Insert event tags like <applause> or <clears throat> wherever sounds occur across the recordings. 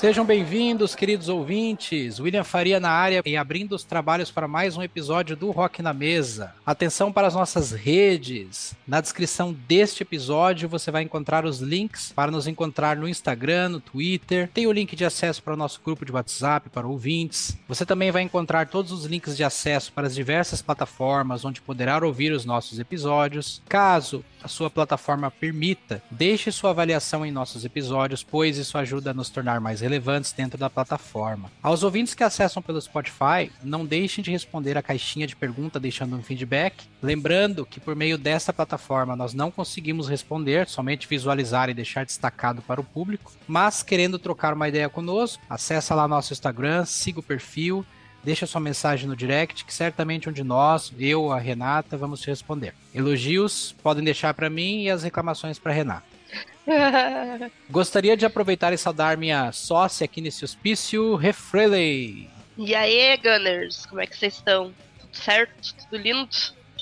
Sejam bem-vindos, queridos ouvintes. William Faria na área e abrindo os trabalhos para mais um episódio do Rock na Mesa. Atenção para as nossas redes. Na descrição deste episódio você vai encontrar os links para nos encontrar no Instagram, no Twitter. Tem o link de acesso para o nosso grupo de WhatsApp para ouvintes. Você também vai encontrar todos os links de acesso para as diversas plataformas onde poderá ouvir os nossos episódios. Caso a sua plataforma permita, deixe sua avaliação em nossos episódios, pois isso ajuda a nos tornar mais relevantes dentro da plataforma. Aos ouvintes que acessam pelo Spotify, não deixem de responder a caixinha de pergunta deixando um feedback. Lembrando que por meio desta plataforma nós não conseguimos responder, somente visualizar e deixar destacado para o público. Mas querendo trocar uma ideia conosco, acessa lá nosso Instagram, siga o perfil Deixa sua mensagem no direct, que certamente um de nós, eu, a Renata, vamos te responder. Elogios podem deixar para mim e as reclamações para Renata. <laughs> Gostaria de aproveitar e saudar minha sócia aqui nesse hospício, Refreley. E aí, Gunners, como é que vocês estão? Tudo certo? Tudo lindo?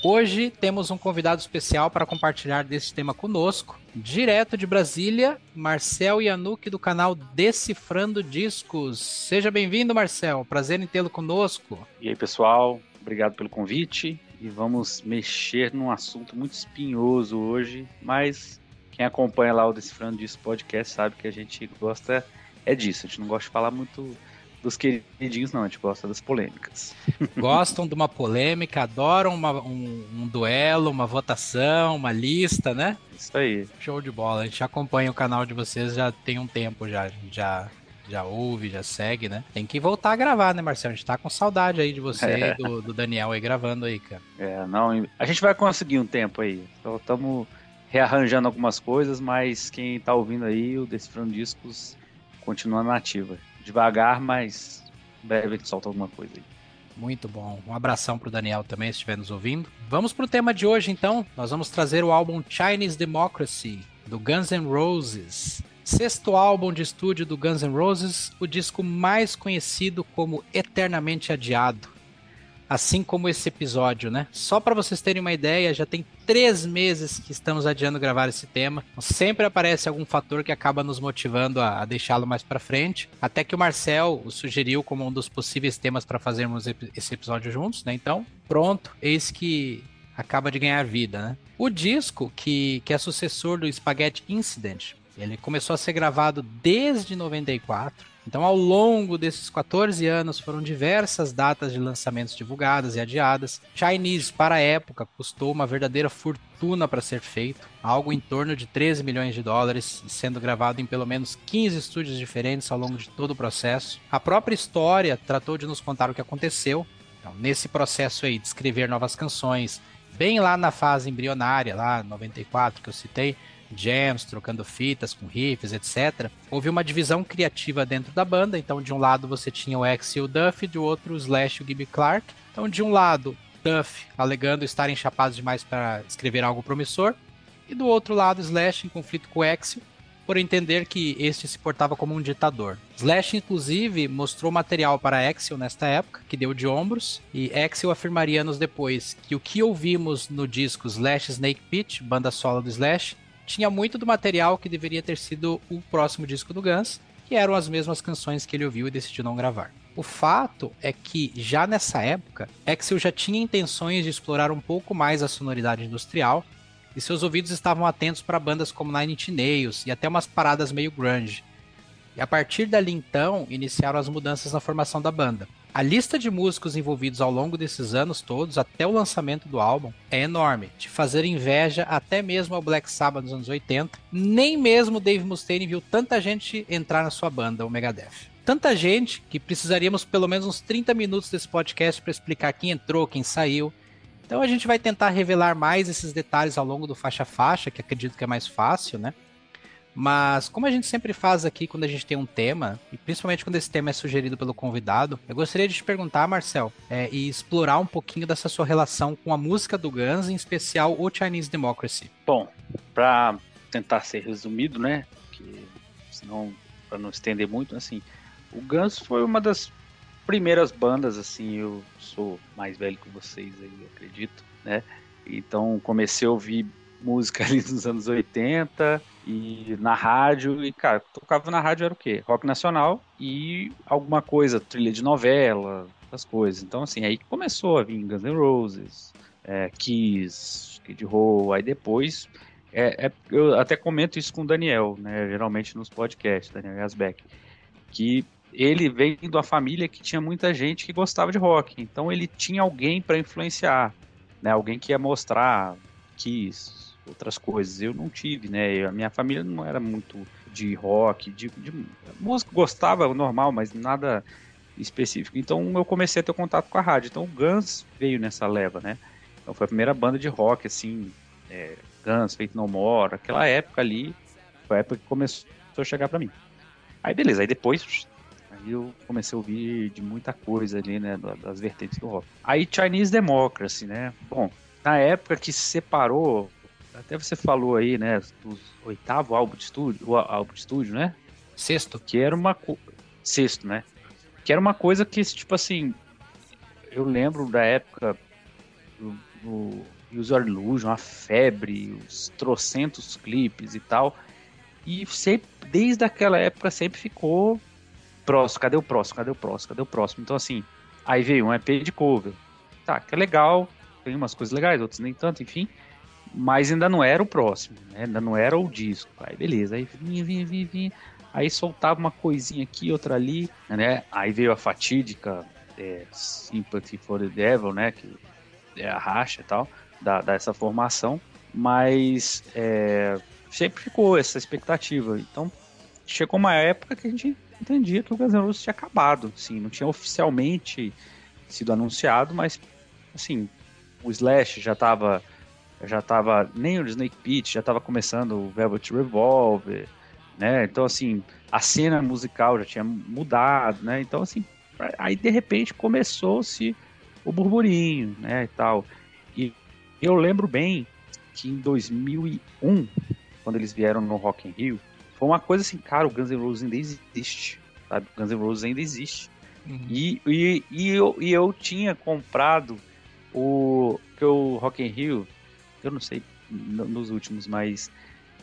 Hoje temos um convidado especial para compartilhar desse tema conosco. Direto de Brasília, Marcel Yanuki do canal Decifrando Discos. Seja bem-vindo, Marcel. Prazer em tê-lo conosco. E aí, pessoal, obrigado pelo convite. E vamos mexer num assunto muito espinhoso hoje, mas quem acompanha lá o Decifrando Discos podcast sabe que a gente gosta é disso. A gente não gosta de falar muito dos queridinhos, não. A gente gosta das polêmicas. <laughs> Gostam de uma polêmica, adoram uma, um, um, duelo, uma votação, uma lista, né? Isso aí. Show de bola. A gente acompanha o canal de vocês já tem um tempo já. Já já ouve, já segue, né? Tem que voltar a gravar, né, Marcelo? A gente tá com saudade aí de você é. e do, do, Daniel aí gravando aí, cara. É, não, a gente vai conseguir um tempo aí. Estamos rearranjando algumas coisas, mas quem tá ouvindo aí, o Decifrando Discos continua na ativa devagar, mas breve solta alguma coisa aí. Muito bom. Um abração pro Daniel também, se estiver nos ouvindo. Vamos pro tema de hoje, então. Nós vamos trazer o álbum Chinese Democracy, do Guns N' Roses. Sexto álbum de estúdio do Guns N' Roses, o disco mais conhecido como Eternamente Adiado assim como esse episódio, né? Só para vocês terem uma ideia, já tem três meses que estamos adiando gravar esse tema. Sempre aparece algum fator que acaba nos motivando a, a deixá-lo mais para frente. Até que o Marcel o sugeriu como um dos possíveis temas para fazermos esse episódio juntos, né? Então, pronto, eis que acaba de ganhar vida, né? O disco, que, que é sucessor do Spaghetti Incident, ele começou a ser gravado desde 94 então, ao longo desses 14 anos, foram diversas datas de lançamentos divulgadas e adiadas. Chinese, para a época, custou uma verdadeira fortuna para ser feito, algo em torno de 13 milhões de dólares, sendo gravado em pelo menos 15 estúdios diferentes ao longo de todo o processo. A própria história tratou de nos contar o que aconteceu. Então, nesse processo aí de escrever novas canções, bem lá na fase embrionária, lá 94 que eu citei, jams, trocando fitas com riffs, etc. Houve uma divisão criativa dentro da banda, então de um lado você tinha o X e o Duff, do outro o Slash e o Gibby Clark. Então de um lado, Duff alegando estarem chapados demais para escrever algo promissor, e do outro lado, Slash em conflito com o Axel, por entender que este se portava como um ditador. Slash, inclusive, mostrou material para Axel nesta época, que deu de ombros, e Axel afirmaria anos depois que o que ouvimos no disco Slash Snake Pit, banda solo do Slash, tinha muito do material que deveria ter sido o próximo disco do Guns, que eram as mesmas canções que ele ouviu e decidiu não gravar. O fato é que já nessa época, Axel já tinha intenções de explorar um pouco mais a sonoridade industrial e seus ouvidos estavam atentos para bandas como Nine Inch Nails e até umas paradas meio grunge. E a partir dali então, iniciaram as mudanças na formação da banda. A lista de músicos envolvidos ao longo desses anos todos, até o lançamento do álbum, é enorme, de fazer inveja até mesmo ao Black Sabbath nos anos 80. Nem mesmo Dave Mustaine viu tanta gente entrar na sua banda, o Megadeth. Tanta gente que precisaríamos pelo menos uns 30 minutos desse podcast para explicar quem entrou, quem saiu. Então a gente vai tentar revelar mais esses detalhes ao longo do faixa faixa, que acredito que é mais fácil, né? Mas, como a gente sempre faz aqui quando a gente tem um tema, e principalmente quando esse tema é sugerido pelo convidado, eu gostaria de te perguntar, Marcel, é, e explorar um pouquinho dessa sua relação com a música do Guns, em especial o Chinese Democracy. Bom, para tentar ser resumido, né, senão para não estender muito, assim, o Guns foi uma das primeiras bandas, assim, eu sou mais velho que vocês aí, acredito, né? Então comecei a ouvir música <laughs> ali dos anos 80 e na rádio. E, cara, tocava na rádio era o quê? Rock nacional e alguma coisa, trilha de novela, as coisas. Então, assim, aí começou a vir Guns N' Roses, é, Kiss, Kid Roll, aí depois. É, é, eu até comento isso com o Daniel, né? Geralmente nos podcasts, Daniel Yasbeck, que ele veio de uma família que tinha muita gente que gostava de rock, então ele tinha alguém para influenciar, né? Alguém que ia mostrar Kiss, outras coisas. Eu não tive, né? A minha família não era muito de rock, de, de música gostava normal, mas nada específico. Então eu comecei a ter contato com a rádio. Então o Guns veio nessa leva, né? Então foi a primeira banda de rock, assim, é, Guns, Fate No More, aquela época ali, foi a época que começou a chegar para mim. Aí beleza, aí depois aí eu comecei a ouvir de muita coisa ali, né, das vertentes do rock. Aí Chinese Democracy, né? Bom, na época que se separou, até você falou aí, né, do oitavo álbum de estúdio, o álbum de estúdio, né? Sexto. Que era uma sexto, né? Que era uma coisa que, tipo assim, eu lembro da época do, User Illusion, a febre, os trocentos clipes e tal. E sempre, desde aquela época sempre ficou próximo, cadê o próximo, cadê o próximo, cadê o próximo? Então assim, aí veio um EP de cover. Tá, que é legal, tem umas coisas legais, outras nem tanto, enfim. Mas ainda não era o próximo, né? Ainda não era o disco. Aí beleza, aí vinha, vinha, vinha, vinha aí soltava uma coisinha aqui, outra ali, né? Aí veio a fatídica é, Sympathy for the Devil, né? Que é a racha e tal, da, dessa formação, mas é, sempre ficou essa expectativa. Então chegou uma época que a gente entendia que o Guns N' Roses tinha acabado, assim, não tinha oficialmente sido anunciado, mas assim, o Slash já estava já tava nem o Snake Pit, já estava começando o Velvet Revolver, né? Então, assim, a cena musical já tinha mudado, né? Então, assim, aí de repente começou-se o burburinho, né, e tal. E eu lembro bem que em 2001, quando eles vieram no Rock in Rio, foi uma coisa assim, cara, o Guns N' Roses ainda existe, sabe? O Guns N' Roses ainda existe. Uhum. E, e, e, eu, e eu tinha comprado o que o Rock in Rio, eu não sei nos últimos, mas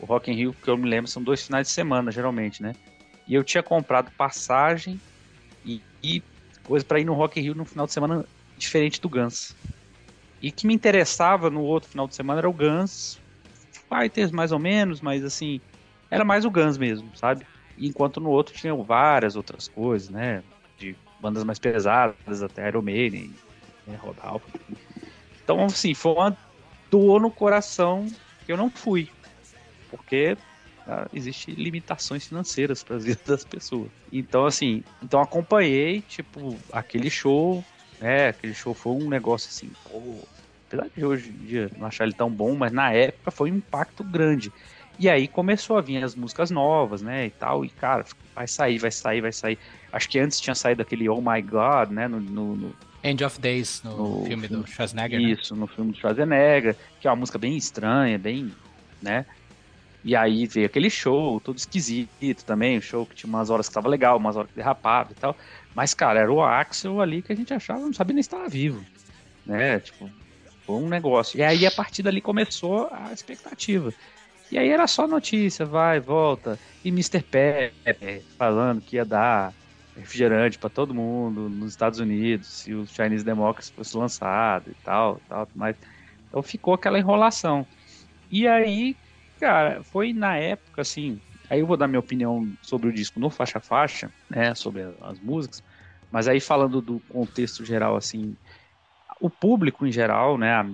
o Rock in Rio, que eu me lembro, são dois finais de semana, geralmente, né? E eu tinha comprado passagem e, e coisa para ir no Rock in Rio no final de semana diferente do Guns. E que me interessava no outro final de semana era o Guns. Fighters mais ou menos, mas assim, era mais o Guns mesmo, sabe? Enquanto no outro tinham várias outras coisas, né? De bandas mais pesadas, até Iron Maiden, né? Rodolfo. Então, assim, foi uma dor no coração que eu não fui porque ah, existem limitações financeiras para as vidas das pessoas. Então, assim, então acompanhei, tipo, aquele show, né? Aquele show foi um negócio assim, pô, apesar de hoje em dia não achar ele tão bom, mas na época foi um impacto grande. E aí começou a vir as músicas novas, né, e tal, e cara, vai sair, vai sair, vai sair. Acho que antes tinha saído aquele Oh My God, né, no... no, no End of Days, no, no filme, filme do Schwarzenegger, né? Isso, né? no filme do Schwarzenegger, que é uma música bem estranha, bem, né, e aí veio aquele show, todo esquisito também, um show que tinha umas horas que tava legal, umas horas que derrapava e tal. Mas, cara, era o Axel ali que a gente achava, não sabia nem se estava vivo. Né? Tipo, foi um negócio. E aí, a partir dali, começou a expectativa. E aí era só notícia, vai, volta. E Mr. Pepe falando que ia dar refrigerante para todo mundo nos Estados Unidos se o Chinese Democracy fosse lançado e tal, tal, mas então ficou aquela enrolação. E aí Cara, foi na época, assim. Aí eu vou dar minha opinião sobre o disco no faixa faixa, né? Sobre as músicas. Mas aí falando do contexto geral, assim, o público em geral, né? A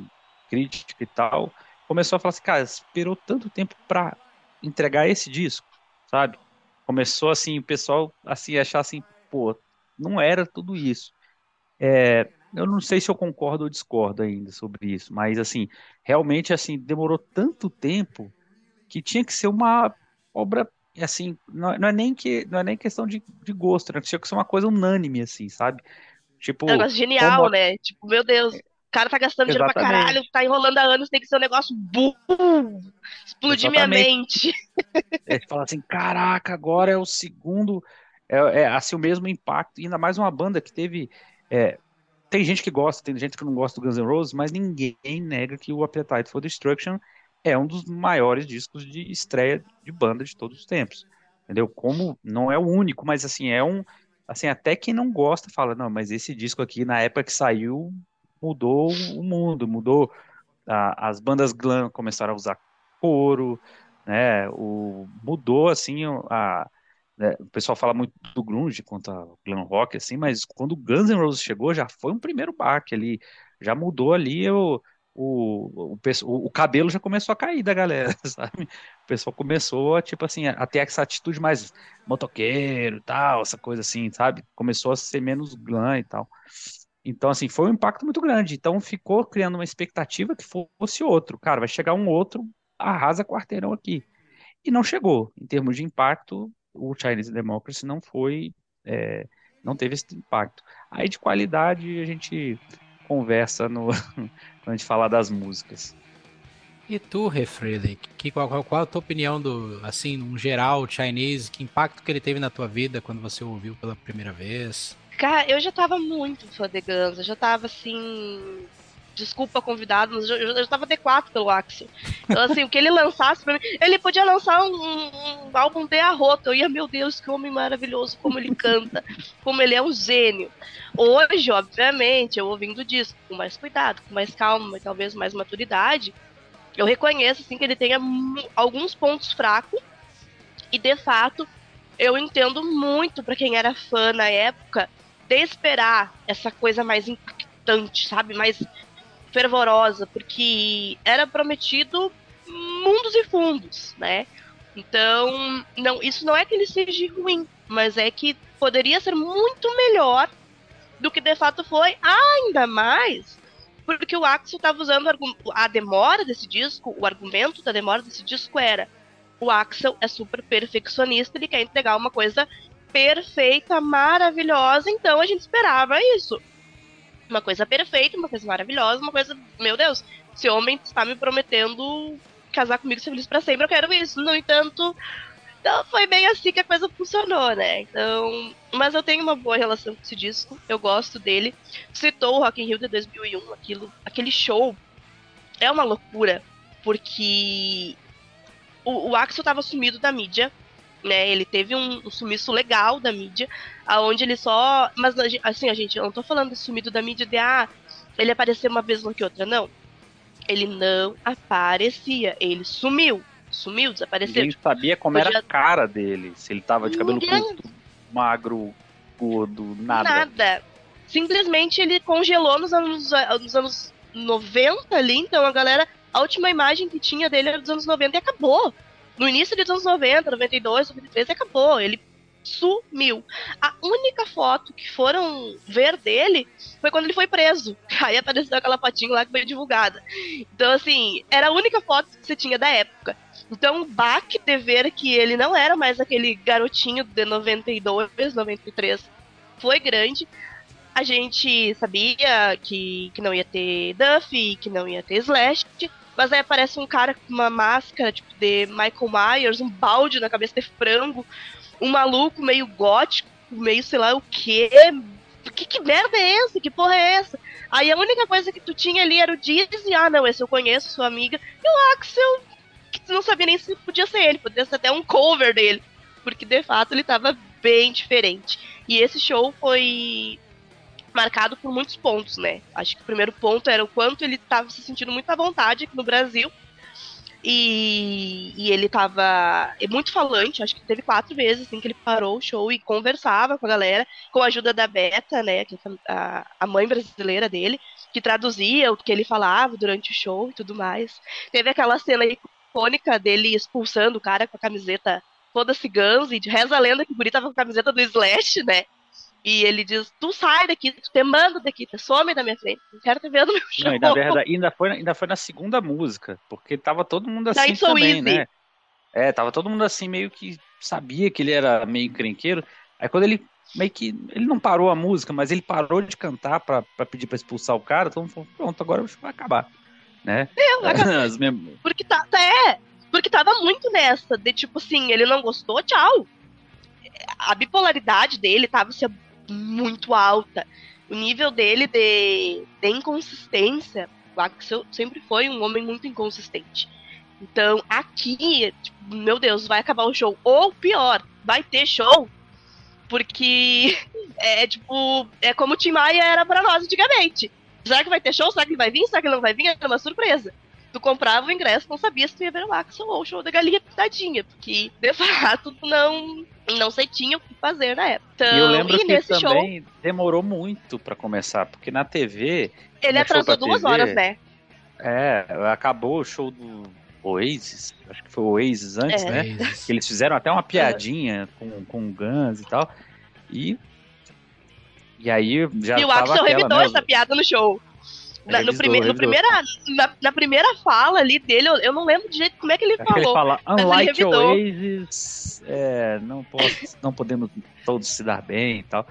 crítica e tal, começou a falar assim, cara, esperou tanto tempo para entregar esse disco, sabe? Começou assim, o pessoal assim achar assim, pô, não era tudo isso. É, eu não sei se eu concordo ou discordo ainda sobre isso, mas assim, realmente assim, demorou tanto tempo que tinha que ser uma obra assim, não, não, é nem que não é nem questão de, de gosto, né? Tinha que ser uma coisa unânime, assim, sabe? Tipo. É um negócio genial, como... né? Tipo, meu Deus, cara tá gastando Exatamente. dinheiro pra caralho, tá enrolando há anos, tem que ser um negócio bum, explodir minha mente. <laughs> É, fala assim, caraca, agora é o segundo, é, é assim o mesmo impacto, e ainda mais uma banda que teve. É, tem gente que gosta, tem gente que não gosta do Guns N' Roses, mas ninguém nega que o Appetite for Destruction é um dos maiores discos de estreia de banda de todos os tempos. Entendeu? Como não é o único, mas assim, é um assim, até quem não gosta fala, não, mas esse disco aqui na época que saiu mudou o mundo, mudou a, as bandas glam começaram a usar couro, né? O mudou assim a né, o pessoal fala muito do grunge quanto ao glam rock assim, mas quando o Guns N' Roses chegou já foi um primeiro baque ali, já mudou ali o o, o, o, cabelo já começou a cair da galera, <laughs> sabe? O pessoal começou a, tipo assim, a ter essa atitude mais motoqueiro tal, essa coisa assim, sabe? Começou a ser menos glam e tal. Então, assim, foi um impacto muito grande. Então, ficou criando uma expectativa que fosse outro. Cara, vai chegar um outro, arrasa quarteirão aqui. E não chegou. Em termos de impacto, o Chinese Democracy não foi, é, não teve esse impacto. Aí, de qualidade, a gente conversa no, <laughs> quando a gente falar das músicas. E tu, Refrede, que, qual, qual, qual, a tua opinião do, assim, no geral, Chinese? Que impacto que ele teve na tua vida quando você ouviu pela primeira vez? Cara, eu já tava muito fã de Guns, eu já tava assim. Desculpa, convidado, mas eu, eu, eu tava D4 pelo Axel. Então, assim, o que ele lançasse pra mim. Ele podia lançar um, um, um álbum de arroto. Eu ia, meu Deus, que homem maravilhoso, como ele canta, como ele é um gênio. Hoje, obviamente, eu ouvindo disso, com mais cuidado, com mais calma, talvez mais maturidade, eu reconheço, assim, que ele tenha alguns pontos fracos. E, de fato, eu entendo muito para quem era fã na época de esperar essa coisa mais impactante, sabe? Mais fervorosa, porque era prometido mundos e fundos, né? Então, não, isso não é que ele seja ruim, mas é que poderia ser muito melhor do que de fato foi, ainda mais porque o Axel estava usando a demora desse disco, o argumento da demora desse disco era o Axel é super perfeccionista, ele quer entregar uma coisa perfeita, maravilhosa, então a gente esperava isso. Uma coisa perfeita, uma coisa maravilhosa, uma coisa, meu Deus, esse homem está me prometendo casar comigo e ser feliz para sempre, eu quero isso. No entanto, então foi bem assim que a coisa funcionou, né? Então, mas eu tenho uma boa relação com esse disco, eu gosto dele. Citou o Rock in Rio de 2001, aquilo, aquele show é uma loucura, porque o, o Axel estava sumido da mídia, né? Ele teve um, um, sumiço legal da mídia, aonde ele só. Mas assim, a gente, eu não tô falando de sumido da mídia de ah, ele apareceu uma vez ou que outra, não. Ele não aparecia, ele sumiu. Sumiu, desapareceu. Ninguém sabia como Podia... era a cara dele, se ele tava de cabelo Ninguém... curto, magro, gordo, nada. Nada. Simplesmente ele congelou nos anos, nos anos 90 ali, então a galera. A última imagem que tinha dele era dos anos 90 e acabou no início dos anos 90, 92, 93, acabou. Ele sumiu. A única foto que foram ver dele foi quando ele foi preso. <laughs> Aí apareceu aquela fotinha lá que foi divulgada. Então, assim, era a única foto que você tinha da época. Então, o baque de ver que ele não era mais aquele garotinho de 92, 93 foi grande. A gente sabia que, que não ia ter Duffy, que não ia ter Slash, mas aí aparece um cara com uma máscara, tipo, de Michael Myers, um balde na cabeça de frango, um maluco meio gótico, meio sei lá o quê. Que, que merda é essa? Que porra é essa? Aí a única coisa que tu tinha ali era o Dizzy, ah não, esse eu conheço, sua amiga, e o Axel, que tu não sabia nem se podia ser ele, podia ser até um cover dele, porque de fato ele tava bem diferente. E esse show foi marcado por muitos pontos, né? Acho que o primeiro ponto era o quanto ele estava se sentindo muito à vontade aqui no Brasil. E, e ele estava muito falante, acho que teve quatro vezes assim, que ele parou o show e conversava com a galera, com a ajuda da Beta, né, é a, a mãe brasileira dele, que traduzia o que ele falava durante o show e tudo mais. Teve aquela cena icônica dele expulsando o cara com a camiseta toda cigãs e reza a lenda que o Guri tava com a camiseta do Slash, né? E ele diz: Tu sai daqui, tu te manda daqui, tu some da minha frente, não quero te ver no meu show. Não, e na verdade, ainda foi, ainda foi na segunda música, porque tava todo mundo assim so também, easy. né? É, tava todo mundo assim, meio que sabia que ele era meio crenqueiro. Aí quando ele meio que. Ele não parou a música, mas ele parou de cantar pra, pra pedir pra expulsar o cara, todo mundo falou: Pronto, agora vai acabar. Né? É, vai acabar. <laughs> Porque tá, tá, é, porque tava muito nessa, de tipo assim, ele não gostou, tchau. A bipolaridade dele tava se muito alta. O nível dele de, de inconsistência, o Axel sempre foi um homem muito inconsistente. Então, aqui, tipo, meu Deus, vai acabar o show. Ou pior, vai ter show, porque <laughs> é tipo, é como o Tim Maia era pra nós antigamente. Será que vai ter show? Será que vai vir? Será que não vai vir? Era uma surpresa. Tu comprava o ingresso, não sabia se tu ia ver o Axel ou o show da Galinha Pintadinha, porque de fato não não se tinha o que fazer na época. Então, e eu lembro e que também show, demorou muito para começar, porque na TV. Ele atrasou duas TV, horas, né? É, acabou o show do Oasis, acho que foi o Oasis antes, é. né? Oasis. Que eles fizeram até uma piadinha com, com o Guns e tal. E. E aí já. E o Axel revidou né? essa piada no show. Na, no prime no primeira, na, na, primeira fala ali dele, eu, eu, não lembro de jeito como é que ele falou. Ele fala, unlike Oasis, é, não, posso, não podemos todos se dar bem e tal.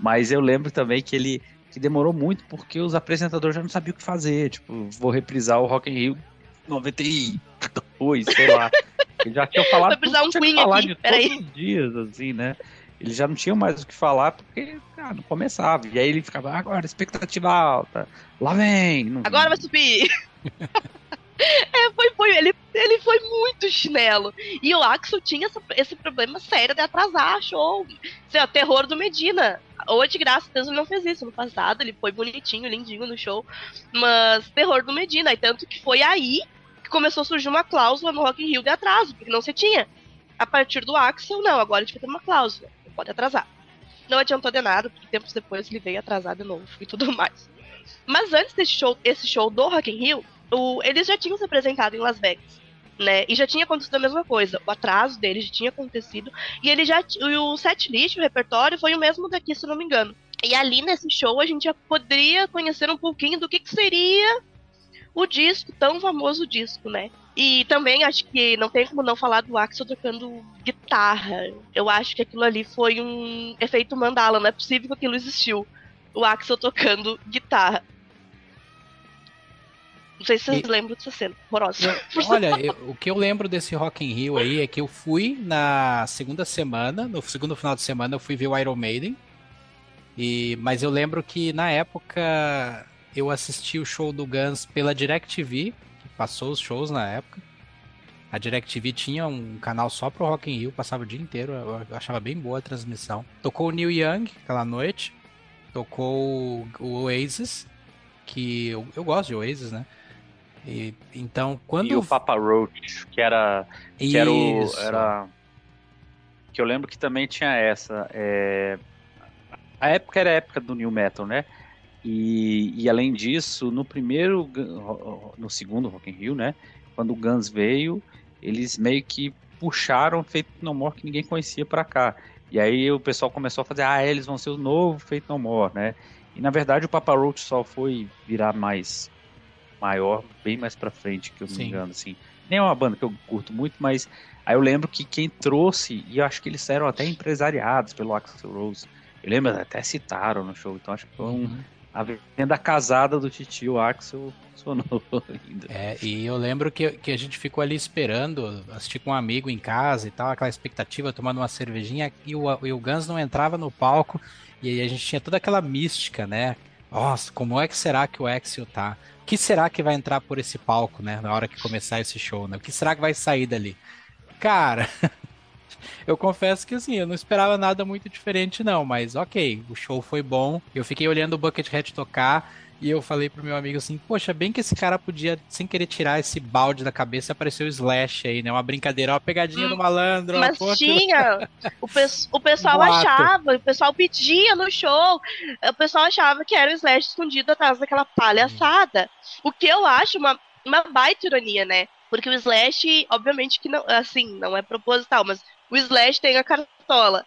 Mas eu lembro também que ele que demorou muito porque os apresentadores já não sabiam o que fazer. Tipo, vou reprisar o Rock in Rio 92, sei lá. <laughs> Ele já tinha falado. Um Queen falar aqui, de todos os dias, assim, né? Eles já não tinham mais o que falar porque ah, não começava. E aí ele ficava, agora, expectativa alta, lá vem. Não... Agora vai subir. <laughs> é, foi, foi, ele, ele foi muito chinelo. E o Axel tinha essa, esse problema sério de atrasar show. Sei, o terror do Medina. Hoje, graças a Deus, ele não fez isso no passado. Ele foi bonitinho, lindinho no show. Mas terror do Medina. E tanto que foi aí que começou a surgir uma cláusula no Rock in Rio de atraso, porque não se tinha. A partir do Axel, não, agora a gente vai ter uma cláusula pode atrasar. Não adiantou de nada, porque tempos depois ele veio atrasado de novo e tudo mais. Mas antes desse show, esse show do Rock in Rio, o, eles já tinham se apresentado em Las Vegas. Né? E já tinha acontecido a mesma coisa. O atraso deles já tinha acontecido. E ele já. O set list, o repertório, foi o mesmo daqui, se não me engano. E ali nesse show a gente já poderia conhecer um pouquinho do que, que seria o disco, tão famoso disco, né? E também acho que não tem como não falar do Axel tocando guitarra. Eu acho que aquilo ali foi um efeito mandala, não é possível que aquilo existiu. O Axel tocando guitarra. Não sei se vocês e... lembram dessa cena. Horrorosa. <laughs> Olha, eu, o que eu lembro desse Rock in Rio aí é que eu fui na segunda semana, no segundo final de semana eu fui ver o Iron Maiden. E, mas eu lembro que na época eu assisti o show do Guns pela DirecTV, que passou os shows na época. A DirecTV tinha um canal só pro Rock in Rio, passava o dia inteiro, eu achava bem boa a transmissão. Tocou o Neil Young aquela noite, tocou o Oasis, que eu, eu gosto de Oasis, né? E, então, quando... E o Papa Roach, que era... Que era, o, era... Que eu lembro que também tinha essa... É... A época era a época do New Metal, né? E, e, além disso, no primeiro, no segundo Rock in Rio, né, quando o Guns veio, eles meio que puxaram Feito No More que ninguém conhecia para cá. E aí o pessoal começou a fazer, ah, eles vão ser o novo Feito No More, né? E na verdade o Papa Roach só foi virar mais maior, bem mais para frente, que eu não me engano, assim. Nem é uma banda que eu curto muito, mas aí eu lembro que quem trouxe, e eu acho que eles eram até empresariados pelo Axel Rose. Eu lembro, até citaram no show, então acho que foi um, uhum a venda casada do titio Axel funcionou <laughs> ainda. É, e eu lembro que, que a gente ficou ali esperando, assistir com um amigo em casa e tal, aquela expectativa, tomando uma cervejinha, e o, e o Guns não entrava no palco, e aí a gente tinha toda aquela mística, né? Nossa, como é que será que o Axel tá? O que será que vai entrar por esse palco, né? Na hora que começar esse show, né? O que será que vai sair dali? Cara, <laughs> eu confesso que assim, eu não esperava nada muito diferente, não, mas ok, o show foi bom. Eu fiquei olhando o Buckethead tocar. E eu falei pro meu amigo assim, poxa, bem que esse cara podia, sem querer tirar esse balde da cabeça, apareceu o Slash aí, né? Uma brincadeira, uma pegadinha hum, do malandro. Mas tinha. O, pe o pessoal Boato. achava, o pessoal pedia no show. O pessoal achava que era o Slash escondido atrás daquela palhaçada. Hum. O que eu acho uma, uma baita ironia, né? Porque o Slash, obviamente que não, assim, não é proposital, mas o Slash tem a cartola.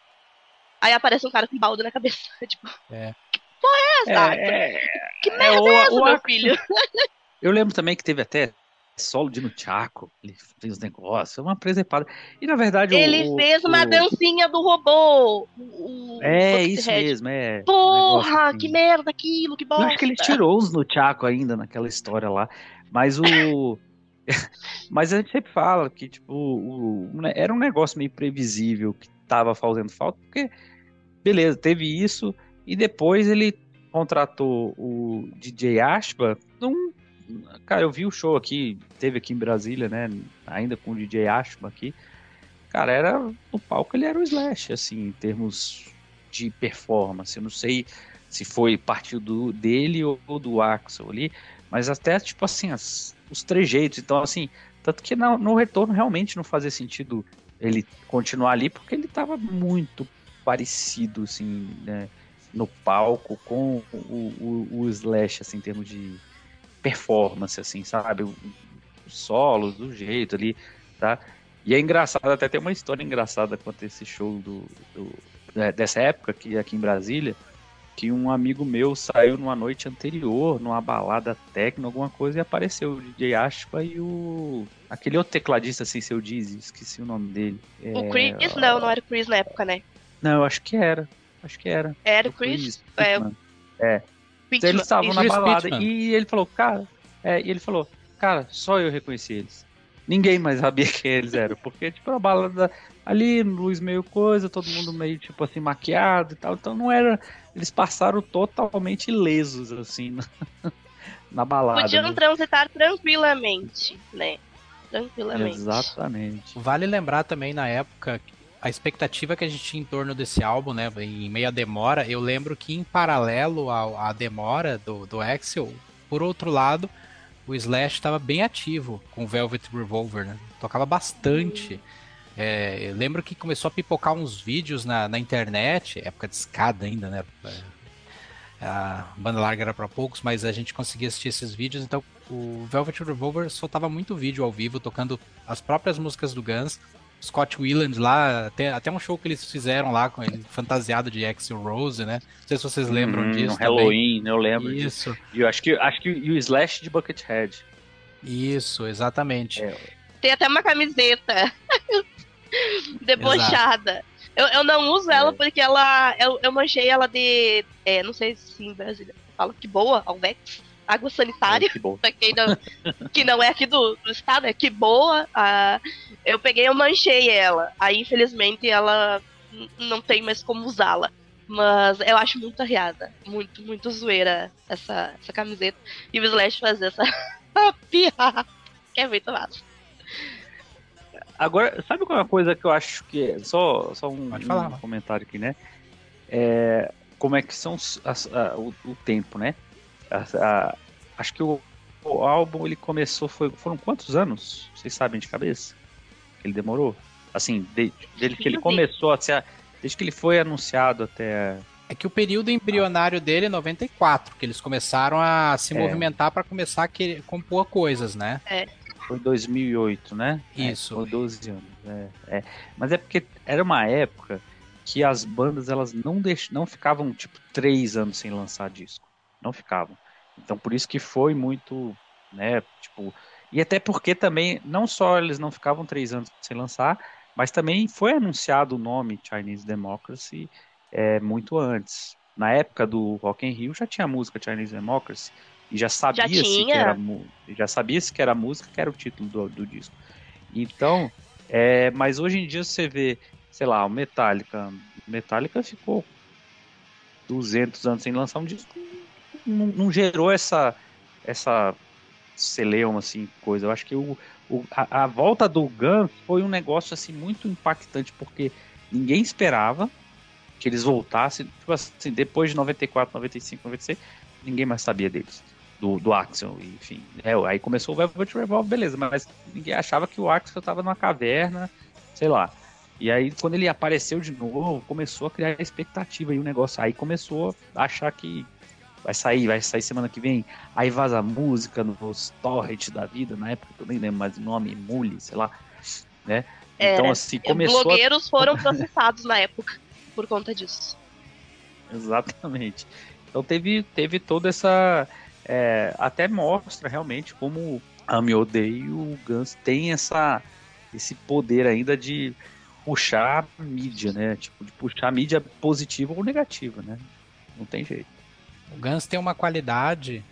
Aí aparece um cara com balde na cabeça. <laughs> tipo, é. que porra é essa? É, que é, merda é, é essa, o, meu filho? <laughs> Eu lembro também que teve até solo de Nunchaku, ele fez os negócios, uma presepada. E na verdade Ele o, fez uma dancinha do robô. O, é, isso mesmo, é. Porra, assim. que merda aquilo, que bosta. Eu acho que ele tirou os Nunchaku ainda naquela história lá. Mas o. <laughs> <laughs> Mas a gente sempre fala que, tipo, o, o, era um negócio meio previsível que tava fazendo falta, porque, beleza, teve isso, e depois ele contratou o DJ Ashba num cara, eu vi o show aqui, teve aqui em Brasília, né? Ainda com o DJ Ashma aqui. Cara, era no palco ele era o Slash, assim, em termos de performance. Eu não sei se foi partiu do dele ou, ou do Axel ali, mas até tipo assim, as, os trejeitos. Então, assim, tanto que no, no retorno realmente não fazia sentido ele continuar ali, porque ele estava muito parecido, assim, né, no palco com o, o, o, Slash, assim, em termos de performance, assim, sabe? Os solos, do jeito ali, tá? E é engraçado, até tem uma história engraçada quanto esse show do, do é, dessa época aqui, aqui em Brasília, que um amigo meu saiu numa noite anterior, numa balada técnica, alguma coisa, e apareceu o DJ Ashpa e o. aquele outro tecladista, assim, seu Dizzy, esqueci o nome dele. O é... Chris? Não, não era o Chris na época, né? Não, eu acho que era. Acho que era. Era o Chris? Chris é. é. Então, eles estavam na balada e ele falou, cara. É, e ele falou, cara, só eu reconheci eles. Ninguém mais sabia <laughs> quem eles eram, porque, tipo, a balada ali, luz meio coisa, todo mundo meio, tipo assim, maquiado e tal. Então não era. Eles passaram totalmente ilesos, assim, na, <laughs> na balada. Podiam né? transitar tranquilamente, né? Tranquilamente. Exatamente. Vale lembrar também na época a expectativa que a gente tinha em torno desse álbum, né, em meio à demora, eu lembro que em paralelo à, à demora do, do Axel, por outro lado, o Slash estava bem ativo com o Velvet Revolver, né? Tocava bastante. É, eu lembro que começou a pipocar uns vídeos na, na internet, época de escada ainda, né? A banda larga era para poucos, mas a gente conseguia assistir esses vídeos. Então, o Velvet Revolver soltava muito vídeo ao vivo, tocando as próprias músicas do Guns. Scott Weiland lá, até, até um show que eles fizeram lá com ele, fantasiado de Axel Rose, né? Não sei se vocês lembram uhum, disso. No Halloween, eu lembro. Isso. Disso. E eu acho que, acho que e o Slash de Buckethead. Isso, exatamente. É. Tem até uma camiseta <laughs> <laughs> debochada. Eu, eu não uso ela é. porque ela. Eu, eu manchei ela de. É, não sei se em Brasília fala que boa, Alvex água sanitária, é, <laughs> pra quem não, que não é aqui do, do estado, é que boa. Ah, eu peguei, eu manchei ela. Aí, infelizmente, ela não tem mais como usá-la. Mas eu acho muito arriada. Muito, muito zoeira essa, essa camiseta. E o Slash fazer essa piada. Que é muito massa. Agora, sabe qual é uma coisa que eu acho que. É, só, só um, um comentário aqui, né? É, como é que são as, a, o, o tempo, né? A, a, acho que o, o, álbum ele começou, foi, foram quantos anos? Vocês sabem de cabeça? Ele demorou? Assim, desde, desde que ele começou a ser. Desde que ele foi anunciado até. É que o período embrionário dele é 94, que eles começaram a se é. movimentar para começar a querer, compor coisas, né? É. Foi 2008, né? Isso. É, foi 12 anos. É, é. Mas é porque era uma época que as bandas elas não deix... não ficavam tipo três anos sem lançar disco, não ficavam. Então por isso que foi muito, né, tipo, e até porque também não só eles não ficavam três anos sem lançar, mas também foi anunciado o nome Chinese Democracy é, muito antes. Na época do Rock in Rio já tinha a música Chinese Democracy e já sabia-se que era já sabia-se que era a música que era o título do, do disco. Então, é, mas hoje em dia você vê, sei lá, o Metallica, Metallica ficou 200 anos sem lançar um disco, não, não gerou essa essa celeuma assim coisa. Eu acho que o, o a, a, volta do Guns foi um negócio assim muito impactante porque ninguém esperava que eles voltassem, tipo assim, depois de 94, 95, 96, ninguém mais sabia deles. Do, do Axel, enfim. É, aí começou o Velvet Revolve, beleza, mas ninguém achava que o Axel estava numa caverna, sei lá. E aí, quando ele apareceu de novo, começou a criar expectativa e o negócio. Aí começou a achar que vai sair, vai sair semana que vem, aí vaza música nos torrents da vida, na época eu nem lembro mais o nome, Mule, sei lá, né? É, então, assim, começou... Blogueiros a... foram processados na época por conta disso. <laughs> Exatamente. Então teve, teve toda essa... É, até mostra realmente como a Miodei e o Guns tem essa, esse poder ainda de puxar a mídia, né? Tipo, de puxar a mídia positiva ou negativa, né? Não tem jeito. O Guns tem uma qualidade,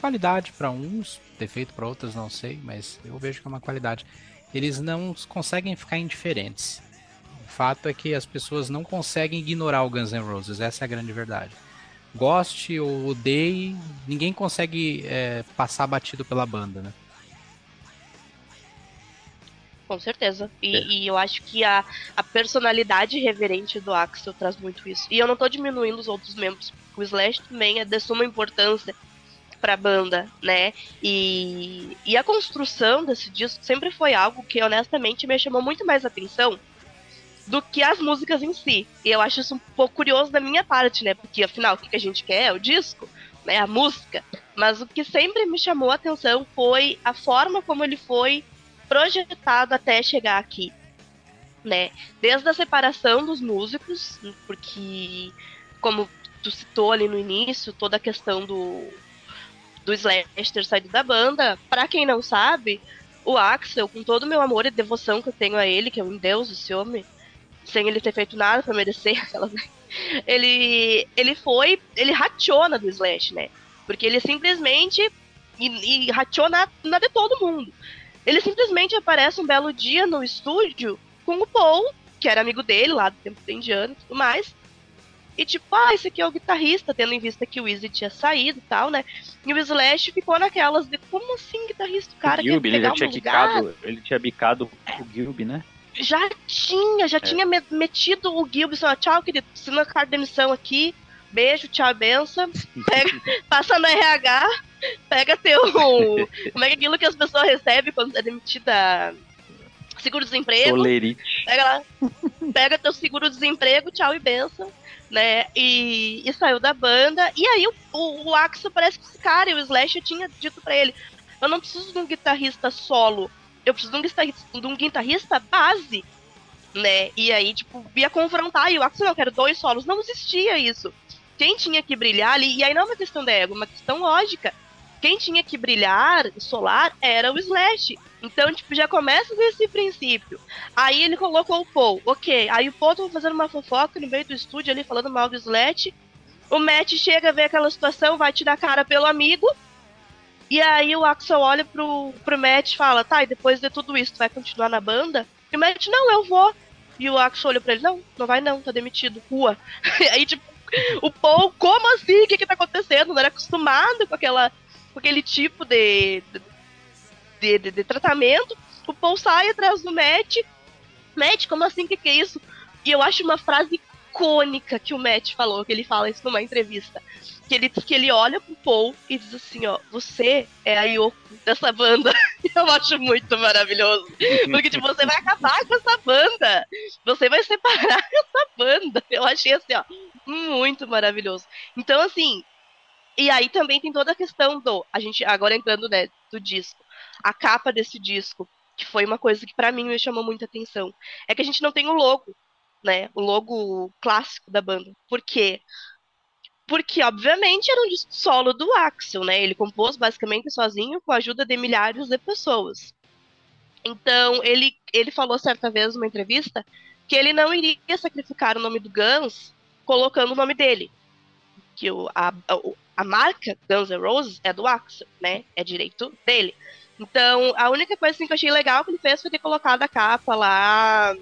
qualidade para uns, defeito para outros, não sei, mas eu vejo que é uma qualidade. Eles não conseguem ficar indiferentes. O fato é que as pessoas não conseguem ignorar o Guns N' Roses, essa é a grande verdade. Goste ou odeie, ninguém consegue é, passar batido pela banda, né? Com certeza. E, é. e, eu acho que a, a personalidade reverente do Axel traz muito isso. E eu não tô diminuindo os outros membros. O Slash também é de suma importância pra banda, né? E, e a construção desse disco sempre foi algo que honestamente me chamou muito mais atenção do que as músicas em si. E eu acho isso um pouco curioso da minha parte, né? Porque afinal, o que a gente quer é o disco, né? A música. Mas o que sempre me chamou a atenção foi a forma como ele foi projetado até chegar aqui, né? Desde a separação dos músicos, porque como tu citou ali no início, toda a questão do do Slash ter saído da banda, para quem não sabe, o Axel, com todo o meu amor e devoção que eu tenho a ele, que é um deus esse homem, sem ele ter feito nada para merecer <laughs> aquela ele ele foi, ele rateou na do Slash, né? Porque ele simplesmente e, e rateou na, na de todo mundo. Ele simplesmente aparece um belo dia no estúdio com o Paul, que era amigo dele lá do tempo do indiano e tudo mais. E tipo, ah, esse aqui é o guitarrista, tendo em vista que o Easy tinha saído e tal, né? E o Slash ficou naquelas de como assim guitarrista? O cara o Gilby, ele já tinha quicado, ele tinha bicado o Gilby, né? Já tinha, já é. tinha metido o Gilby, só, tchau, querido, assina a carta de demissão aqui, beijo, tchau, benção, <laughs> pega, passa no RH, pega teu. como é que é aquilo que as pessoas recebem quando é demitida? Seguro-desemprego. Pega lá. Pega teu seguro-desemprego, tchau e benção. Né? E, e saiu da banda. E aí o, o, o Axel parece que esse cara, e o Slash tinha dito para ele: Eu não preciso de um guitarrista solo, eu preciso de um guitarrista, de um guitarrista base. Né? E aí, tipo, ia confrontar, e o Axel, não, eu quero dois solos. Não existia isso. Quem tinha que brilhar ali, e aí não é uma questão de ego, é uma questão lógica quem tinha que brilhar solar era o Slash. Então, tipo, já começa desse princípio. Aí ele colocou o Paul. Ok. Aí o Paul tava fazendo uma fofoca no meio do estúdio ali, falando mal do Slash. O Matt chega, vê aquela situação, vai tirar cara pelo amigo. E aí o Axel olha pro, pro Matt e fala, tá, e depois de tudo isso, tu vai continuar na banda? E o Matt, não, eu vou. E o Axel olha pra ele, não, não vai não, tá demitido, rua. <laughs> aí, tipo, o Paul, como assim? O que que tá acontecendo? Não era acostumado com aquela com aquele tipo de, de, de, de tratamento. O Paul sai atrás do Matt. Matt, como assim? O que, que é isso? E eu acho uma frase icônica que o Matt falou, que ele fala isso numa entrevista. Que ele, que ele olha pro Paul e diz assim, ó, você é a Yoko dessa banda. <laughs> Eu acho muito maravilhoso. Porque, tipo, você vai acabar com essa banda. Você vai separar <laughs> essa banda. Eu achei assim, ó, muito maravilhoso. Então, assim, e aí também tem toda a questão do. A gente, agora entrando né, do disco. A capa desse disco, que foi uma coisa que para mim me chamou muita atenção. É que a gente não tem o logo, né? O logo clássico da banda. Por quê? Porque, obviamente, era um solo do Axel, né? Ele compôs basicamente sozinho com a ajuda de milhares de pessoas. Então, ele, ele falou certa vez numa entrevista que ele não iria sacrificar o nome do Guns colocando o nome dele. Que o, a, a marca Guns N' Roses é do Axel, né? É direito dele. Então, a única coisa assim, que eu achei legal que ele fez foi ter colocado a capa lá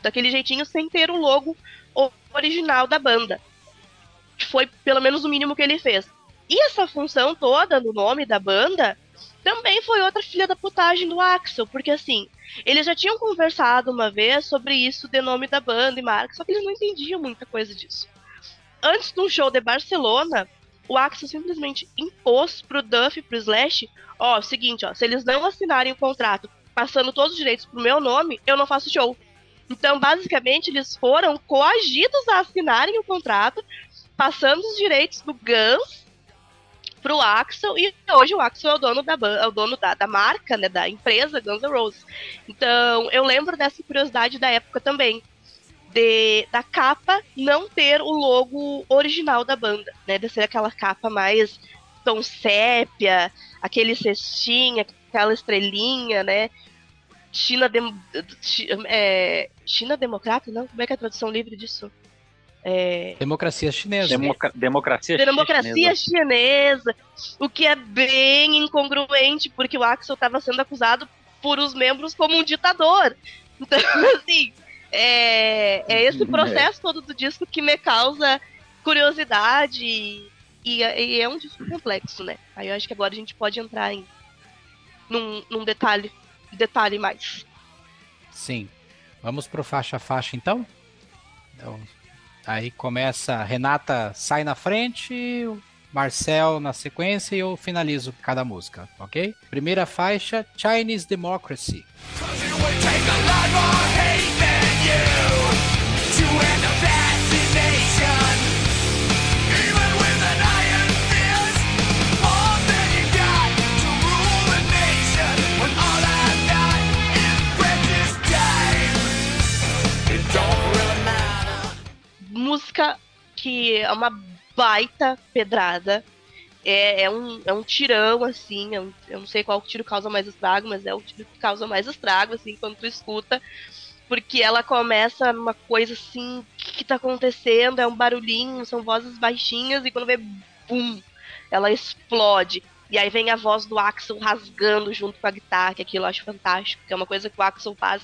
daquele jeitinho sem ter o logo original da banda. Foi pelo menos o mínimo que ele fez. E essa função toda no nome da banda também foi outra filha da putagem do Axel, porque assim, eles já tinham conversado uma vez sobre isso de nome da banda e marca, só que eles não entendiam muita coisa disso. Antes de um show de Barcelona, o Axel simplesmente impôs pro Duff e pro Slash, ó, seguinte, ó, se eles não assinarem o contrato passando todos os direitos pro meu nome, eu não faço show. Então, basicamente, eles foram coagidos a assinarem o contrato, passando os direitos do Guns pro Axel, e hoje o Axel é o dono da, é o dono da, da marca, né, da empresa Guns N' Roses. Então, eu lembro dessa curiosidade da época também de, da capa não ter o logo original da banda, né? De ser aquela capa mais tom sépia, aquele cestinha, aquela estrelinha, né? China, de, é, China democrata, não? Como é que é a tradução livre disso? É... Democracia chinesa. Democracia, democracia chinesa. chinesa. O que é bem incongruente, porque o Axel estava sendo acusado por os membros como um ditador. <laughs> Então, assim, é, é esse processo todo do disco que me causa curiosidade e, e, é um disco complexo, né? Aí eu acho que agora a gente pode entrar em num, num detalhe, detalhe mais. Sim. Vamos pro faixa faixa então? então aí começa, Renata sai na frente, Marcel na sequência e eu finalizo cada música, ok? Primeira faixa, Chinese Democracy. Música que é uma baita pedrada. É, é, um, é um tirão, assim. É um, eu não sei qual tiro causa mais estrago, mas é o tiro que causa mais estrago, assim, quando tu escuta. Porque ela começa numa coisa assim, o que, que tá acontecendo? É um barulhinho, são vozes baixinhas, e quando vê, bum, ela explode. E aí vem a voz do Axel rasgando junto com a guitarra, que aquilo eu acho fantástico, que é uma coisa que o Axel faz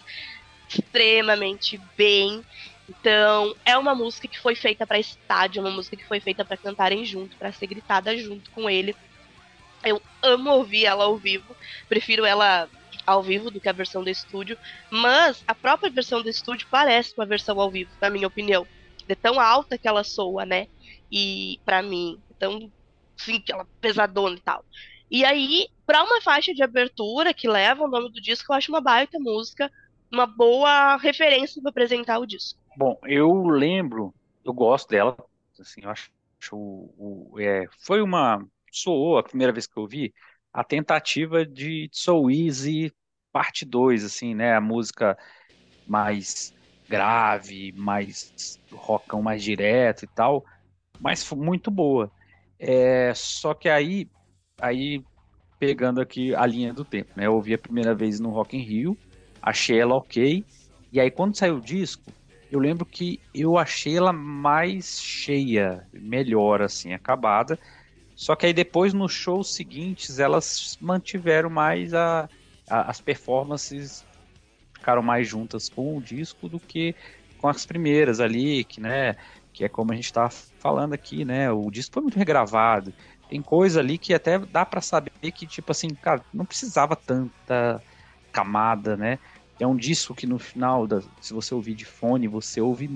extremamente bem. Então, é uma música que foi feita para estádio, uma música que foi feita para cantarem junto, para ser gritada junto com ele. Eu amo ouvir ela ao vivo, prefiro ela ao vivo do que a versão do estúdio, mas a própria versão do estúdio parece uma versão ao vivo, na minha opinião. De tão alta que ela soa, né? E para mim, tão sim, aquela pesadona e tal. E aí, para uma faixa de abertura que leva o nome do disco, eu acho uma baita música, uma boa referência para apresentar o disco. Bom, eu lembro, eu gosto dela, assim, eu acho, o, o é, foi uma, soou a primeira vez que eu vi, a tentativa de So Easy parte 2, assim, né, a música mais grave, mais rockão mais direto e tal, mas foi muito boa. É, só que aí, aí pegando aqui a linha do tempo, né, eu ouvi a primeira vez no Rock in Rio, achei ela ok, e aí quando saiu o disco, eu lembro que eu achei ela mais cheia, melhor, assim, acabada. Só que aí depois, nos shows seguintes, elas mantiveram mais a, a, as performances, ficaram mais juntas com o disco do que com as primeiras ali, que, né, que é como a gente está falando aqui, né, o disco foi muito regravado. Tem coisa ali que até dá para saber que, tipo assim, cara, não precisava tanta camada, né? É um disco que no final, da, se você ouvir de fone, você ouve,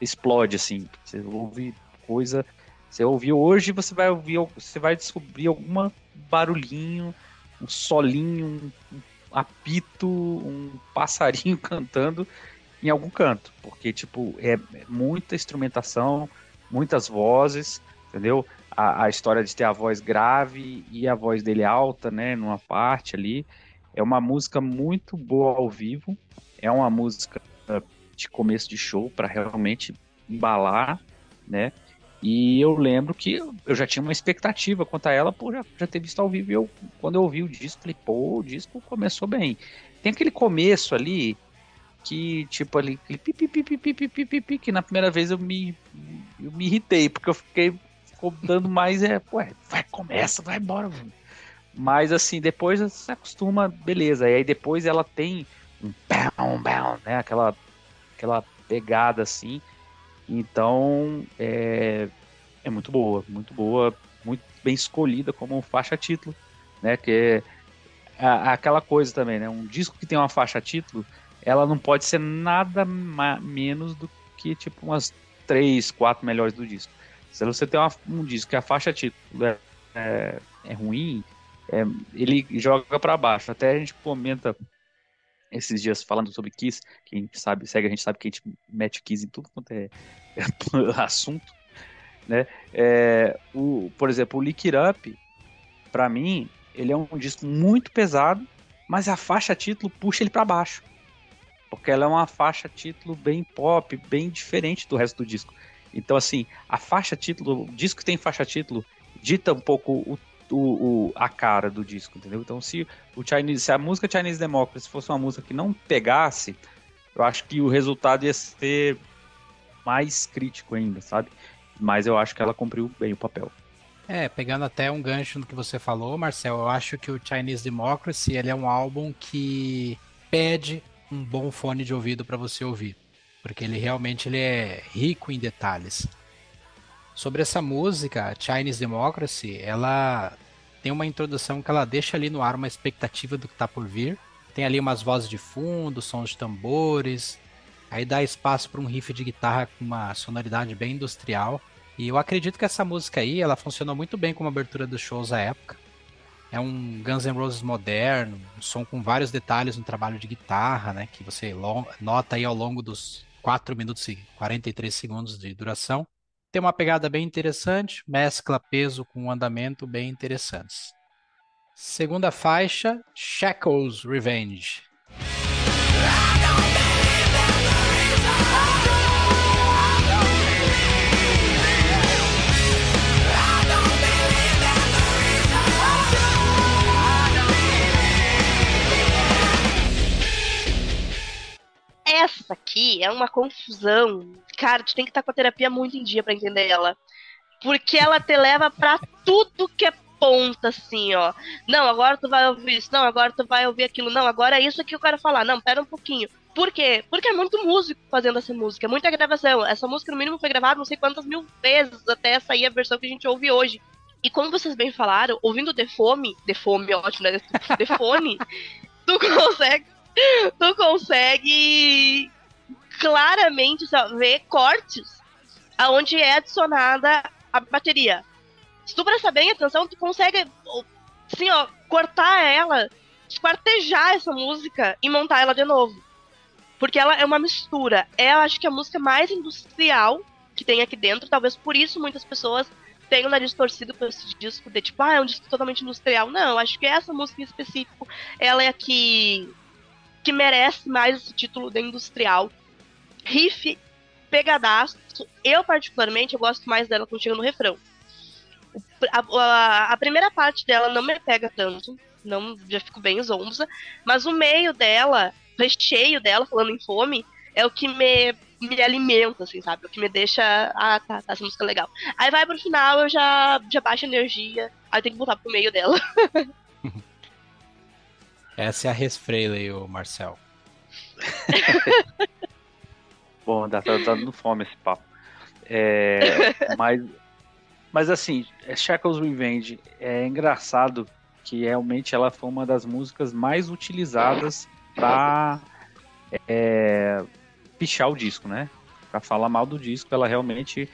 explode assim. Você ouve coisa. Você ouviu hoje, você vai ouvir, você vai descobrir algum barulhinho, um solinho, um apito, um passarinho <laughs> cantando em algum canto, porque tipo é muita instrumentação, muitas vozes, entendeu? A, a história de ter a voz grave e a voz dele alta, né, numa parte ali. É uma música muito boa ao vivo. É uma música de começo de show para realmente embalar, né? E eu lembro que eu já tinha uma expectativa quanto a ela, por já, já ter visto ao vivo. E eu, quando eu ouvi o disco, falei, pô, o disco começou bem. Tem aquele começo ali que, tipo, ali, aquele pi, pi, pi, pi, pi, pi, pi, pi, que na primeira vez eu me, eu me irritei, porque eu fiquei dando mais, é, ué, vai, começa, vai embora, mano. Mas assim, depois você acostuma, beleza. E aí depois ela tem um bam, bam, né? Aquela, aquela pegada assim. Então é, é muito boa, muito boa, muito bem escolhida como faixa título, né? Que é aquela coisa também, né? Um disco que tem uma faixa título, ela não pode ser nada menos do que tipo umas três, quatro melhores do disco. Se você tem uma, um disco que a faixa título é, é, é ruim, é, ele joga para baixo. Até a gente comenta esses dias falando sobre Kiss, quem sabe, segue a gente sabe que a gente mete Kiss em tudo quanto é, é <laughs> assunto, né? É, o, por exemplo, o Lick Up, para mim, ele é um disco muito pesado, mas a faixa título puxa ele para baixo. Porque ela é uma faixa título bem pop, bem diferente do resto do disco. Então, assim, a faixa título, o disco que tem faixa título, dita um pouco o o, o, a cara do disco, entendeu? Então, se, o Chinese, se a música Chinese Democracy fosse uma música que não pegasse, eu acho que o resultado ia ser mais crítico ainda, sabe? Mas eu acho que ela cumpriu bem o papel. É, pegando até um gancho no que você falou, Marcel, eu acho que o Chinese Democracy ele é um álbum que pede um bom fone de ouvido para você ouvir, porque ele realmente ele é rico em detalhes. Sobre essa música, Chinese Democracy, ela tem uma introdução que ela deixa ali no ar uma expectativa do que está por vir. Tem ali umas vozes de fundo, sons de tambores, aí dá espaço para um riff de guitarra com uma sonoridade bem industrial. E eu acredito que essa música aí, ela funcionou muito bem como abertura dos shows à época. É um Guns N' Roses moderno, um som com vários detalhes no trabalho de guitarra, né, que você nota aí ao longo dos 4 minutos e 43 segundos de duração. Tem uma pegada bem interessante, mescla peso com andamento bem interessantes. Segunda faixa, Shackles Revenge. Essa aqui é uma confusão. Cara, tu tem que estar com a terapia muito em dia para entender ela. Porque ela te leva para tudo que é ponta, assim, ó. Não, agora tu vai ouvir isso. Não, agora tu vai ouvir aquilo. Não, agora é isso que eu quero falar. Não, pera um pouquinho. Por quê? Porque é muito músico fazendo essa música, é muita gravação. Essa música, no mínimo, foi gravada não sei quantas mil vezes até sair a versão que a gente ouve hoje. E como vocês bem falaram, ouvindo The Fome, The Fome, ótimo, né? <laughs> The Fone, tu consegue <laughs> tu consegue claramente ver cortes aonde é adicionada a bateria. Se tu prestar bem atenção, tu consegue, assim, ó, cortar ela, esquartejar essa música e montar ela de novo. Porque ela é uma mistura. É, eu acho que a música mais industrial que tem aqui dentro. Talvez por isso muitas pessoas tenham o nariz torcido por esse disco de tipo, ah, é um disco totalmente industrial. Não, acho que essa música em específico, ela é a que que merece mais esse título de industrial. Riff pegadaço. Eu, particularmente, eu gosto mais dela quando chega no refrão. A, a, a, primeira parte dela não me pega tanto, não já fico bem zonza, mas o meio dela, o recheio dela, falando em fome, é o que me, me alimenta, assim, sabe? O que me deixa. Ah, tá, tá, essa música é legal. Aí vai pro final, eu já, já baixo energia, aí tem que voltar pro meio dela. <laughs> Essa é a Resfreile, o Marcel. <laughs> Bom, tá, tá dando fome esse papo. É, <laughs> mas, mas assim, é Shackles Revenge é engraçado que realmente ela foi uma das músicas mais utilizadas para é, pichar o disco, né? Para falar mal do disco, ela realmente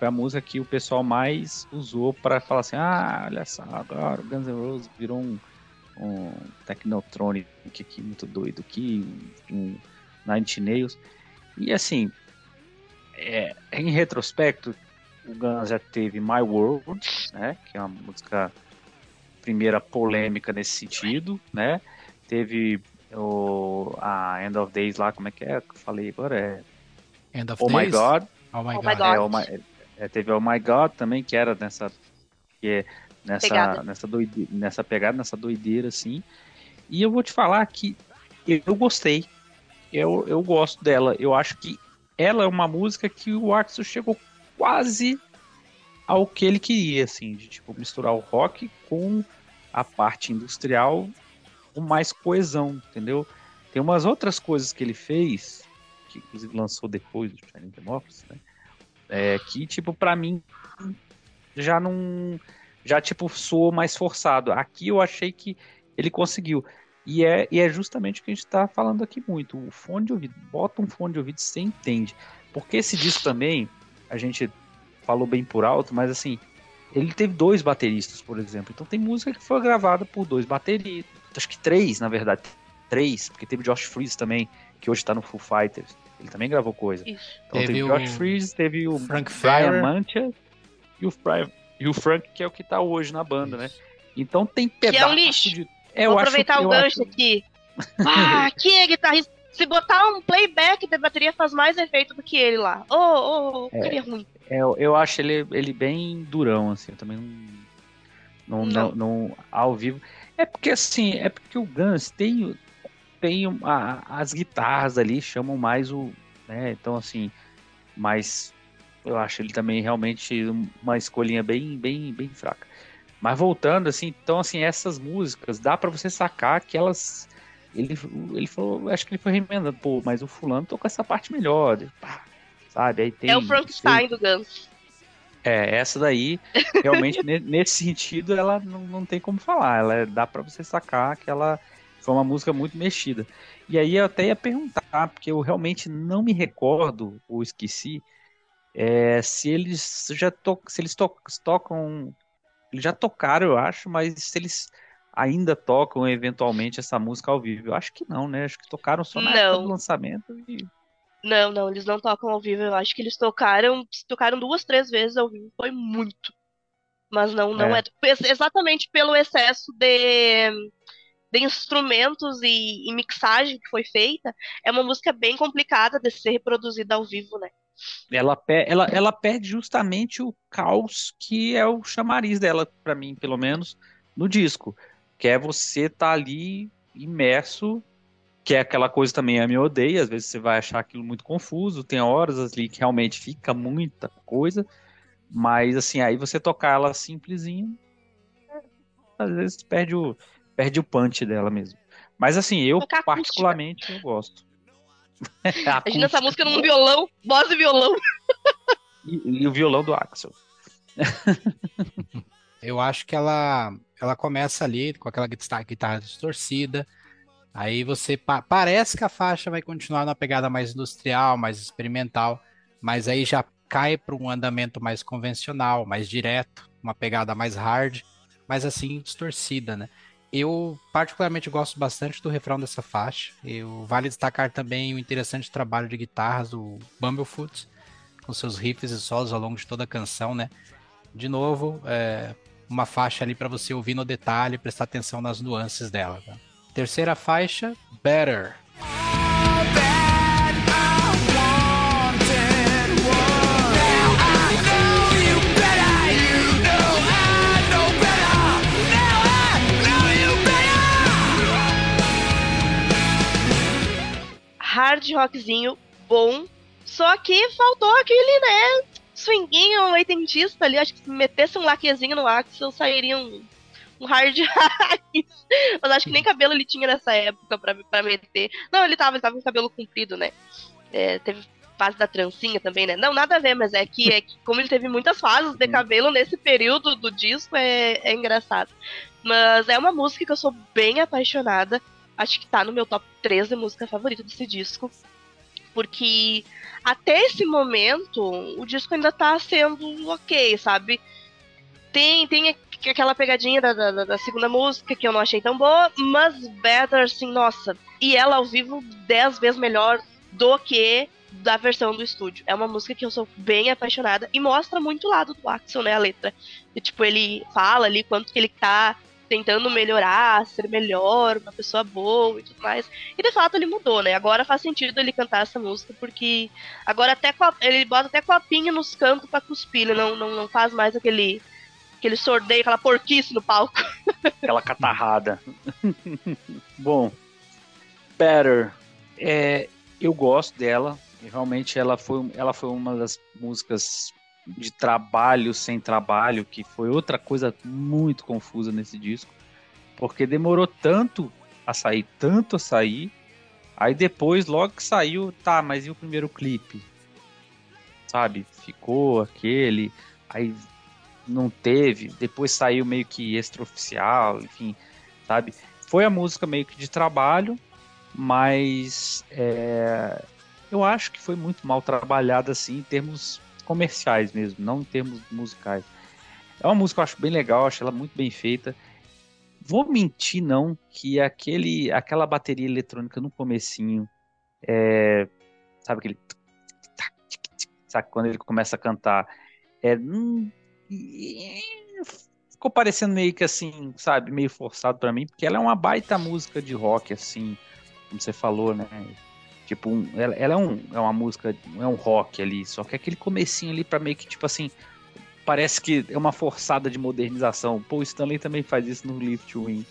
foi a música que o pessoal mais usou para falar assim: ah, olha só, agora o Guns N' Roses virou um um Technotronic aqui muito doido aqui, um Nine Nails. E assim, é, em retrospecto, o Guns já teve My World, né, que é uma música primeira polêmica nesse sentido, né? Teve o a End of Days lá, como é que é? Que eu falei agora é End of Oh Days? My God. Oh My oh God. É, oh my, é, teve Oh My God também, que era nessa que é nessa, pegada. nessa, doideira, nessa pegada, nessa doideira, assim. E eu vou te falar que eu, gostei. Eu, eu gosto dela. Eu acho que ela é uma música que o Axel chegou quase ao que ele queria, assim, de tipo, misturar o rock com a parte industrial com mais coesão, entendeu? Tem umas outras coisas que ele fez, que inclusive lançou depois do Shining Democracy, né? É, que, tipo, para mim já não já tipo soou mais forçado. Aqui eu achei que ele conseguiu. E é, e é justamente o que a gente está falando aqui muito. O fone de ouvido, bota um fone de ouvido, você entende. Porque esse disco também, a gente falou bem por alto, mas assim, ele teve dois bateristas, por exemplo. Então tem música que foi gravada por dois bateristas. Acho que três, na verdade. Três, porque teve Josh Freeze também, que hoje está no Full Fighters. Ele também gravou coisa. Isso. Então teve, teve o Josh Freeze, teve o Frank Brian Mantia e o Brian, e o Frank, que é o que tá hoje na banda, né? Então tem pedaço que é um lixo. de. É, Vou aproveitar acho, o gancho acho... aqui. <laughs> Ah, aqui é guitarrista. Se botar um playback da bateria faz mais efeito do que ele lá. Ô, ô, ô, é, ruim. É, eu acho ele, ele bem durão, assim. Eu também não não, não. não, não. Ao vivo. É porque, assim, é porque o Guns tem. Tem a, as guitarras ali chamam mais o. Né, então, assim. Mais eu acho ele também realmente uma escolhinha bem, bem, bem fraca. Mas voltando, assim, então, assim, essas músicas, dá para você sacar que elas. Ele, ele falou, acho que ele foi remendando, pô, mas o fulano tocou essa parte melhor. Sabe? Aí tem, é o Frankenstein do Guns. É, essa daí, realmente, <laughs> nesse sentido, ela não, não tem como falar. Ela é, dá para você sacar que ela foi uma música muito mexida. E aí eu até ia perguntar, porque eu realmente não me recordo, ou esqueci, é, se eles já to se eles to tocam. Eles já tocaram, eu acho, mas se eles ainda tocam eventualmente essa música ao vivo. Eu acho que não, né? Acho que tocaram só na não. época do lançamento e não, não, eles não tocam ao vivo. Eu acho que eles tocaram, tocaram duas, três vezes ao vivo. Foi muito. Mas não, não é, é exatamente pelo excesso de, de instrumentos e, e, mixagem que foi feita. É uma música bem complicada de ser reproduzida ao vivo, né? Ela, ela, ela perde justamente o caos que é o chamariz dela, para mim, pelo menos, no disco. Que é você estar tá ali imerso que é aquela coisa também a me odeia, às vezes você vai achar aquilo muito confuso, tem horas ali que realmente fica muita coisa, mas assim, aí você tocar ela simplesinho, às vezes perde o, perde o punch dela mesmo. Mas assim, eu particularmente eu gosto. <laughs> Imagina essa música num violão, voz e violão. E, e o violão do Axel. <laughs> eu acho que ela, ela começa ali com aquela guitarra, guitarra distorcida, Aí você pa parece que a faixa vai continuar na pegada mais industrial, mais experimental, mas aí já cai para um andamento mais convencional, mais direto, uma pegada mais hard, mas assim distorcida, né? Eu particularmente gosto bastante do refrão dessa faixa. Eu vale destacar também o interessante trabalho de guitarras do Bumblefoot, com seus riffs e solos ao longo de toda a canção, né? De novo, é uma faixa ali para você ouvir no detalhe, prestar atenção nas nuances dela. Tá? Terceira faixa, Better. Hard rockzinho bom, só que faltou aquele, né, swinguinho oitentista ali, acho que se metesse um laquezinho no Axel, sairia um um hard <laughs> raiz. Mas acho que nem cabelo ele tinha nessa época pra, pra meter. Não, ele tava, ele tava com cabelo comprido, né? É, teve fase da trancinha também, né? Não, nada a ver, mas é que, é que como ele teve muitas fases de cabelo nesse período do disco, é, é engraçado. Mas é uma música que eu sou bem apaixonada. Acho que tá no meu top 3 de música favorita desse disco. Porque até esse momento, o disco ainda tá sendo ok, sabe? Tem, tem aquela pegadinha da, da, da, segunda música que eu não achei tão boa, mas Better, assim, nossa. E ela ao vivo, dez vezes melhor do que da versão do estúdio. É uma música que eu sou bem apaixonada e mostra muito o lado do Axel, né, a letra. E, tipo, ele fala ali quanto que ele tá tentando melhorar, ser melhor, uma pessoa boa e tudo mais. E de fato ele mudou, né? Agora faz sentido ele cantar essa música, porque agora até ele bota até copinha nos cantos pra cuspir, ele não, não, não faz mais aquele aquele sordeio, aquela porquice no palco. <laughs> Aquela catarrada. Bom, Better. É, eu gosto dela. Realmente ela foi, ela foi uma das músicas de trabalho sem trabalho, que foi outra coisa muito confusa nesse disco. Porque demorou tanto a sair, tanto a sair. Aí depois, logo que saiu, tá, mas e o primeiro clipe? Sabe? Ficou aquele. Aí não teve, depois saiu meio que extraoficial, enfim, sabe? Foi a música meio que de trabalho, mas é, eu acho que foi muito mal trabalhada assim em termos comerciais mesmo, não em termos musicais. É uma música que eu acho bem legal, acho ela muito bem feita. Vou mentir não que aquele, aquela bateria eletrônica no comecinho, é, sabe aquele sabe quando ele começa a cantar, é, hum, ficou parecendo meio que assim, sabe, meio forçado para mim, porque ela é uma baita música de rock, assim, como você falou, né? Tipo, um, ela, ela, é, um, é uma música, é um rock ali, só que aquele comecinho ali para meio que, tipo assim, parece que é uma forçada de modernização. Pô, Stanley também faz isso no Lift to Win,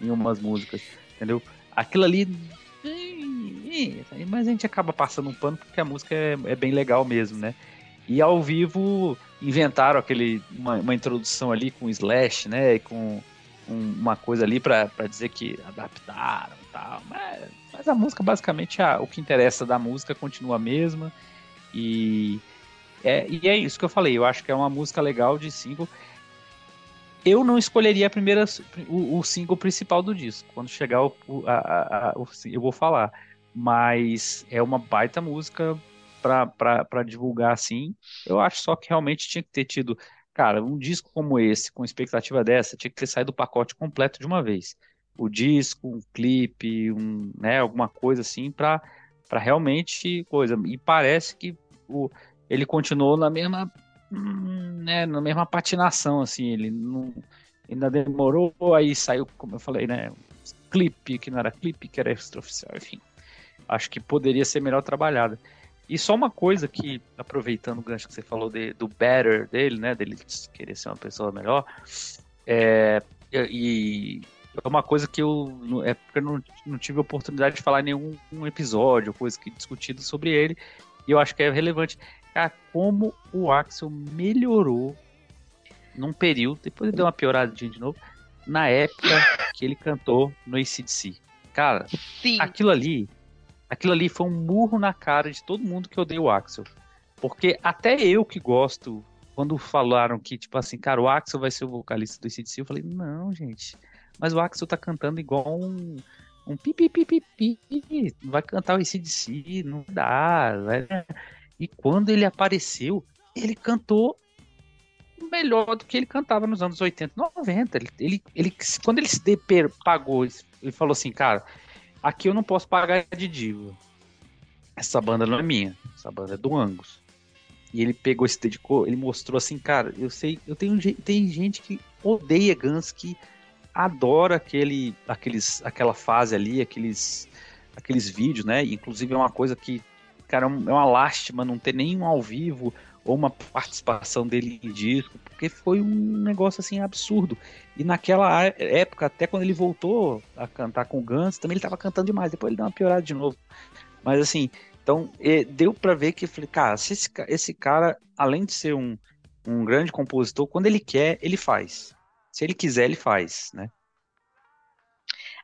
em umas músicas, entendeu? Aquilo ali. Mas a gente acaba passando um pano porque a música é, é bem legal mesmo, né? E ao vivo inventaram aquele uma, uma introdução ali com slash, né? Com um, uma coisa ali para dizer que adaptaram e tal. Mas, mas a música, basicamente, a, o que interessa da música continua a mesma. E É, e é isso que eu falei. Eu acho que é uma música legal de single. Eu não escolheria a primeira, o, o single principal do disco. Quando chegar o, a, a, eu vou falar. Mas é uma baita música para divulgar assim. Eu acho só que realmente tinha que ter tido, cara, um disco como esse, com expectativa dessa, tinha que ter saído o pacote completo de uma vez. O disco, um clipe, um, né, alguma coisa assim para para realmente coisa. E parece que o, ele continuou na mesma hum, né, na mesma patinação assim, ele não ainda demorou, aí saiu, como eu falei, né, clipe que não era clipe, que era extraoficial, enfim. Acho que poderia ser melhor trabalhada. E só uma coisa que, aproveitando o gancho que você falou de, do better dele, né, dele querer ser uma pessoa melhor, é, e é uma coisa que eu, é porque eu não, não tive oportunidade de falar em nenhum um episódio, coisa que discutido sobre ele, e eu acho que é relevante. Cara, como o Axel melhorou num período, depois ele deu uma pioradinha de novo, na época <laughs> que ele cantou no ACDC. Cara, Sim. aquilo ali aquilo ali foi um murro na cara de todo mundo que odeia o Axel. Porque até eu que gosto, quando falaram que, tipo assim, cara, o Axel vai ser o vocalista do ICDC, eu falei, não, gente, mas o Axel tá cantando igual um, um pipipipipi, vai cantar o ICDC, não dá. Vai... E quando ele apareceu, ele cantou melhor do que ele cantava nos anos 80, 90. Ele, ele, ele quando ele se pagou, ele falou assim, cara, Aqui eu não posso pagar de diva. Essa banda não é minha. Essa banda é do Angus. E ele pegou esse dedicou, ele mostrou assim, cara, eu sei, eu tenho tem gente que odeia Guns que adora aquele aqueles aquela fase ali, aqueles aqueles vídeos, né? Inclusive é uma coisa que cara, é, é uma lástima não ter nenhum ao vivo ou uma participação dele em disco, porque foi um negócio assim absurdo. E naquela época, até quando ele voltou a cantar com o Guns, também ele estava cantando demais, depois ele deu uma piorada de novo. Mas assim, então deu para ver que falei, cara, se esse, esse cara, além de ser um, um grande compositor, quando ele quer, ele faz. Se ele quiser, ele faz, né?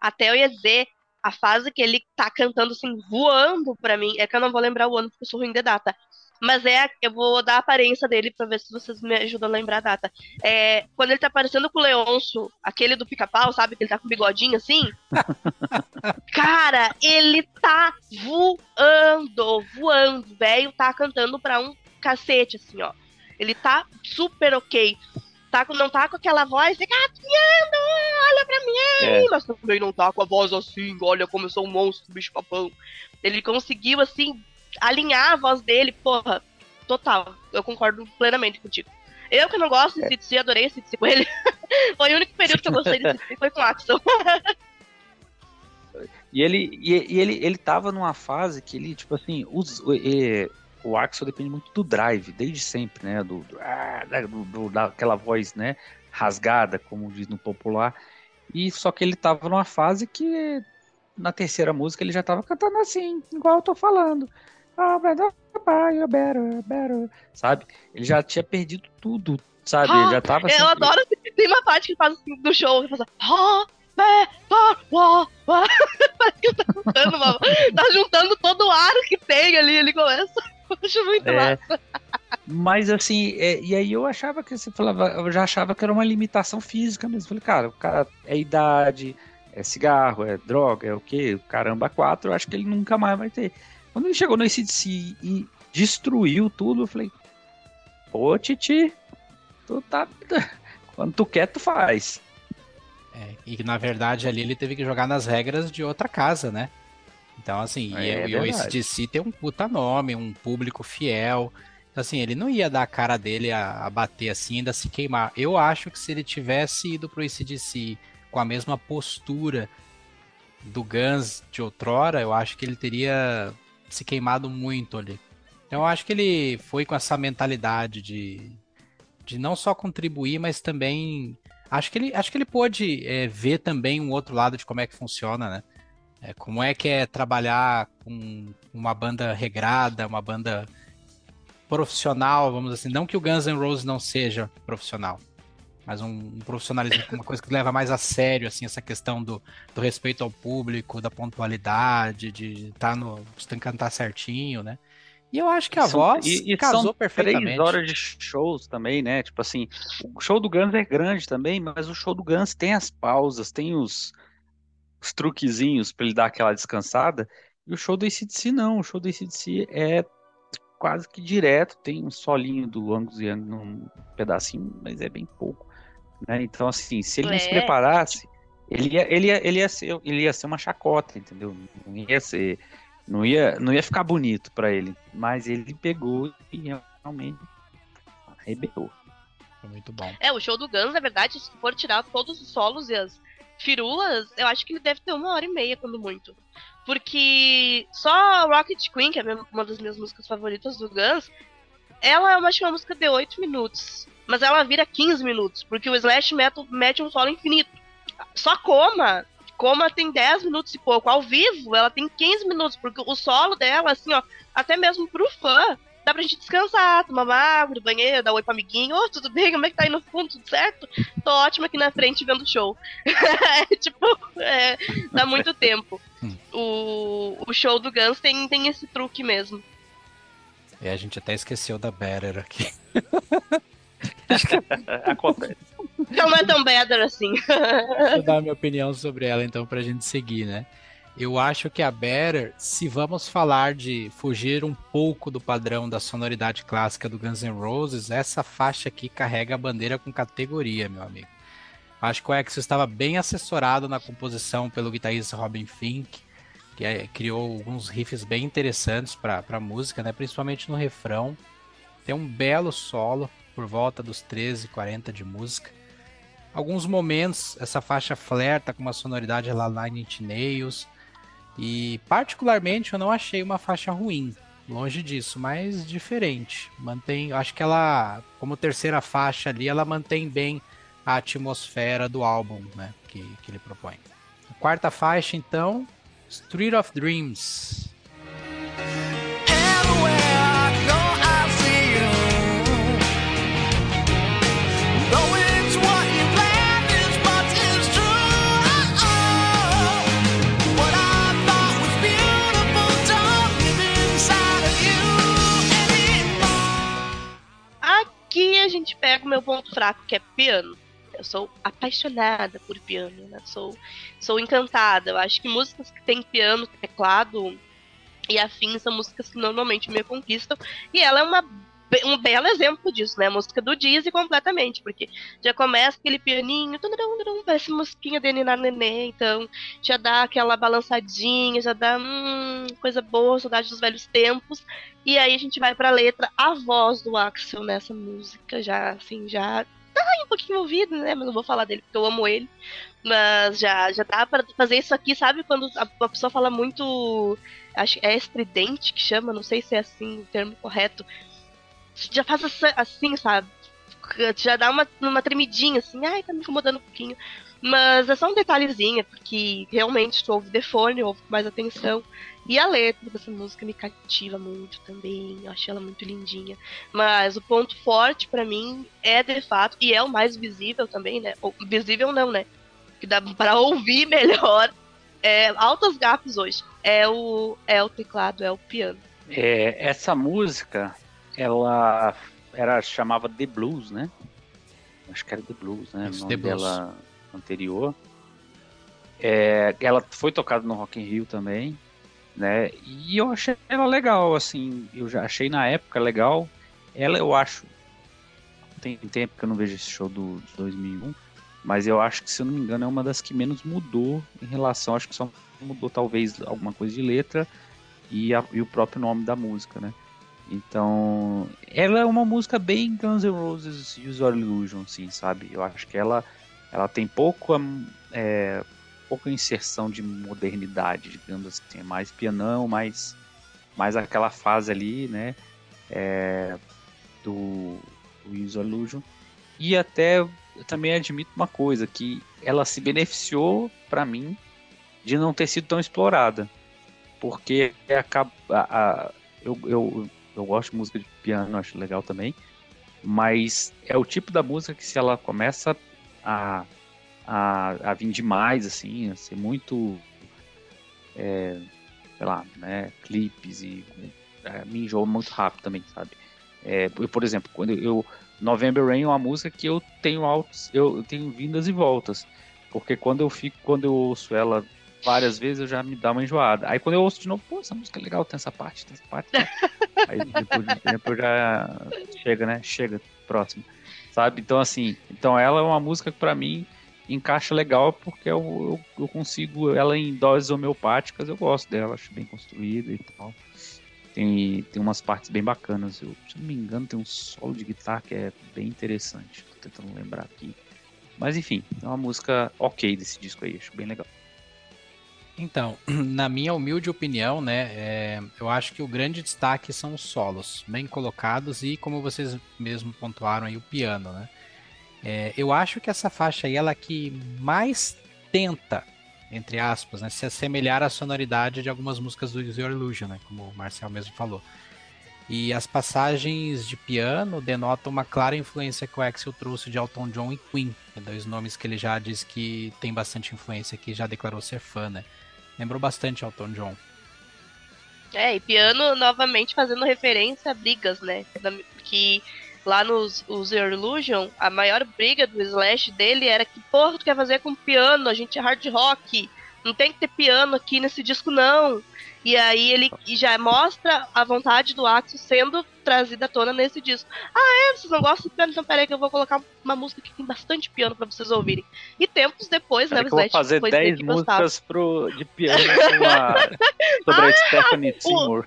Até eu ia dizer, a fase que ele tá cantando assim, voando pra mim, é que eu não vou lembrar o ano porque eu sou ruim de data. Mas é, eu vou dar a aparência dele pra ver se vocês me ajudam a lembrar a data. É, quando ele tá aparecendo com o Leôncio, aquele do pica-pau, sabe? Que ele tá com o bigodinho assim. <laughs> Cara, ele tá voando, voando. Velho tá cantando pra um cacete, assim, ó. Ele tá super ok. Tá, não tá com aquela voz, fica, ah, olha pra mim, é. mas também não tá com a voz assim, olha como eu sou um monstro, bicho papão. Ele conseguiu, assim, alinhar a voz dele, porra, total. Eu concordo plenamente contigo. Eu que não gosto de é. CDC, adorei esse CDC com ele. <laughs> foi o único período que eu gostei de <laughs> CDC, foi com o Axel. e ele, e, e, ele, ele tava numa fase que ele, tipo assim, os, e, o Axel depende muito do drive, desde sempre, né? Do, do, ah, do, do, daquela voz, né? Rasgada, como diz no popular. E só que ele tava numa fase que na terceira música ele já tava cantando assim, igual eu tô falando. Better, better, better. Sabe? Ele já tinha perdido tudo, sabe? Ah, ele já tava assim. Eu adoro. Tem uma parte que faz assim, do show, que faz assim. <laughs> Parece que tá cantando, uma... tá juntando todo o ar que tem ali, ele começa. <laughs> Acho muito é, massa. Mas assim, é, e aí eu achava que você falava, eu já achava que era uma limitação física mesmo. Falei, cara, o cara é idade, é cigarro, é droga, é o que? Caramba, quatro, eu acho que ele nunca mais vai ter. Quando ele chegou no ACDC e destruiu tudo, eu falei, pô, Titi, tu tá. <laughs> Quando tu quer, tu faz. É, e na verdade ali ele teve que jogar nas regras de outra casa, né? Então, assim, é, e, é o ACDC tem um puta nome, um público fiel. Então, assim, ele não ia dar a cara dele a, a bater assim, ainda se queimar. Eu acho que se ele tivesse ido pro ACDC com a mesma postura do Guns de outrora, eu acho que ele teria se queimado muito ali. Então eu acho que ele foi com essa mentalidade de, de não só contribuir, mas também acho que ele acho que ele pôde é, ver também um outro lado de como é que funciona, né? É, como é que é trabalhar com uma banda regrada, uma banda profissional, vamos assim, não que o Guns N' Roses não seja profissional, mas um, um, profissionalismo, uma coisa que leva mais a sério, assim, essa questão do, do respeito ao público, da pontualidade, de estar tá no. Que cantar certinho, né? E eu acho que a São- voz e, e casou são perfeitamente. três horas de shows também, né? Tipo assim, o show do Guns é grande também, mas o show do Guns tem as pausas, tem os, os truquezinhos pra ele dar aquela descansada. E o show do ACDC não, o show do ACDC é quase que direto, tem um solinho do Angus Young num pedacinho, mas é bem pouco, né? Então assim, se ele não se É. preparasse, ele ia, ele ia, ele ia ser, ele ia ser uma chacota, entendeu? Não ia ser, não ia, não ia ficar bonito pra ele, mas ele pegou e realmente arrebentou. Foi muito bom. É, o show do Guns, na verdade, se for tirar todos os solos e as firulas, eu acho que ele deve ter uma hora e meia, quando muito. Porque só Rocket Queen, que é uma das minhas músicas favoritas do Guns, ela acho que é uma música de 8 minutos. Mas ela vira 15 minutos, porque o Slash Metal mete um solo infinito. Só Coma, Coma tem 10 minutos e pouco. Ao vivo, ela tem 15 minutos, porque o solo dela, assim, ó, até mesmo pro fã, dá pra gente descansar, tomar uma água do banheiro, dar oi pro amiguinho. Ô, tudo bem? Como é que tá aí no fundo? Tudo certo? Tô ótima aqui na frente vendo o show. <laughs> É, tipo, é, dá muito tempo. Hum. O, o show do Guns tem, tem esse truque mesmo. E a gente até esqueceu da Better aqui. <laughs> Acontece. Então não é tão better assim. Deixa eu dar a minha opinião sobre ela, então, pra gente seguir, né? Eu acho que a Better, se vamos falar de fugir um pouco do padrão da sonoridade clássica do Guns N' Roses, essa faixa aqui carrega a bandeira com categoria, meu amigo. Acho que o Exo estava bem assessorado na composição pelo guitarrista Robin Fink, que eh, criou alguns riffs bem interessantes para a música, né? principalmente no refrão. Tem um belo solo por volta dos 13, 40 de música. Alguns momentos essa faixa flerta com uma sonoridade lá Nine Inch Nails. E particularmente eu não achei uma faixa ruim, longe disso, mas diferente. Mantém, acho que ela, como terceira faixa ali, ela mantém bem a atmosfera do álbum, né, que, que ele propõe. A quarta faixa então, Street of Dreams. Gente pega o meu ponto fraco, que é piano. Eu sou apaixonada por piano, né? Sou, sou encantada. Eu acho que músicas que tem piano, teclado e afins são músicas que normalmente me conquistam. E ela é uma, um belo exemplo disso, né? A música do Dizzy completamente, porque já começa aquele pianinho, tudurum, tudurum, parece musiquinha de Ninar Nenê, então já dá aquela balançadinha, já dá hum, coisa boa, saudade dos velhos tempos. E aí a gente vai pra letra, a voz do Axel nessa música, já assim, já tá um pouquinho ouvido, né? Mas não vou falar dele porque eu amo ele. Mas já, já dá pra fazer isso aqui, sabe? Quando a, a pessoa fala muito. Acho é estridente que chama, não sei se é assim o termo correto. Já faz assim, sabe? Já dá uma, uma tremidinha, assim, ai, tá me incomodando um pouquinho. Mas é só um detalhezinho, porque realmente tu ouve de fone, ouve com mais atenção. E a letra dessa música me cativa muito também. Eu achei ela muito lindinha. Mas o ponto forte pra mim é de fato, e é o mais visível também, né? Ou, visível não, né? Que dá pra ouvir melhor. É, altas hoje. É o, é o teclado, é o piano. É, essa música, ela era chamava The Blues, né? Acho que era The Blues, né? Isso, o nome The Blues. dela anterior. É, ela foi tocada no Rock in Rio também, né? E eu achei ela legal, assim, eu já achei na época legal. Ela eu acho tem tempo que eu não vejo esse show do de 2001, mas eu acho que se eu não me engano é uma das que menos mudou em relação, acho que só mudou talvez alguma coisa de letra e, a- e o próprio nome da música, né? Então, ela é uma música bem Guns N' Roses Use Your Illusion, assim, sabe? Eu acho que ela, ela tem pouco, é, pouca inserção de modernidade, digamos assim, é mais pianão, mais, mais aquela fase ali, né? É, do, do Your Illusion. E até eu também admito uma coisa, que ela se beneficiou, pra mim, de não ter sido tão explorada. Porque acaba, a, a- eu, eu, eu gosto de música de piano, acho legal também. Mas é o tipo da música que se ela começa a, a, a vir demais, assim, a ser muito, é, sei lá, né, clipes e é, me enjoa muito rápido também, sabe? É, por exemplo, quando eu November Rain é uma música que eu tenho altos, eu tenho vindas e voltas, porque quando eu fico, quando eu ouço ela várias vezes, eu já me dá uma enjoada. Aí quando eu ouço de novo, pô, essa música é legal, tem essa parte, tem essa parte. <laughs> Aí depois de tempo já chega, né? Chega, próximo. Sabe? Então assim, então ela é uma música que para mim encaixa legal porque eu, eu, eu, consigo ela em doses homeopáticas, eu gosto dela, acho bem construída e tal. Tem, tem umas partes bem bacanas. Eu, se não me engano, tem um solo de guitarra que é bem interessante. Tô tentando lembrar aqui. Mas enfim, é uma música ok desse disco aí, acho bem legal. Então, <clears throat> na minha humilde opinião, né, é, eu acho que o grande destaque são os solos, bem colocados e, como vocês mesmo pontuaram aí, o piano, né. É, eu acho que essa faixa aí, ela que mais tenta entre aspas, né, se assemelhar à sonoridade de algumas músicas do Your Illusion, né, como o Marcel mesmo falou. E as passagens de piano denotam uma clara influência que o Axel trouxe de Elton John e Queen, dois nomes que ele já diz que tem bastante influência, que já declarou ser fã, né? Lembrou bastante Elton John. É, e piano novamente fazendo referência a brigas, né? Que lá nos User Illusion, a maior briga do Slash dele era que, porra, tu quer fazer com piano, a gente é hard rock, não tem que ter piano aqui nesse disco, não. E aí ele já mostra a vontade do Axel sendo trazida à tona nesse disco. Ah, é? Vocês não gostam de piano? Então peraí que eu vou colocar uma música que tem bastante piano para vocês ouvirem. E tempos depois, né, o vou fazer 10 músicas pro, de piano <laughs> sobre ah, a Stephanie Seymour.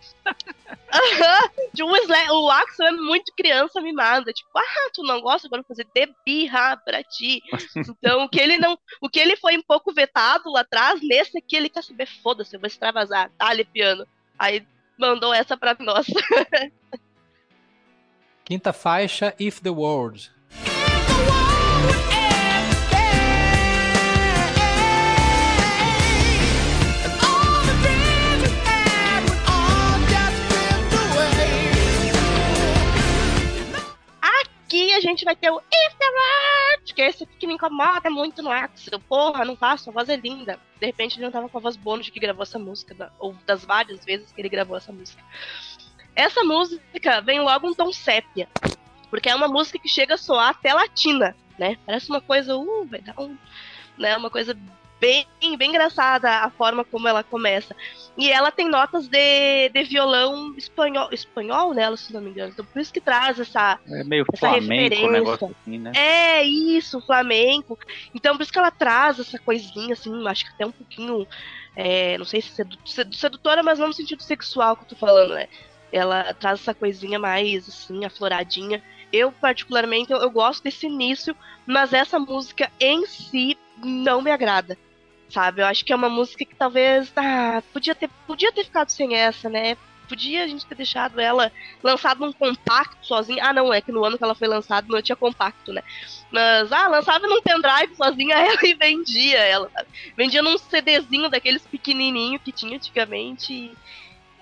de um Slash, o Axel é muito criança mimada. Tipo, ah, tu não gosta? Agora vou fazer de birra pra ti. Então, o que ele não... O que ele foi um pouco vetado lá atrás, nesse aqui ele quer saber, foda-se, eu vou extravasar. Dá-lhe piano. Aí mandou essa pra nós. <laughs> Quinta faixa, If the World. Aqui a gente vai ter o If the World, que é esse que me incomoda muito no Axel. Porra, não faço, a voz é linda. De repente ele não tava com a voz bônus que gravou essa música, ou das várias vezes que ele gravou essa música. Essa música vem logo um tom sépia, porque é uma música que chega a soar até latina, né? Parece uma coisa, uh, vai dar um, né, uma coisa bem, bem engraçada a forma como ela começa. E ela tem notas de, de violão espanhol, espanhol nela, se não me engano. Então por isso que traz essa. É meio essa flamenco o negócio assim, né? É, isso, flamenco. Então por isso que ela traz essa coisinha, assim, acho que até um pouquinho. É, não sei se sedutora, mas não no sentido sexual que eu tô falando, né? Ela traz essa coisinha mais assim, afloradinha. Eu, particularmente, eu, eu, gosto desse início, mas essa música em si não me agrada. Sabe? Eu acho que é uma música que talvez. Ah, podia ter, podia ter ficado sem essa, né? Podia a gente ter deixado ela lançada num compacto sozinha. Ah, não, é que no ano que ela foi lançada não tinha compacto, né? Mas, ah, lançava num pendrive sozinha <laughs> ela e vendia ela. Sabe? Vendia num CDzinho daqueles pequenininho que tinha antigamente. E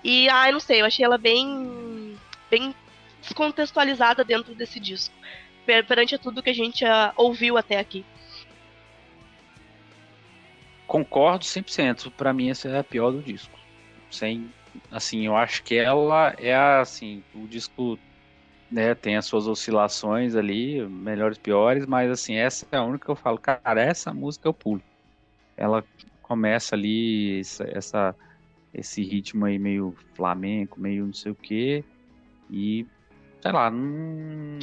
e, ah, não sei, eu achei ela bem, bem descontextualizada dentro desse disco, per perante tudo que a gente uh, ouviu até aqui. Concordo 100%. Para mim, essa é a pior do disco. Sem, assim, eu acho que ela é assim, o disco né, tem as suas oscilações ali, melhores piores, mas assim, essa é a única que eu falo, cara, essa música eu pulo. Ela começa ali, essa, essa esse ritmo aí meio flamenco, meio não sei o que. E, sei lá, não...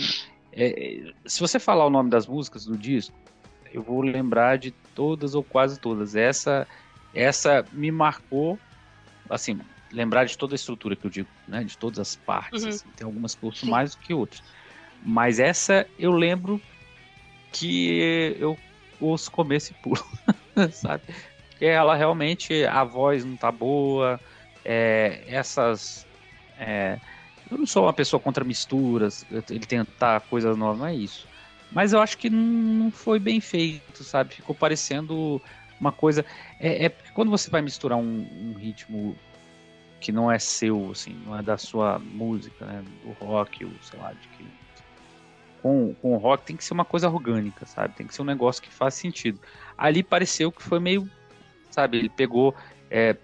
é, se você falar o nome das músicas do disco, eu vou lembrar de todas ou quase todas. Essa, essa me marcou, assim, lembrar de toda a estrutura que eu digo, né? De todas as partes. Uhum. Assim, tem algumas que eu ouço mais do que outras. Mas essa eu lembro que eu ouço começo e pulo, <laughs> sabe? Porque ela realmente a voz não tá boa, é, essas é, eu não sou uma pessoa contra misturas, ele tentar coisas novas, não é isso. Mas eu acho que não foi bem feito, sabe? Ficou parecendo uma coisa. É, é quando você vai misturar um, um, ritmo que não é seu, assim, não é da sua música, né? Do rock, ou sei lá, de que. Com, com o rock tem que ser uma coisa orgânica, sabe? Tem que ser um negócio que faz sentido. Ali pareceu que foi meio sabe? Ele pegou. É,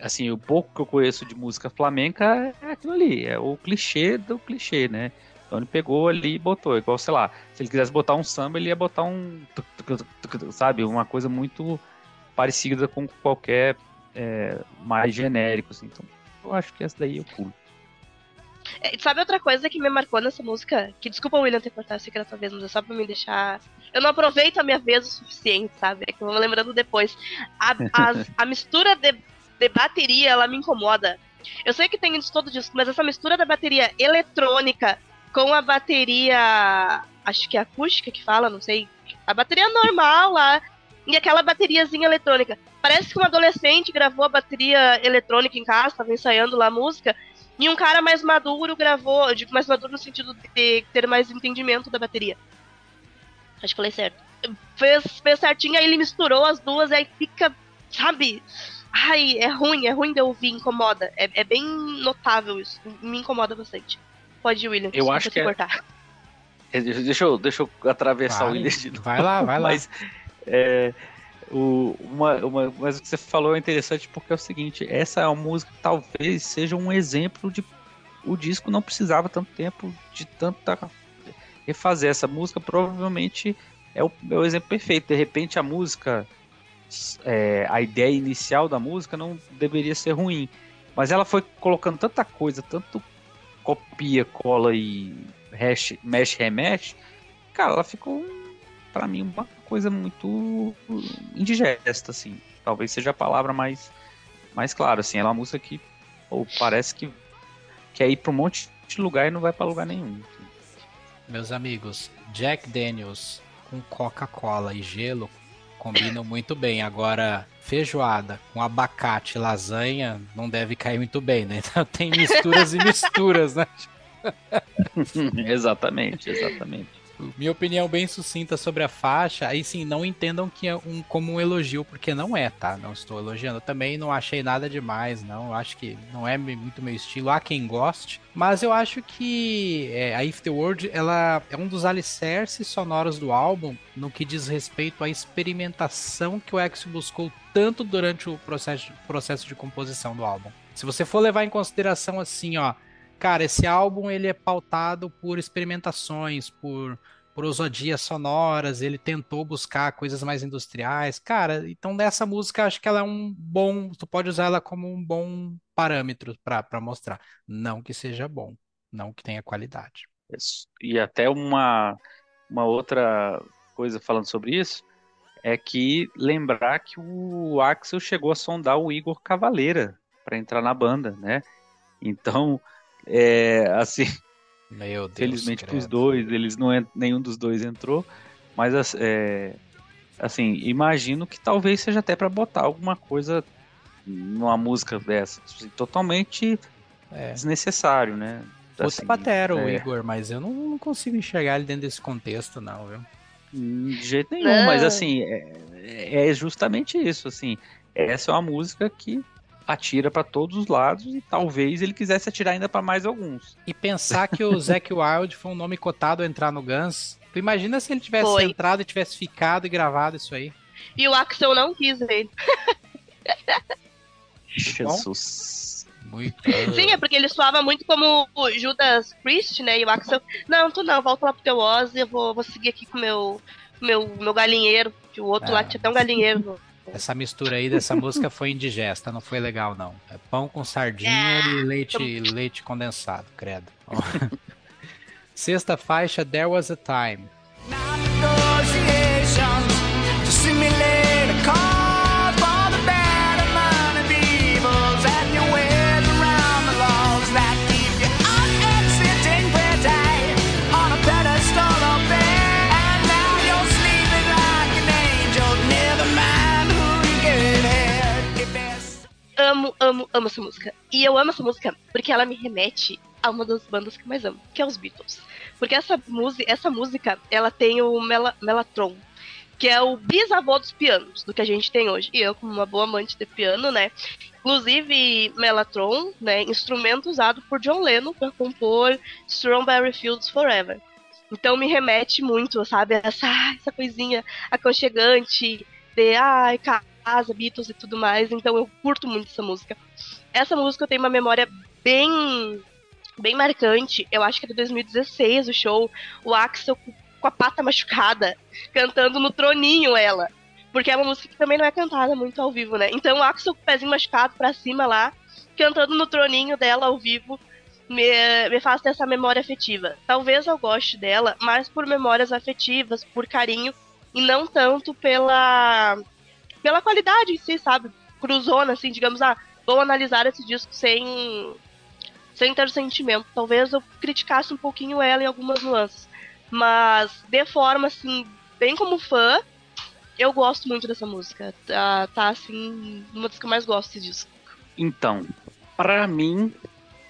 assim, o pouco que eu conheço de música flamenca é aquilo ali, é o clichê do clichê, né? Então ele pegou ali e botou, igual, sei lá, se ele quisesse botar um samba, ele ia botar um, sabe, uma coisa muito parecida com qualquer é, mais genérico, assim. Então, eu acho que essa daí eu pulo. É, sabe outra coisa que me marcou nessa música? Que desculpa, William, ter cortado essa tua vez, mas é só pra me deixar. Eu não aproveito a minha vez o suficiente, sabe? É que eu vou lembrando depois. A, a, <laughs> a mistura de, de bateria, ela me incomoda. Eu sei que tem isso todo disco, mas essa mistura da bateria eletrônica com a bateria. Acho que é acústica que fala, não sei. A bateria normal lá. E aquela bateriazinha eletrônica. Parece que um adolescente gravou a bateria eletrônica em casa, estava ensaiando lá a música. E um cara mais maduro gravou, digo mais maduro no sentido de ter mais entendimento da bateria. Acho que falei certo. Fez, fez certinho, aí ele misturou as duas, aí fica, sabe? Ai, é ruim, é ruim de ouvir, incomoda. É, é bem notável isso. Me incomoda bastante. Pode ir, William. Eu acho que. É... Cortar. <laughs> Deixa eu, deixa eu atravessar vai, o William de novo. Vai lá, vai lá. Mas, é, o, uma, uma, mas o que você falou é interessante porque é o seguinte: essa é uma música que talvez seja um exemplo de. O disco não precisava tanto tempo de tanta. Refazer. Essa música provavelmente é o, é o exemplo perfeito. De repente a música. É, a ideia inicial da música não deveria ser ruim. Mas ela foi colocando tanta coisa, tanto copia, cola e hash, mexe, remexe. Cara, ela ficou para mim uma coisa muito indigesta, assim. Talvez seja a palavra mais, mais clara, assim. Ela é uma música que ou parece que quer ir para um monte de lugar e não vai para lugar nenhum. Assim. Meus amigos, Jack Daniels com Coca-Cola e gelo combinam <coughs> muito bem. Agora, feijoada com abacate e lasanha não deve cair muito bem, né? Então tem misturas e misturas, né? <laughs> exatamente, exatamente minha opinião bem sucinta sobre a faixa. Aí sim, não entendam que é um, como um elogio, porque não é, tá? Não estou elogiando. Também não achei nada demais, não. Acho que não é muito meu estilo. Há quem goste. Mas eu acho que é, a If the World ela é um dos alicerces sonoros do álbum no que diz respeito à experimentação que o X buscou tanto durante o processo, processo de composição do álbum. Se você for levar em consideração assim, ó cara, esse álbum ele é pautado por experimentações, por, por osodias sonoras, ele tentou buscar coisas mais industriais. Cara, então dessa música acho que ela é um bom, tu pode usar ela como um bom parâmetro para mostrar. Não que seja bom, não que tenha qualidade. E até uma, uma outra coisa falando sobre isso, é que lembrar que o Axel chegou a sondar o Igor Cavaleira para entrar na banda, né? Então, é, assim, Meu Deus, felizmente para os dois, eles não nenhum dos dois entrou, mas é, assim, imagino que talvez seja até para botar alguma coisa numa música dessa, assim, totalmente é. desnecessário, né? Assim, batera o é. Igor, mas eu não, não, consigo enxergar ele dentro desse contexto, não, viu? De jeito nenhum, mas assim, é, é justamente isso, assim, essa é uma música que atira para todos os lados e talvez ele quisesse atirar ainda para mais alguns. E pensar que o <laughs> Zack Wild foi um nome cotado a entrar no Guns. Tu imagina se ele tivesse foi. entrado e tivesse ficado e gravado isso aí? E o Axel não quis ele. <laughs> Jesus. Muito. Sim, é porque ele soava muito como o Judas Priest, né? E o Axel, não, tu não, volta lá pro teu Oz eu vou, vou seguir aqui com o meu, meu, meu galinheiro. Que o outro é. lá tinha até um galinheiro essa mistura aí dessa <laughs> música foi indigesta, não foi legal, não. É pão com sardinha e leite, leite condensado, credo. <laughs> Sexta faixa, There Was a Time. Amo, amo, amo essa música. E eu amo essa música porque ela me remete a uma das bandas que eu mais amo, que é os Beatles. Porque essa, música, essa música, ela tem o Mel Melatron, que é o bisavô dos pianos, do que a gente tem hoje. E eu, como uma boa amante de piano, né? Inclusive, Melatron, né? Instrumento usado por John Lennon para compor Strawberry Fields Forever. Então me remete muito, sabe? Essa, essa coisinha aconchegante de, ai, cara casa, Beatles e tudo mais, então eu curto muito essa música. Essa música eu tenho uma memória bem bem marcante. Eu acho que é de 2016 o show, o Axel com a pata machucada, cantando no troninho ela. Porque é uma música que também não é cantada muito ao vivo, né? Então o Axel com o pezinho machucado pra cima lá, cantando no troninho dela ao vivo, me, me faz ter essa memória afetiva. Talvez eu goste dela, mas por memórias afetivas, por carinho, e não tanto pela, pela qualidade em si, sabe? Cruzona, assim, digamos, ah, vou analisar esse disco sem, sem ter sentimento. Talvez eu criticasse um pouquinho ela em algumas nuances. Mas, de forma, assim, bem como fã, eu gosto muito dessa música. Tá, tá assim, uma das que eu mais gosto desse disco. Então, para mim,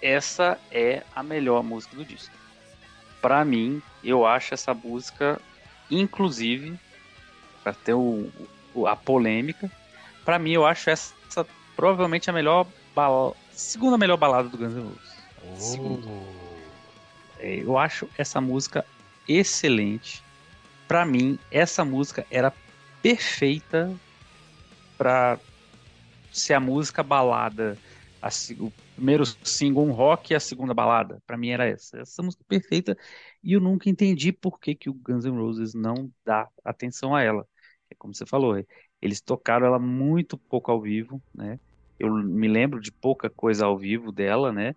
essa é a melhor música do disco. Para mim, eu acho essa música, inclusive, ter o, o, a polêmica, para mim eu acho essa, essa, provavelmente a melhor bala, segunda melhor balada do Guns N' Roses. Oh. Eu acho essa música excelente. Para mim, essa música era perfeita para ser a música balada, a, o primeiro single um rock e a segunda balada. Para mim era essa, essa música perfeita e eu nunca entendi por que, que o Guns N' Roses não dá atenção a ela. É como você falou, eles tocaram ela muito pouco ao vivo, né? Eu me lembro de pouca coisa ao vivo dela, né?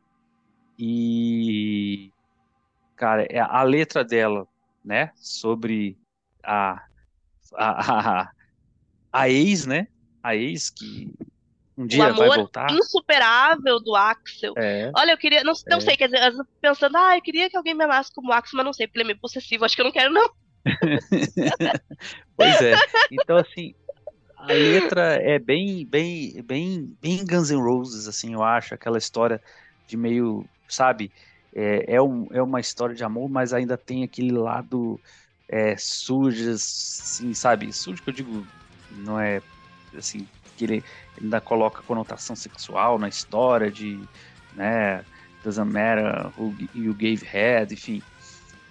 E cara, é a letra dela, né, sobre a a, a, a ex, né? A ex que um dia vai voltar. insuperável do Axel. É, Olha, eu queria. Não, não é. sei, quer dizer, pensando, ah, eu queria que alguém me amasse como o Axel, mas não sei, porque ele é meio possessivo, acho que eu não quero, não. <laughs> pois é. Então, assim, a letra é bem, bem, bem, bem Guns N' Roses, assim, eu acho, aquela história de meio, sabe, é, é, um, é uma história de amor, mas ainda tem aquele lado é, sujo, assim, sabe, sujo que eu digo, não é, assim, que ele ainda coloca conotação sexual na história de, né, doesn't matter who you gave head, enfim.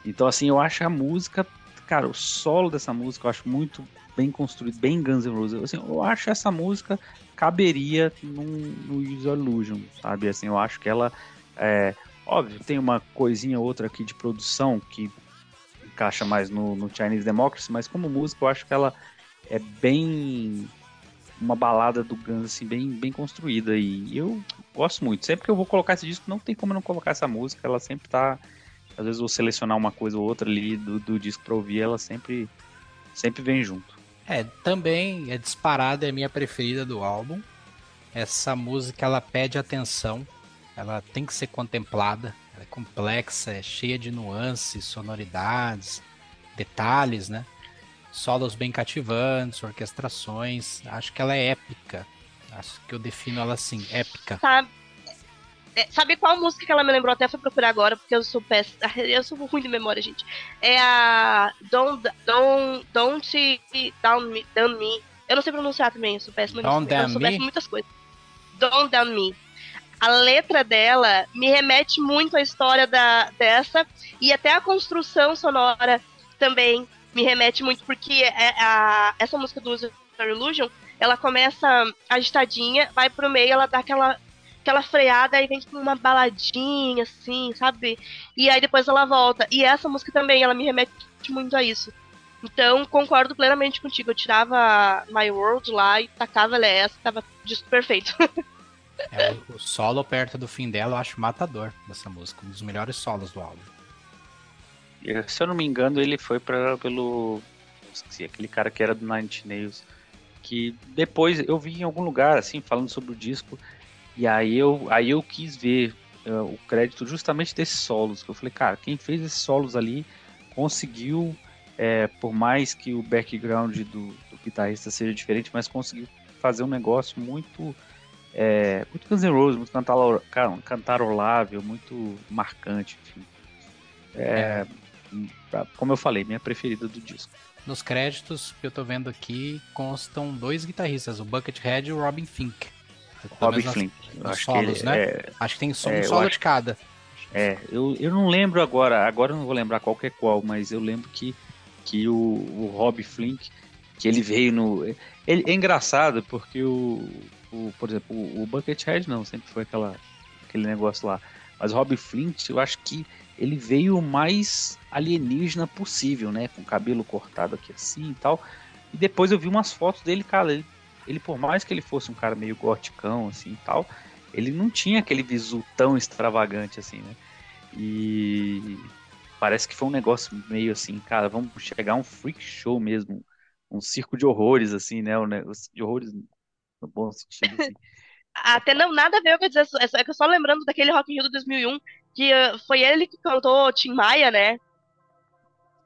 Então, assim, eu acho a música, cara, o solo dessa música eu acho muito bem construído, bem Guns N' Roses. Assim, eu acho essa música caberia no User Illusion, sabe? Assim, eu acho que ela, é, óbvio, tem uma coisinha outra aqui de produção que encaixa mais no, no Chinese Democracy, mas como música eu acho que ela é bem uma balada do Guns assim bem, bem construída e eu gosto muito. Sempre que eu vou colocar esse disco, não tem como não colocar essa música, ela sempre tá às vezes vou selecionar uma coisa ou outra ali do, do disco para ouvir, ela sempre sempre vem junto. É, também é disparada, é a minha preferida do álbum. Essa música ela pede atenção, ela tem que ser contemplada, ela é complexa, é cheia de nuances, sonoridades, detalhes, né? solos bem cativantes, orquestrações. Acho que ela é épica. Acho que eu defino ela assim, épica. Sabe, é, sabe qual música que ela me lembrou? Até fui procurar agora, porque eu sou péssima. <laughs> Eu sou ruim de memória, gente. É a Don't, don't, don't Down Me. Down me. Eu não sei pronunciar também, eu sou péssima. Don't eu sou péssima em muitas coisas. Don't Down Me. A letra dela me remete muito à história da, dessa e até a construção sonora também me remete muito, porque é, a, essa música do User Illusion, ela começa agitadinha, vai pro meio, ela dá aquela, aquela freada e vem com uma baladinha, assim, sabe? E aí depois ela volta. E essa música também, ela me remete muito a isso. Então, concordo plenamente contigo. Eu tirava My World lá e tacava ela essa, tava disso perfeito. <laughs> é, o solo perto do fim dela eu acho matador dessa música, um dos melhores solos do álbum. Se eu não me engano, ele foi para pelo. Esqueci, aquele cara que era do Nine Nails. Que depois eu vi em algum lugar, assim, falando sobre o disco. E aí eu, aí eu quis ver uh, o crédito justamente desses solos. Que eu falei, cara, quem fez esses solos ali conseguiu, é, por mais que o background do, do guitarrista seja diferente, mas conseguiu fazer um negócio muito. É, muito Guns N' Roses, muito cantarolável, muito marcante, enfim. É, é como eu falei, minha preferida do disco. Nos créditos que eu tô vendo aqui constam dois guitarristas, o Buckethead e o Robin Fink. Robin Fink. Acho solos, que né? É, acho que tem é, um solo acho, de cada. É, eu, eu não lembro agora, agora eu não vou lembrar qual é qual, mas eu lembro que, que o, o Rob Flink que ele veio no. Ele, é engraçado porque o, o, por exemplo, o, o Buckethead não, sempre foi aquela, aquele negócio lá. Mas o Rob Flint, eu acho que ele veio o mais alienígena possível, né? Com cabelo cortado aqui assim e tal. E depois eu vi umas fotos dele, cara. Ele, ele por mais que ele fosse um cara meio goticão assim tal, ele não tinha aquele visu tão extravagante assim, né? E parece que foi um negócio meio assim, cara, vamos chegar a um freak show mesmo, um circo de horrores, assim, né? Um de horrores no bom sentido, assim. <laughs> Até não, nada a ver, com dizer, é que eu só lembrando daquele Rock in Rio de 2001, que uh, foi ele que cantou Tim Maia, né?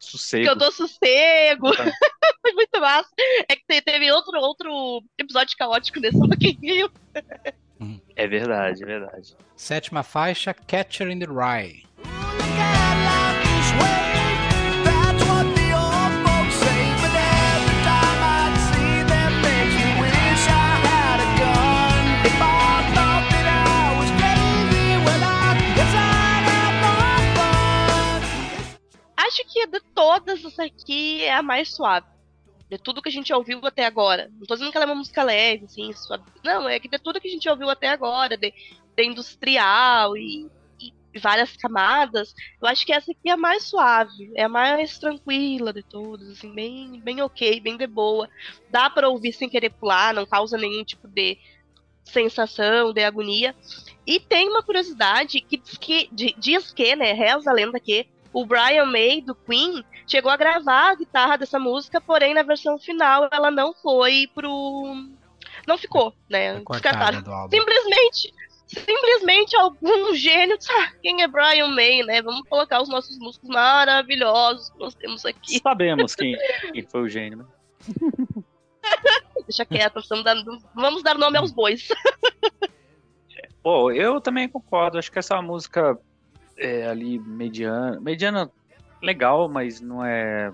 Sossego. Cantou Sossego. Tá. <laughs> foi muito massa. É que teve outro, outro episódio caótico nesse Rock Rio. É verdade, é verdade. Sétima faixa, Catcher in the Rye. Acho que de todas, essa aqui é a mais suave. De tudo que a gente ouviu até agora. Não tô dizendo que ela é uma música leve, assim, suave. Não, é que de tudo que a gente ouviu até agora, de, de industrial e, e, várias camadas, eu acho que essa aqui é a mais suave, é a mais tranquila de todas, assim, bem, bem ok, bem de boa. Dá para ouvir sem querer pular, não causa nenhum tipo de sensação, de agonia. E tem uma curiosidade que diz que, diz que né, reza a lenda que o Brian May, do Queen, chegou a gravar a guitarra dessa música, porém na versão final ela não foi pro. Não ficou, né? Simplesmente, simplesmente algum gênio. Ah, quem é Brian May, né? Vamos colocar os nossos músicos maravilhosos que nós temos aqui. Sabemos quem, quem foi o gênio, né? <laughs> Deixa quieto, dando, vamos dar nome aos bois. Pô, eu também concordo. Acho que essa música é, ali mediana. Mediana legal, mas não é.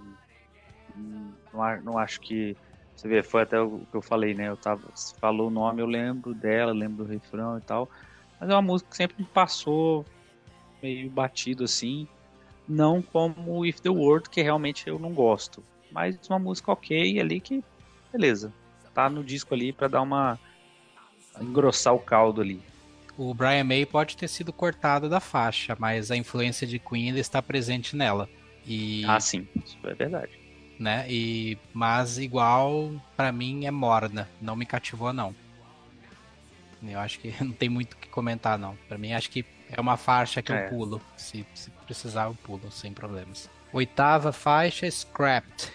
Não, não acho que. Você vê, foi até o que eu falei, né? Eu tava. Você falou o nome, eu lembro dela, lembro do refrão e tal. Mas é uma música que sempre me passou meio batido assim. Não como If the World, que realmente eu não gosto. Mas uma música ok ali que. Beleza. Tá no disco ali para dar uma. engrossar o caldo ali o Brian May pode ter sido cortado da faixa, mas a influência de Queen ainda está presente nela. E, ah, sim, isso é verdade. Né? E, mas igual, para mim é morna, não me cativou não. Eu acho que <laughs> não tem muito o que comentar não. Para mim acho que é uma faixa que é. eu pulo, se, se precisar eu pulo sem problemas. Oitava faixa, Scrapped.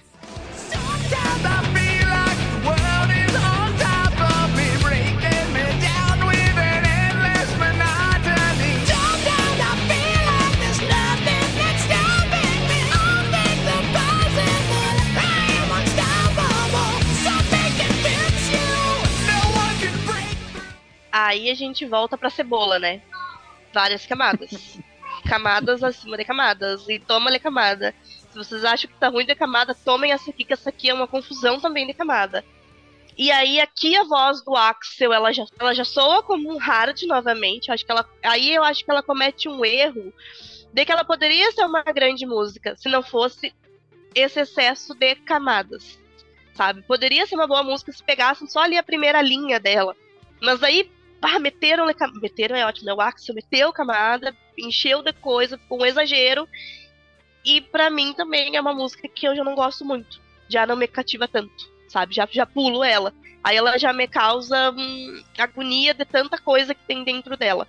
Aí a gente volta pra cebola, né? Várias camadas. <laughs> camadas acima de camadas. E toma-lhe camada. Se vocês acham que tá ruim de camada, tomem essa aqui, que essa aqui é uma confusão também de camada. E aí aqui a voz do Axel, ela já, ela já soa como um hard novamente. Acho que ela, aí eu acho que ela comete um erro de que ela poderia ser uma grande música se não fosse esse excesso de camadas, sabe? Poderia ser uma boa música se pegassem só ali a primeira linha dela. Mas aí ah, meteram, meteram é ótimo, né? O Axel meteu camada, encheu de coisa, com um exagero. E para mim também é uma música que eu já não gosto muito. Já não me cativa tanto, sabe? Já, já pulo ela. Aí ela já me causa hum, agonia de tanta coisa que tem dentro dela.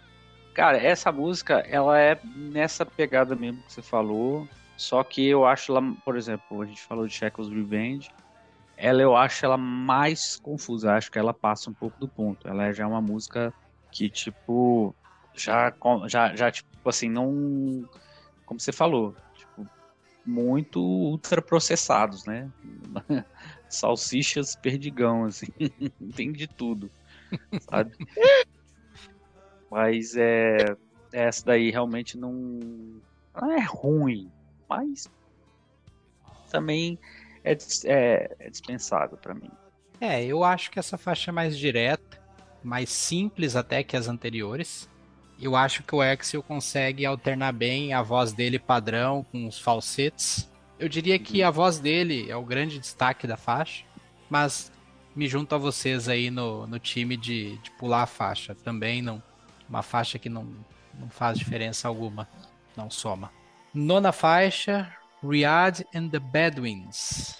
Cara, essa música, ela é nessa pegada mesmo que você falou. Só que eu acho ela, por exemplo, a gente falou de Shackles Revenge ela eu acho ela mais confusa. Acho que ela passa um pouco do ponto. Ela é já uma música que, tipo, já, já, já tipo assim, não. Como você falou, tipo, muito ultraprocessados, né? <laughs> Salsichas perdigão, assim. <laughs> Tem de tudo, sabe? <laughs> Mas é. Essa daí realmente não. Não é ruim, mas também é, é, é dispensável para mim. É, eu acho que essa faixa é mais direta, mais simples até que as anteriores. Eu acho que o Axel consegue alternar bem a voz dele padrão com os falsetes. Eu diria que a voz dele é o grande destaque da faixa. mas me junto a vocês aí no, no time de, de pular a faixa. Também não. Uma faixa que não, não faz diferença alguma. Não soma. Nona faixa, Riyadh and the Bedouins.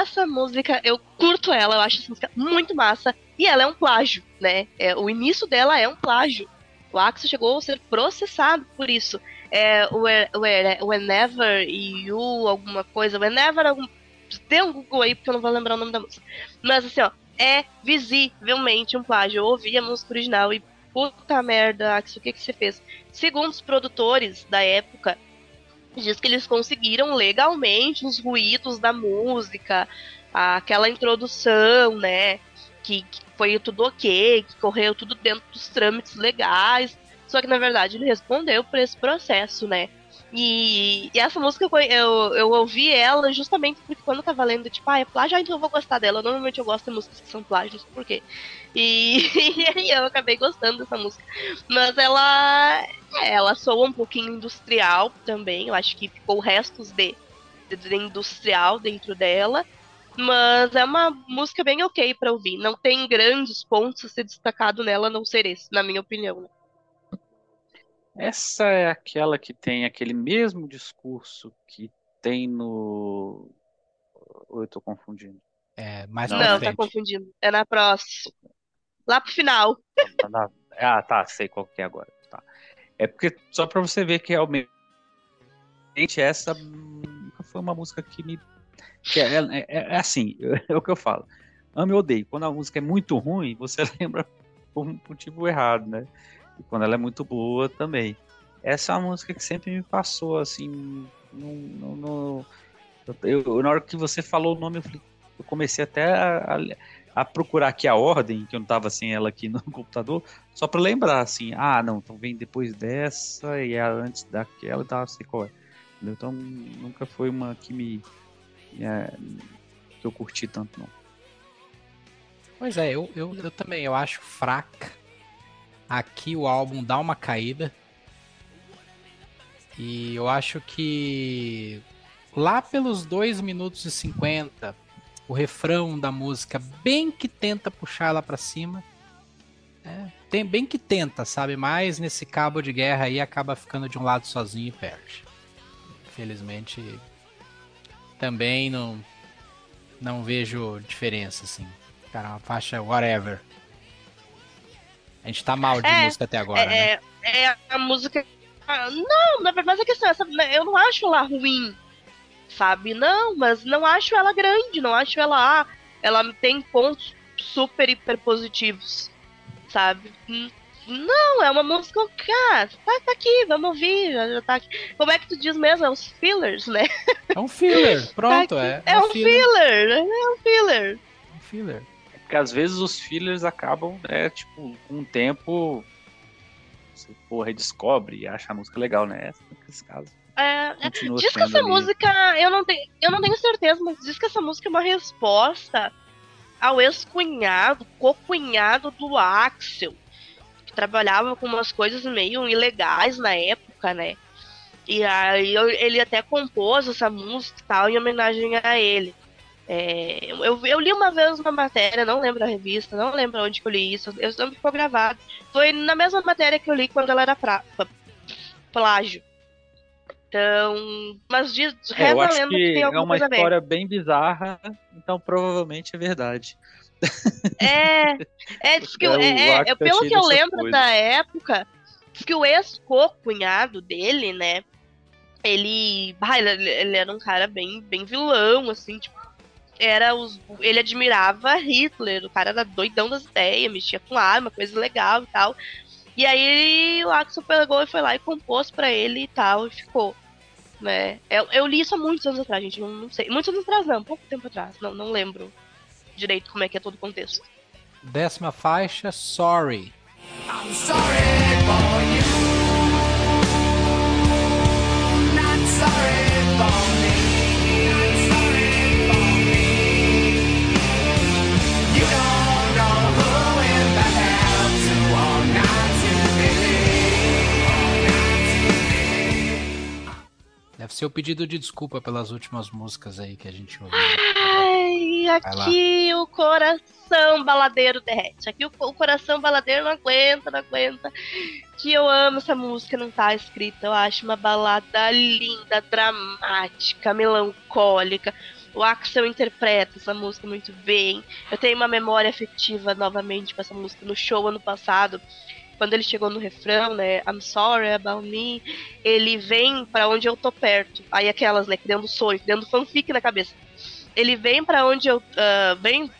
essa música, eu curto ela, eu acho essa música muito massa. E ela é um plágio, né? É, o início dela é um plágio. O Axel chegou a ser processado por isso. É, whenever You, alguma coisa. Whenever, algum. Um Google aí, porque eu não vou lembrar o nome da música. Mas assim, ó, é visivelmente um plágio. Eu ouvi a música original e puta merda, Axel, o que, que você fez? Segundo os produtores da época, diz que eles conseguiram legalmente os ruídos da música, aquela introdução, né? Que, que, foi tudo ok, que correu tudo dentro dos trâmites legais. Só que na verdade ele respondeu por esse processo, né? E, e, essa música eu, eu ouvi ela justamente porque quando eu tava lendo, tipo, ah, é plágio, ah, então eu vou gostar dela. Normalmente eu gosto de músicas que são plágios, por quê? E, <laughs> e eu acabei gostando dessa música. Mas ela ela soa um pouquinho industrial também. Eu acho que ficou restos de, de industrial dentro dela. Mas é uma música bem ok para ouvir. Não tem grandes pontos a ser destacado nela, a não ser esse, na minha opinião. Né? Essa é aquela que tem aquele mesmo discurso que tem no. Ou eu tô confundindo? É, mais Não, tá confundindo. É na próxima. Lá pro final. Ah, tá, sei qual que é agora. Tá. É porque, só pra você ver que realmente essa foi uma música que me. Que é, é, é, é assim, <laughs> é o que eu falo. Amo e odeio. Quando a música é muito ruim, você <laughs> lembra por um motivo errado, né? Quando ela é muito boa também. Essa é uma música que sempre me passou, assim, no, no, no eu, na hora que você falou o nome, eu, falei, eu comecei até a, a, a, procurar aqui a ordem, que eu não tava sem ela aqui <laughs> no computador, só para lembrar, assim, ah, não, então vem depois dessa e é antes daquela e tal, sei qual é. Então nunca foi uma que me. É, que eu curti tanto, não. Pois é, eu, eu, eu também, eu acho fraca Aqui o álbum dá uma caída. E eu acho que lá pelos 2 minutos e 50, o refrão da música bem que tenta puxar ela para cima. É, tem bem que tenta, sabe? Mas nesse cabo de guerra aí acaba ficando de um lado sozinho e perde. Infelizmente, também não não vejo diferença assim. Cara, uma faixa whatever. Gente tá mal de é, música até agora, é, né? É a música. Não, na verdade a questão é essa. Né, eu não acho ela ruim, sabe? Não, mas não acho ela grande, não acho ela. Ah, ela tem pontos super hiper positivos, sabe? Hum, não, é uma música ah, tá, tá aqui, vamos ouvir, já, já, tá aqui. Como é que tu diz mesmo? É os fillers, né? É um filler, <laughs> pronto, tá é. É, um filler. filler, é um filler. Um filler. Porque às vezes os fillers acabam, né, tipo, com o tempo você porra, redescobre e acha a música legal, né? Nesse caso. É, é diz que essa ali. música, eu não, tenho, eu não tenho certeza, mas diz que essa música é uma resposta ao ex-cunhado, co-cunhado do Axel, que trabalhava com umas coisas meio ilegais na época, né? E aí ele até compôs essa música e tal em homenagem a ele. É, eu, eu, li uma vez uma matéria, não lembro da revista, não lembro onde que eu li isso, eu não ficou gravado. Foi na mesma matéria que eu li quando ela era pra, plágio. Então, mas diz, é, eu acho que, que tem alguma é uma história bem bizarra, então provavelmente é verdade. É, é, diz que, é, é, é pelo que eu lembro coisas. da época, diz que o ex-co-cunhado dele, né, ele, ele, ele, era um cara bem, bem vilão, assim, tipo, era os. Ele admirava Hitler, o cara era doidão das ideias, mexia com arma, coisa legal e tal. E aí o Axel pegou e foi lá e compôs para ele e tal, e ficou. Né? Eu, eu, li isso há muitos anos atrás, gente. Não, não, sei. Muitos anos atrás, não, pouco tempo atrás. Não, não lembro direito como é que é todo o contexto. Décima faixa, Sorry. I'm sorry for O pedido de desculpa pelas últimas músicas aí que a gente ouviu. Ai, aqui o coração baladeiro derrete. Aqui o, o, coração baladeiro não aguenta, não aguenta. Que eu amo essa música, não tá escrita. Eu acho uma balada linda, dramática, melancólica. O Axel interpreta essa música muito bem. Eu tenho uma memória afetiva novamente com essa música no show ano passado quando ele chegou no refrão, né, I'm sorry about me, ele vem para onde eu tô perto. Aí aquelas, né, criando sonho, criando fanfic na cabeça. Ele vem para onde eu uh, vem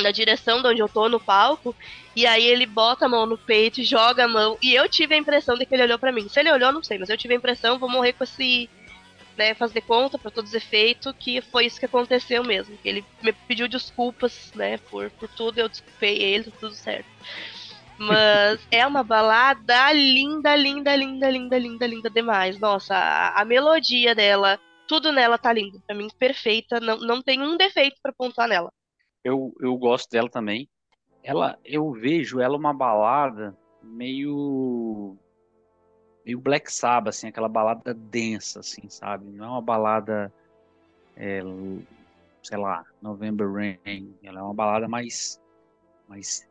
na direção de onde eu tô no palco, e aí ele bota a mão no peito joga a mão. E eu tive a impressão de que ele olhou para mim. Se ele olhou, não sei, mas eu tive a impressão, vou morrer com esse né, fazer conta para todos os efeitos que foi isso que aconteceu mesmo. Ele me pediu desculpas, né, por, por tudo, eu desculpei ele, tudo certo. Mas é uma balada linda, linda, linda, linda, linda, linda demais. Nossa, a, a melodia dela, tudo nela tá lindo. Pra mim, perfeita. Não, não tem um defeito para pontuar nela. Eu, eu gosto dela também. Ela, eu vejo ela uma balada meio meio Black Sabbath, assim, aquela balada densa, assim, sabe? Não é uma balada, é, sei lá, November Rain. Ela é uma balada mais, mais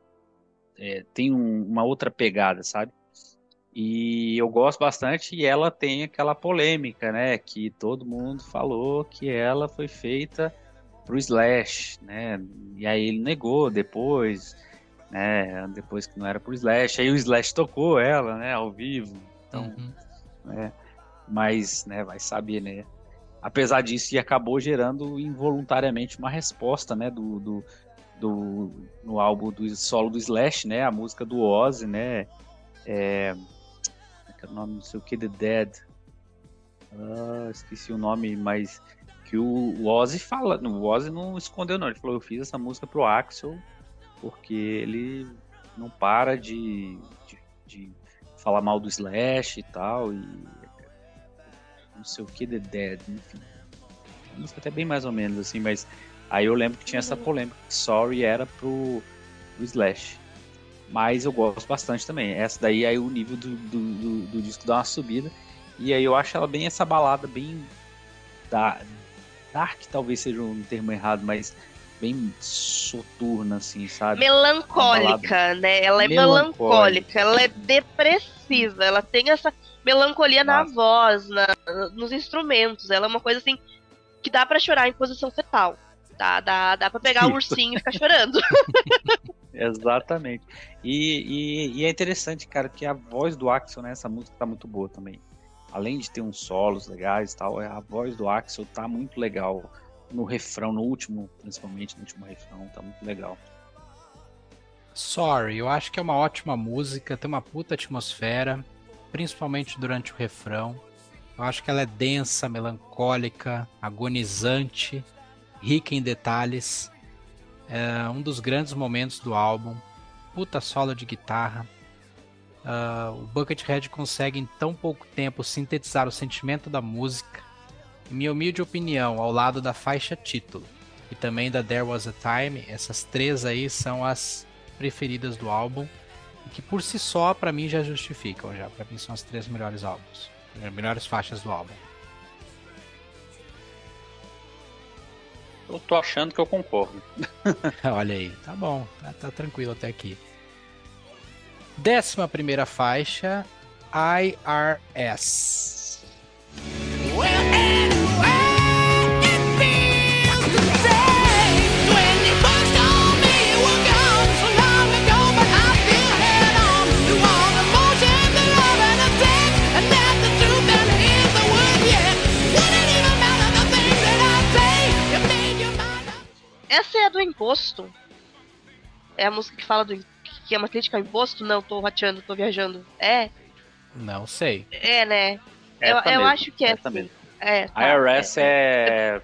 é, tem um, uma outra pegada, sabe? E eu gosto bastante e ela tem aquela polêmica, né? Que todo mundo falou que ela foi feita pro Slash, né? E aí ele negou depois, né? Depois que não era pro Slash. Aí o Slash tocou ela, né? Ao vivo. Então, uhum. né? Mas, né? Vai saber, né? Apesar disso, e acabou gerando involuntariamente uma resposta, né? Do, do, do, no álbum do solo do Slash, né? A música do Ozzy, né? É, é, é o nome, não sei o que, The Dead. Ah, esqueci o nome, mas que o, Ozzy fala, o Ozzy não escondeu não, ele falou, eu fiz essa música pro Axel porque ele não para de, de, de falar mal do Slash e tal, e não sei o que, The Dead, enfim. A música até bem mais ou menos assim, mas Aí eu lembro que tinha essa polêmica que Sorry era pro, pro Slash. Mas eu gosto bastante também. Essa daí aí o nível do, do, do, do disco dá uma subida. E aí eu acho ela bem essa balada bem da, dark, talvez seja um termo errado, mas bem soturna, assim, sabe? Melancólica, né? Ela é melancólica. melancólica, ela é depressiva, ela tem essa melancolia Nossa. na voz, na, nos instrumentos. Ela é uma coisa assim que dá para chorar em posição fetal. Dá, dá, dá pra pegar o ursinho e ficar chorando. <laughs> Exatamente. E, e, e, é interessante, cara, que a voz do Axel nessa né, música tá muito boa também. Além de ter uns solos legais e tal, a voz do Axel tá muito legal. No refrão, no último, principalmente no último refrão, tá muito legal. Sorry, eu acho que é uma ótima música, tem uma puta atmosfera, principalmente durante o refrão. Eu acho que ela é densa, melancólica, agonizante rica em detalhes. É um dos grandes momentos do álbum. Puta solo de guitarra. Uh, o Buckethead consegue em tão pouco tempo sintetizar o sentimento da música. Em minha humilde opinião, ao lado da faixa título e também da There Was a Time, essas três aí são as preferidas do álbum e que por si só para mim já justificam já. Para mim são as três melhores álbuns, melhores faixas do álbum. Eu tô achando que eu concordo. <laughs> Olha aí, tá bom, tá, tá tranquilo até aqui. Décima primeira faixa, IRS. Well, Essa é a do imposto. É a música que fala do que é uma crítica ao imposto? Não, tô rateando, tô viajando. É? Não sei. É, né? É eu, eu acho que é assim. É, tá, IRS é, é,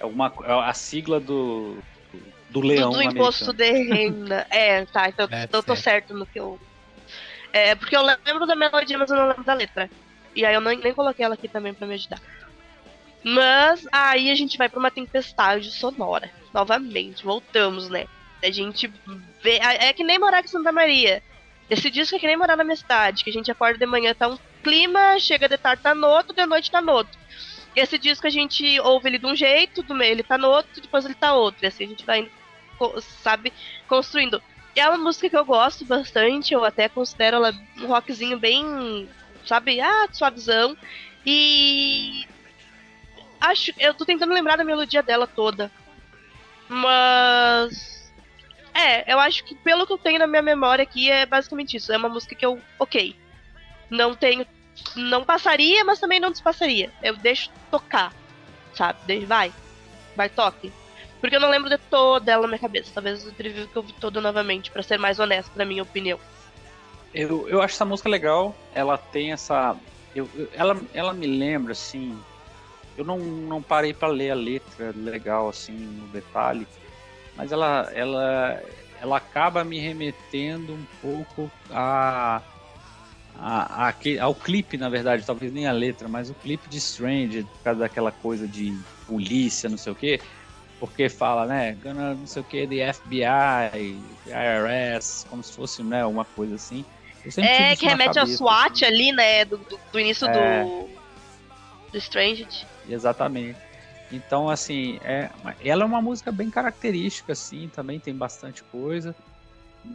é, uma, é a sigla do, do leão. Do, do imposto de renda. é, tá. Então, é, então eu tô certo no que eu. É, porque eu lembro da melodia, mas eu não lembro da letra. E aí eu nem, nem coloquei ela aqui também pra me ajudar. Mas aí a gente vai para uma tempestade sonora. Novamente, voltamos, né? A gente vê. É que nem morar em Santa Maria. Esse disco é que nem morar na minha cidade, que a gente acorda de manhã tá um clima, chega de tarde tá outro, de noite tá no outro. Esse disco a gente ouve ele de um jeito, do meio ele tá outro, depois ele tá outro. E assim a gente vai, sabe, construindo. É uma música que eu gosto bastante, eu até considero ela um rockzinho bem, sabe, ah, suavizão. E acho, eu tô tentando lembrar da melodia dela toda. Mas é, eu acho que pelo que eu tenho na minha memória aqui é basicamente isso. É uma música que eu, OK. Não tenho não passaria, mas também não despassaria. Eu deixo tocar, sabe? Vai, vai, toque. Porque eu não lembro de toda ela na minha cabeça. Talvez eu teria que ouvir toda novamente, para ser mais honesto, na minha opinião. Eu, eu acho essa música legal. Ela tem essa. Eu, eu, ela, ela me lembra, assim. Eu não, não parei para ler a letra legal, assim, no detalhe. Mas ela, ela, ela acaba me remetendo um pouco a a, a, ao clipe, na verdade, talvez nem a letra, mas o clipe de Strange, por causa daquela coisa de polícia, não sei o quê, porque fala, né, gonna, não sei o que, de FBI, IRS, como se fosse, né, uma coisa assim. É, que remete ao SWAT assim. ali, né, do, do, do início é... do, do Strange. Exatamente. Então, assim, é, ela é uma música bem característica, assim, também tem bastante coisa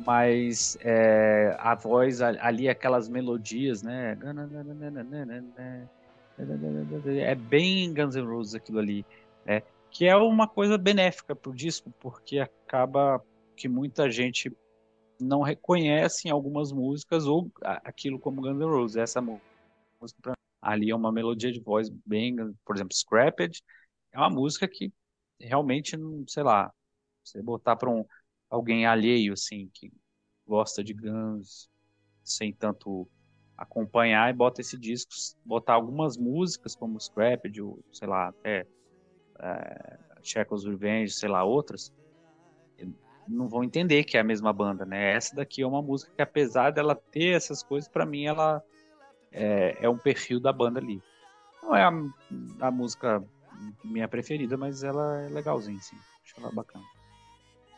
mas é, a voz ali, aquelas melodias, né? É bem Guns N' Roses aquilo ali, né? Que é uma coisa benéfica pro disco, porque acaba que muita gente não reconhece em algumas músicas ou aquilo como Guns N' Roses. Essa música ali é uma melodia de voz bem, por exemplo, Scrapped é uma música que realmente, sei lá, você botar para um alguém alheio, assim, que gosta de Guns, sem tanto acompanhar e bota esse disco, botar algumas músicas como Scrapped, ou sei lá, até é, Checkers Revenge, sei lá, outras, não vão entender que é a mesma banda, né? Essa daqui é uma música que, apesar dela ter essas coisas, para mim ela é, é, um perfil da banda ali. Não é a, a música minha preferida, mas ela é legalzinha, sim. Acho ela bacana.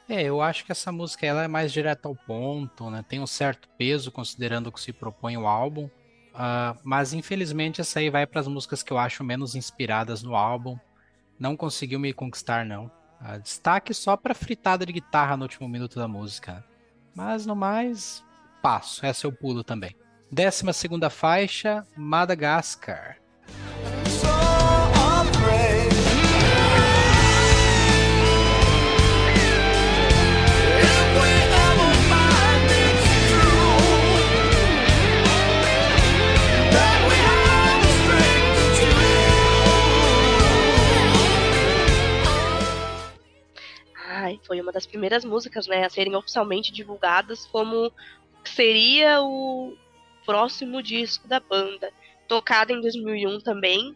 É, eu acho que essa música ela é mais direta ao ponto, né? Tem um certo peso considerando o que se propõe o álbum. Uh, mas infelizmente essa aí vai para as músicas que eu acho menos inspiradas no álbum. Não conseguiu me conquistar, não. Uh, destaque só para fritada de guitarra no último minuto da música. Mas no mais, passo. Essa eu pulo também. Décima segunda faixa, Madagascar. foi uma das primeiras músicas, né, a serem oficialmente divulgadas como seria o próximo disco da banda. Tocada em 2001 também,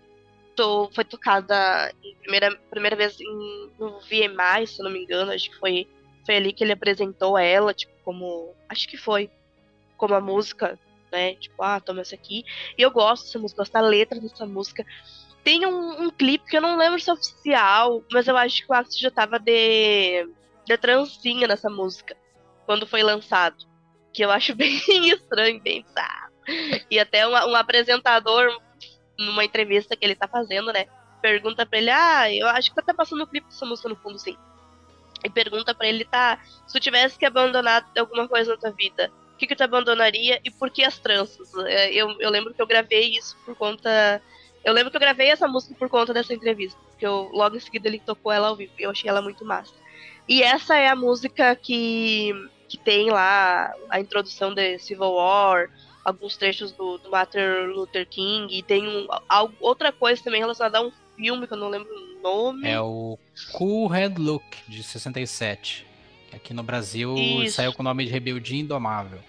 to, foi tocada primeira, primeira vez em, no VMI, se não me engano, acho que foi, foi ali que ele apresentou ela, tipo, como, acho que foi, como a música, né, tipo, ah, toma essa aqui. E eu gosto dessa música, gosto da letra dessa música. Tem um, um, clipe que eu não lembro se é oficial, mas eu acho que o Axel já tava de, de trancinha nessa música, quando foi lançado. Que eu acho <laughs> bem estranho, bizarro. E até um, um apresentador, numa entrevista que ele tá fazendo, né? Pergunta pra ele, ah, eu acho que tá passando o clipe dessa música no fundo, sim. E pergunta pra ele, tá, se tu tivesse que abandonar alguma coisa na tua vida, o que, que tu abandonaria e por que as tranças? É, eu, eu lembro que eu gravei isso por conta eu lembro que eu gravei essa música por conta dessa entrevista, porque eu, logo em seguida ele tocou ela ao vivo, eu achei ela muito massa. E essa é a música que, que tem lá a introdução de Civil War, alguns trechos do, do Martin Luther King, e tem um, outra coisa também relacionada a um filme que eu não lembro o nome. É o Cool Hand Look, de 67. Que aqui no Brasil Isso. saiu com o nome de Rebeldia Indomável.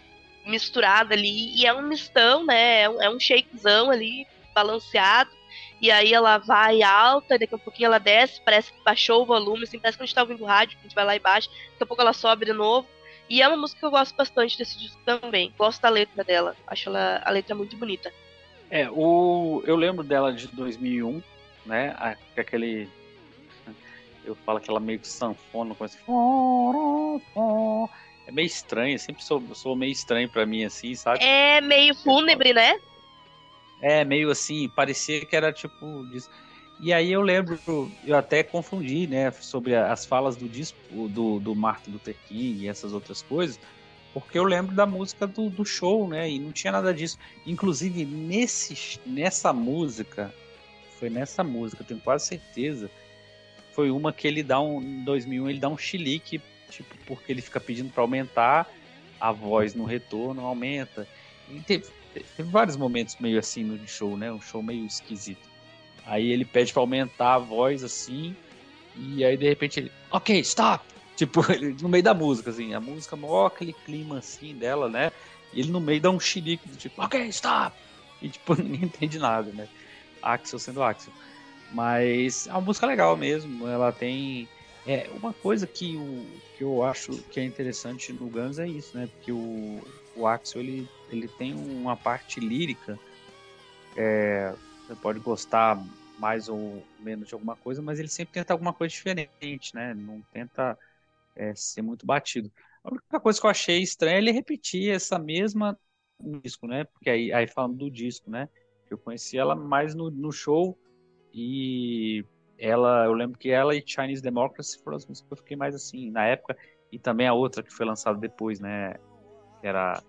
Misturada ali, e é um mistão, né? É um, é um shakezão ali, balanceado. E aí ela vai alta, daqui a pouquinho ela desce, parece que baixou o volume, assim, parece que a gente tá ouvindo rádio, a gente vai lá e baixa, daqui a pouco ela sobe de novo. E é uma música que eu gosto bastante desse disco também. Gosto da letra dela. Acho ela, a letra muito bonita. É, o, eu lembro dela de 2001, né? Aquele. Eu falo aquela meio que sanfona com esse. É meio estranho, sempre sou, sou meio estranho pra mim, assim, sabe? É meio fúnebre, né? É, meio assim, parecia que era tipo. E aí eu lembro, eu até confundi, né, sobre as falas do disco do, do Martin Luther King e essas outras coisas, porque eu lembro da música do, do show, né, e não tinha nada disso. Inclusive, nesse, nessa música, foi nessa música, tenho quase certeza, foi uma que ele dá um, em 2001, ele dá um chilique, tipo, porque ele fica pedindo para aumentar, a voz no retorno aumenta. E teve, teve vários momentos meio assim no show, né, um show meio esquisito. Aí ele pede pra aumentar a voz assim. E aí de repente ele, ok, stop! Tipo, <laughs> ele, no meio da música, assim, a música mó aquele clima assim dela, né? E ele no meio dá um xilique tipo, ok, stop! E tipo, <laughs> ninguém entende nada, né? Axel sendo Axel. Mas é uma música legal mesmo. Ela tem. É, uma coisa que, o, que eu acho que é interessante no Guns é isso, né? Porque o, o Axel ele, ele tem uma parte lírica. É, você pode gostar mais ou menos de alguma coisa, mas ele sempre tenta alguma coisa diferente, né? Não tenta é, ser muito batido. A única coisa que eu achei estranha é ele repetir essa mesma disco, né? Porque aí, aí falando do disco, né? Eu conheci ela mais no, no show e ela, eu lembro que ela e Chinese Democracy foram as músicas que eu fiquei mais assim na época e também a outra que foi lançada depois, né? Que era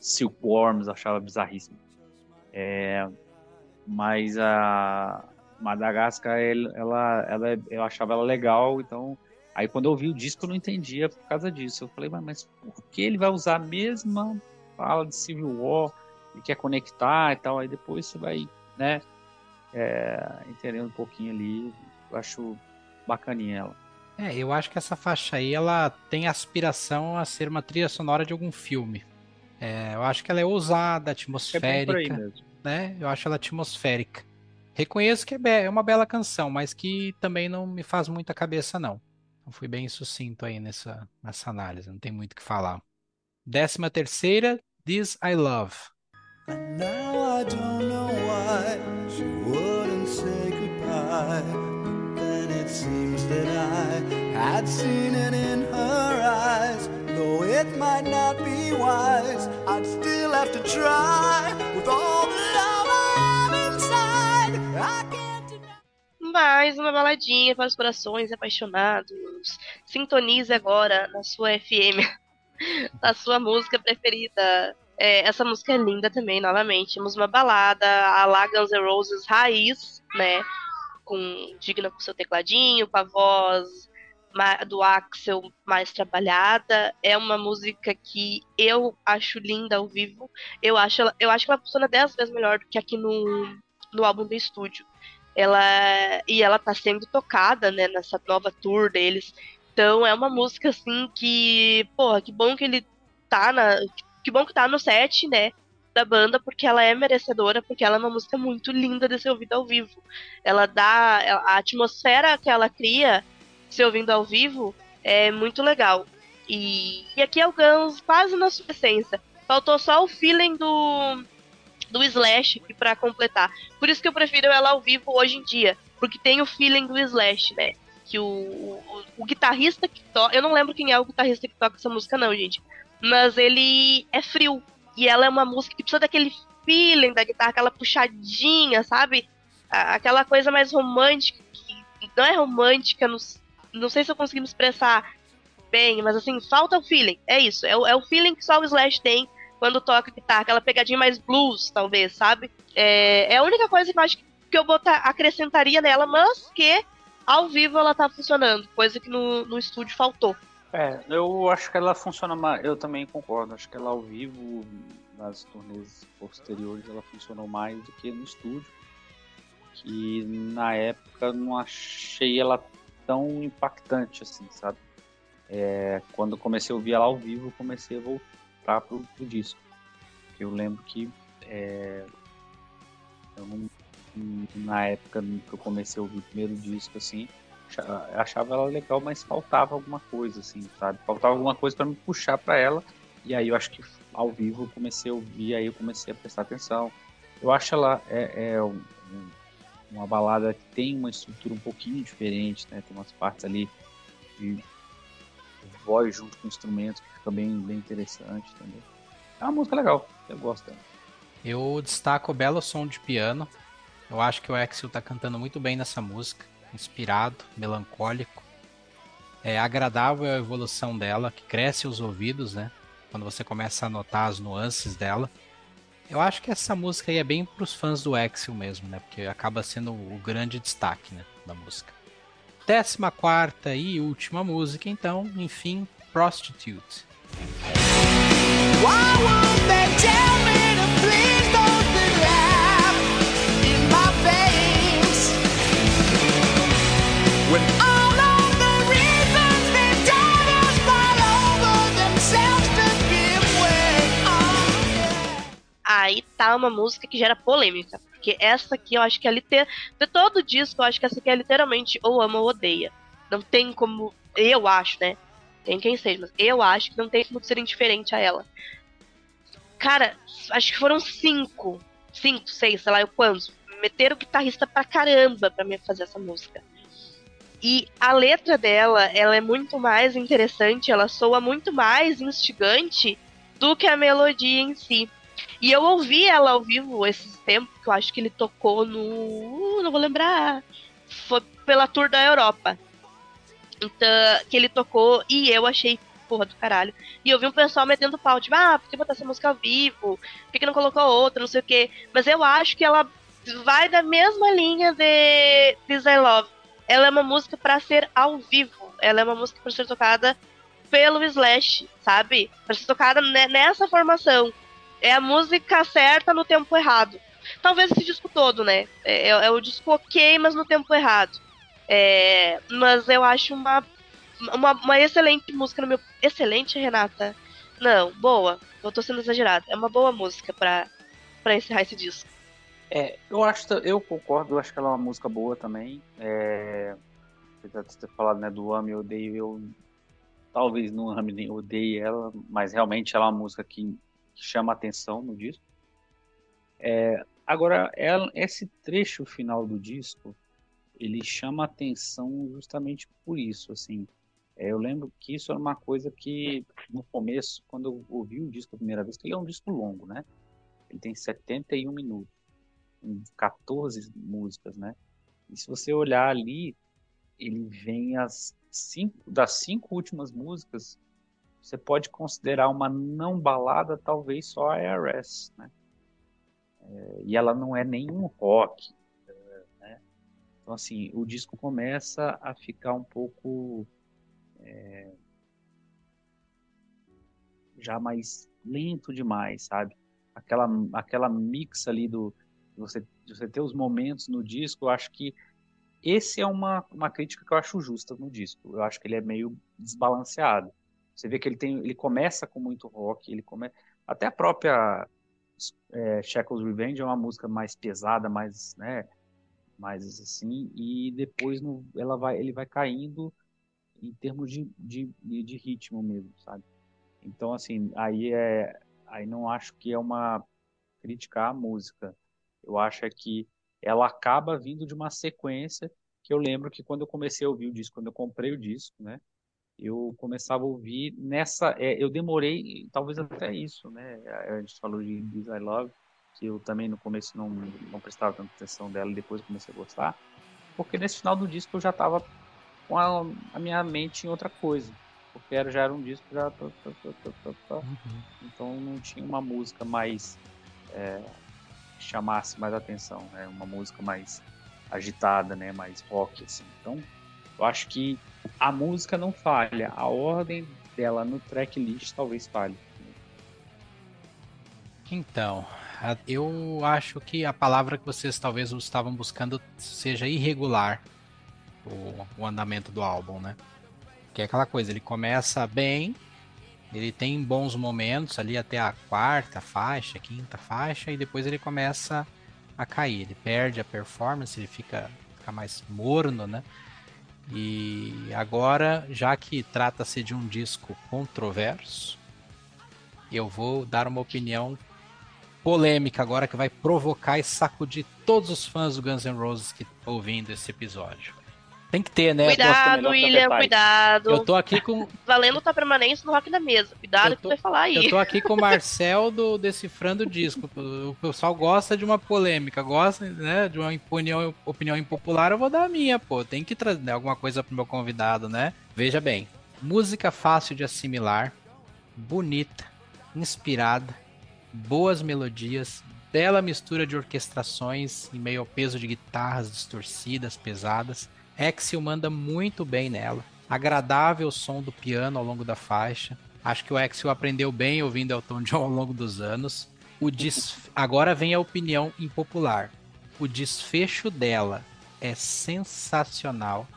Silkworms, achava bizarríssimo. É, mas a Madagascar, ela, ela, eu achava ela legal, então aí quando eu ouvi o disco eu não entendia por causa disso. Eu falei, mas por que ele vai usar a mesma fala de Civil War e quer conectar e tal? Aí depois você vai, né, é, entendendo um pouquinho ali. Eu acho bacaninha ela. É, eu acho que essa faixa aí ela tem aspiração a ser uma trilha sonora de algum filme. É, eu acho que ela é ousada, atmosférica. É né? Eu acho ela atmosférica. Reconheço que é, é uma bela canção, mas que também não me faz muita cabeça, não. Então fui bem sucinto aí nessa, nessa análise, não tem muito o que falar. Décima terceira, This I Love. And now I don't know why she wouldn't say goodbye. It seems that I had seen it in her eyes. Though it might not be wise, I'd still have to try with all Mais uma baladinha para os corações apaixonados. Sintonize agora na sua FM, <laughs> a sua música preferida. É, essa música é linda também, novamente. Temos uma balada, a la Guns N' Roses raiz, né? Com, digna com seu tecladinho, com a voz do Axel mais trabalhada. É uma música que eu acho linda ao vivo. Eu acho, ela, eu acho que ela funciona dez vezes melhor do que aqui no, no álbum do estúdio ela e ela tá sendo tocada, né, nessa nova tour deles. Então é uma música assim que, porra, que bom que ele tá na, que bom que tá no set, né, da banda, porque ela é merecedora, porque ela é uma música muito linda de ser ouvida ao vivo. Ela dá a atmosfera que ela cria se ouvindo ao vivo é muito legal. E, e aqui é o Guns quase na sua essência. Faltou só o feeling do do Slash para completar. Por isso que eu prefiro ela ao vivo hoje em dia, porque tem o feeling do Slash, né? Que o, o, o guitarrista que toca. Eu não lembro quem é o guitarrista que toca essa música, não, gente. Mas ele é frio. E ela é uma música que precisa daquele feeling da guitarra, aquela puxadinha, sabe? Aquela coisa mais romântica. Que não é romântica, não, não sei se eu consegui me expressar bem, mas assim, falta o feeling. É isso. É é o feeling que só o Slash tem quando toca guitarra, aquela pegadinha mais blues, talvez, sabe? É, é a única coisa que eu acho que eu botar, acrescentaria nela, mas que ao vivo ela tá funcionando, coisa que no, no estúdio faltou. É, eu acho que ela funciona mais, eu também concordo, acho que ela ao vivo, nas turnês posteriores, ela funcionou mais do que no estúdio. Que na época não achei ela tão impactante assim, sabe? É, quando comecei a ouvir ela ao vivo, comecei a voltar voltar pro, pro disco. Eu lembro que é, eu não, na época que eu comecei a ouvir o primeiro disco, assim, achava ela legal, mas faltava alguma coisa, assim, sabe? Faltava alguma coisa para me puxar para ela. E aí eu acho que ao vivo eu comecei a ouvir, aí eu comecei a prestar atenção. Eu acho ela é, é um, uma balada que tem uma estrutura um pouquinho diferente, né? Tem umas partes ali de voz junto com instrumentos que fica bem, bem interessante, entendeu? É uma música legal, eu gosto dela. Eu destaco o belo som de piano. Eu acho que o Axel tá cantando muito bem nessa música, inspirado, melancólico. É agradável a evolução dela, que cresce os ouvidos, né? Quando você começa a notar as nuances dela. Eu acho que essa música aí é bem para os fãs do Axel mesmo, né? Porque acaba sendo o grande destaque né, da música. Décima quarta e última música, então, enfim, Prostitute. When aí tá uma música que gera polêmica. Porque essa aqui eu acho que é literal. De todo disco, eu acho que essa aqui é literalmente ou ama ou odeia. Não tem como. Eu acho, né? Tem quem seja, mas eu acho que não tem como ser indiferente a ela. Cara, acho que foram cinco. Cinco, seis, sei lá, eu quantos. Meteram o guitarrista pra caramba pra me fazer essa música. E a letra dela, ela é muito mais interessante, ela soa muito mais instigante do que a melodia em si. E eu ouvi ela ao vivo esses tempos, que eu acho que ele tocou no. Não vou lembrar. Foi pela tour da Europa. Então, que ele tocou e eu achei porra do caralho. E eu vi um pessoal metendo pau, tipo, ah, por que botar essa música ao vivo? Por que não colocou outra? Não sei o quê. Mas eu acho que ela vai da mesma linha de This I Love. Ela é uma música para ser ao vivo. Ela é uma música para ser tocada pelo Slash, sabe? Para ser tocada nessa formação é a música certa no tempo errado. Talvez esse disco todo, né? É, é, é o disco ok, mas no tempo errado. É, mas eu acho uma, uma, uma, excelente música no meu. Excelente, Renata? Não, boa. Eu tô sendo exagerado. É uma boa música pra, pra encerrar esse disco. É, eu acho, eu concordo, eu acho que ela é uma música boa também. É, apesar de ter falado né, do Ame e Odeio, eu talvez não ame nem odeie ela, mas realmente ela é uma música que que chama atenção no disco. É, agora, ela, esse trecho final do disco, ele chama atenção justamente por isso, assim. É, eu lembro que isso era uma coisa que, no começo, quando eu ouvi o disco a primeira vez, que ele é um disco longo, né? Ele tem 71 minutos, 14 músicas, né? E se você olhar ali, ele vem as cinco, das cinco últimas músicas, você pode considerar uma não balada talvez só a IRS, né? É, e ela não é nenhum rock, né? Então assim, o disco começa a ficar um pouco é, já mais lento demais, sabe? Aquela aquela mix ali do você você ter os momentos no disco, eu acho que esse é uma, uma crítica que eu acho justa no disco. Eu acho que ele é meio desbalanceado. Você vê que ele tem, ele começa com muito rock, ele come, até a própria é, Shackles Revenge é uma música mais pesada, mais, né, mais assim, e depois no, ela vai, ele vai caindo em termos de, de, de ritmo mesmo, sabe? Então, assim, aí é, aí não acho que é uma crítica à música. Eu acho é que ela acaba vindo de uma sequência que eu lembro que quando eu comecei a ouvir o disco, quando eu comprei o disco, né? Eu começava a ouvir nessa. É, eu demorei, talvez até isso, né? A gente falou de This I Love, que eu também no começo não, não prestava tanta atenção dela, depois comecei a gostar, porque nesse final do disco eu já estava com a, a, minha mente em outra coisa, porque era, já era um disco já. Uhum. Então não tinha uma música mais. É, que chamasse mais atenção, né? Uma música mais agitada, né? Mais rock, assim. Então eu acho que a música não falha, a ordem dela no tracklist talvez falhe. Então, eu acho que a palavra que vocês talvez estavam buscando seja irregular o, o andamento do álbum, né? Que é aquela coisa, ele começa bem, ele tem bons momentos ali até a quarta faixa, quinta faixa, e depois ele começa a cair. Ele perde a performance, ele fica, fica mais morno, né? E agora, já que trata-se de um disco controverso, eu vou dar uma opinião polêmica agora que vai provocar e sacudir todos os fãs do Guns N' Roses que estão ouvindo esse episódio. Tem que ter, né? Cuidado, William, cuidado. Eu tô aqui com. Valendo tua permanência no Rock da Mesa. Cuidado tô... que tu vai falar aí. Eu tô aqui com o <laughs> Marcel do Decifrando o Disco. O pessoal gosta de uma polêmica, gosta né, de uma opinião, opinião impopular. Eu vou dar a minha, pô. Tem que trazer alguma coisa pro meu convidado, né? Veja bem. Música fácil de assimilar, bonita, inspirada, boas melodias, bela mistura de orquestrações em meio ao peso de guitarras distorcidas, pesadas Exil manda muito bem nela. Agradável o som do piano ao longo da faixa. Acho que o Exil aprendeu bem ouvindo Elton John ao longo dos anos. O. Agora vem a opinião impopular. O desfecho dela é sensacional,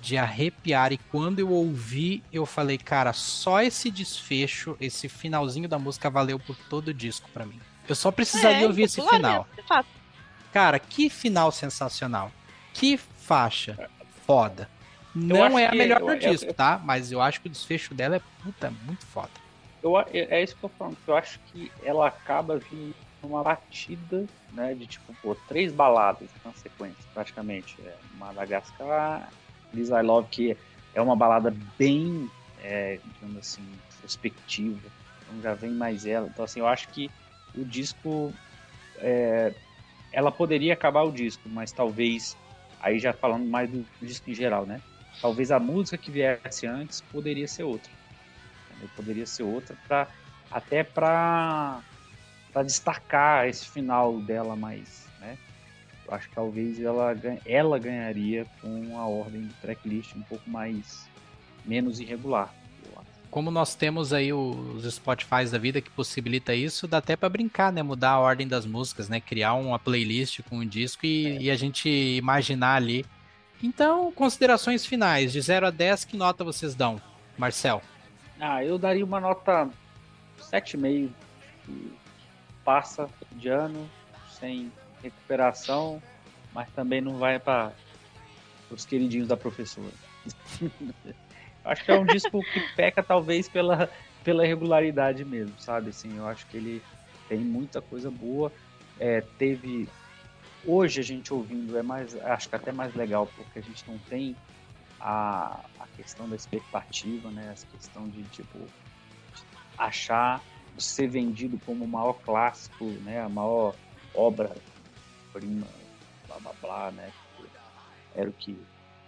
de arrepiar. E quando eu ouvi, eu falei, cara, só esse desfecho, esse finalzinho da música valeu por todo o disco para mim. Eu só precisaria é, ouvir esse final. Cara, que final sensacional. Que faixa foda. Não é a melhor do disco, eu, tá? Mas eu acho que o desfecho dela é puta, muito foda. Eu, é isso que eu tô falando, eu acho que ela acaba vindo numa batida, né? De tipo, pô, três baladas na sequência, praticamente. É Madagascar, Liz I Love, que é uma balada bem, é, digamos assim, perspectiva. Então já vem mais ela. Então, assim, eu acho que o disco. É, ela poderia acabar o disco, mas talvez Aí já falando mais do disco em geral, né? Talvez a música que viesse antes poderia ser outra. Entendeu? Poderia ser outra para até para para destacar esse final dela mais, né? Eu acho que talvez ela ela ganharia com a ordem do tracklist um pouco mais menos irregular como nós temos aí os Spotify da vida que possibilita isso, dá até para brincar, né? Mudar a ordem das músicas, né? Criar uma playlist com um disco e, é. e, a gente imaginar ali. Então, considerações finais, de 0 a 10, que nota vocês dão, Marcel? Ah, eu daria uma nota 7,5. Passa de ano, sem recuperação, mas também não vai para os queridinhos da professora. <laughs> Acho que é um disco que peca talvez pela, pela regularidade mesmo, sabe? Assim, eu acho que ele tem muita coisa boa. É, teve hoje a gente ouvindo é mais, acho que até mais legal porque a gente não tem a, a questão da expectativa, né? A questão de tipo achar ser vendido como o maior clássico, né? A maior obra prima, blá blá blá, né? Era o que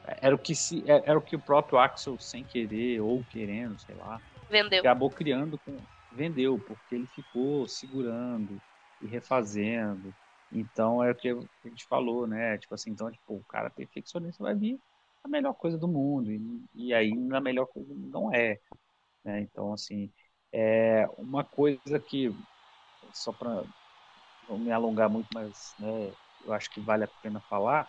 era o que se é, era o que o próprio Axel sem querer ou querendo, sei lá, vendeu. Acabou criando com vendeu porque ele ficou segurando e refazendo. Então é o que a gente falou, né? Tipo assim, então tipo, o cara perfeccionista vai vir a melhor coisa do mundo e, e aí na melhor coisa não é, né? Então assim, é uma coisa que só para não me alongar muito, mas né, eu acho que vale a pena falar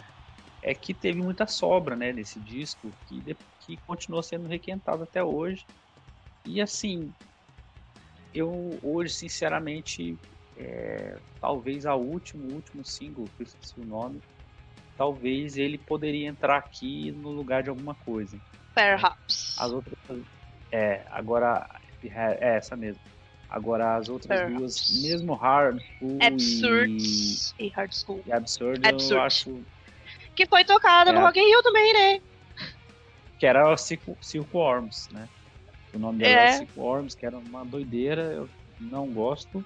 é que teve muita sobra né, nesse disco, que, que continuou sendo requentado até hoje. E assim, eu hoje, sinceramente, é, talvez a último, último single, que eu esqueci o nome, talvez ele poderia entrar aqui no lugar de alguma coisa. Perhaps. As outras. É, agora. É essa mesmo. Agora as outras Perhaps. duas, mesmo Hard School Absurd e, e Hard School. E Absurd, Absurd. eu acho que foi tocada é. no Rock in Rio também, né? Que era o Silk Worms, né? O nome dela é. era Silk Worms, que era uma doideira, eu não gosto.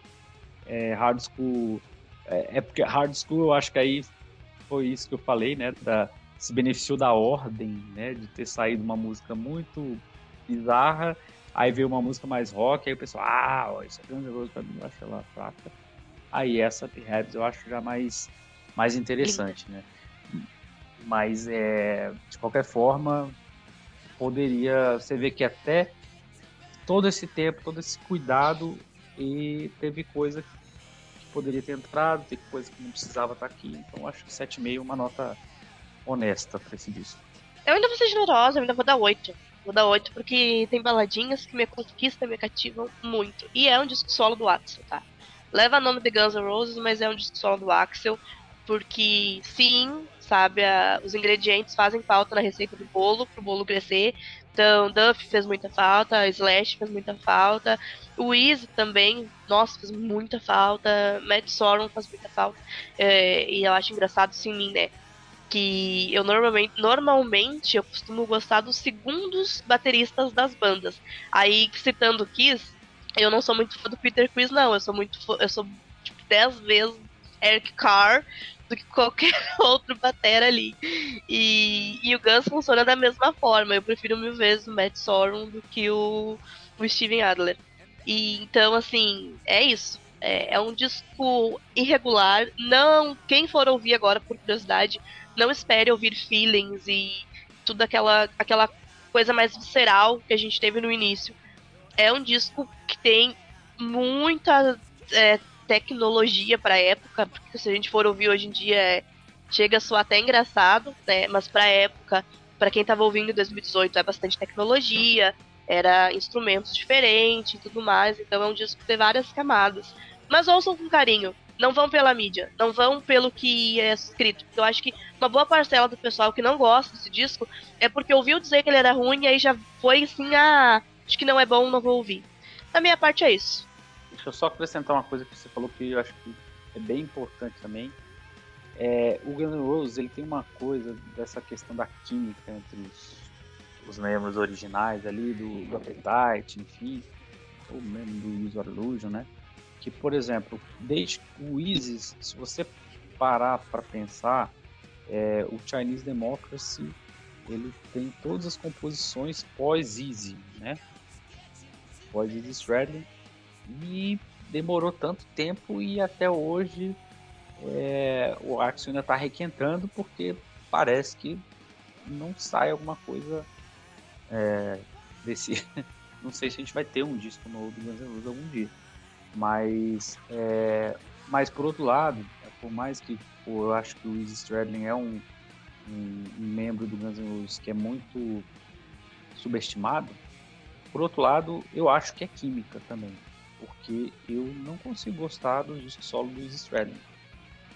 É, hard School. É, é, porque Hard School eu acho que aí foi isso que eu falei, né? Da, se beneficiou da ordem, né? De ter saído uma música muito bizarra, aí veio uma música mais rock, aí o pessoal, ah, ó, isso é negócio pra mim, eu acho ela fraca. Aí essa Perhaps eu acho já mais, mais interessante, né? Mas, é, de qualquer forma, poderia. Você vê que até todo esse tempo, todo esse cuidado, e teve coisa que poderia ter entrado, teve coisa que não precisava estar aqui. Então, acho que 7,5 é uma nota honesta para esse disco. Eu ainda vou ser generosa, eu ainda vou dar 8. Vou dar 8 porque tem baladinhas que me conquistam me cativam muito. E é um disco solo do Axel, tá? Leva nome de Guns N' Roses, mas é um disco solo do Axel. Porque, sim, sabe? A, os ingredientes fazem falta na receita do bolo, pro bolo crescer. Então, Duff fez muita falta, Slash fez muita falta, o também, nossa, fez muita falta, Matt Sorum faz muita falta. É, e eu acho engraçado, sim, né? que eu normalmente, normalmente eu costumo gostar dos segundos bateristas das bandas. Aí, citando Kiss, eu não sou muito fã do Peter Chris, não. Eu sou muito fã, eu sou tipo 10 vezes Eric Carr do que qualquer <laughs> outro batera ali. E, e o Guns funciona da mesma forma. Eu prefiro mil vezes o Matt Sorum do que o, o Steven Adler. E então, assim, é isso. É, é, um disco irregular. Não, quem for ouvir agora por curiosidade, não espere ouvir feelings e tudo aquela aquela coisa mais visceral que a gente teve no início. É um disco que tem muita é, tecnologia para época, porque se a gente for ouvir hoje em dia, é, chega a soar até engraçado, né? Mas para época, para quem estava ouvindo em 2018, é bastante tecnologia, era instrumentos diferentes e tudo mais, então é um disco que tem várias camadas. Mas ouçam com carinho, não vão pela mídia, não vão pelo que é escrito. Eu acho que uma boa parcela do pessoal que não gosta desse disco é porque ouviu dizer que ele era ruim e aí já foi assim, ah, acho que não é bom, não vou ouvir. Da minha parte é isso. Deixa eu só acrescentar uma coisa que você falou que eu acho que é bem importante também. É, o Guns N' Roses ele tem uma coisa dessa questão da química entre os, os membros originais ali, do, do Appetite, enfim, ou mesmo do User Illusion, né? Que, por exemplo, desde o Isis, se você parar para pensar, é, o Chinese Democracy ele tem todas as composições pós-Easy, né? Pós-Easy Straddling e demorou tanto tempo e até hoje é, o Axel ainda está requentando porque parece que não sai alguma coisa é, desse. <laughs> não sei se a gente vai ter um disco novo do Guns N' Roses algum dia. Mas, é, mas por outro lado, por mais que pô, eu acho que o Easy Stradlin é um, um, um, membro do Guns N' Roses que é muito subestimado, por outro lado, eu acho que é química também porque eu não consigo gostar do disco solo do Izzy Stradlin,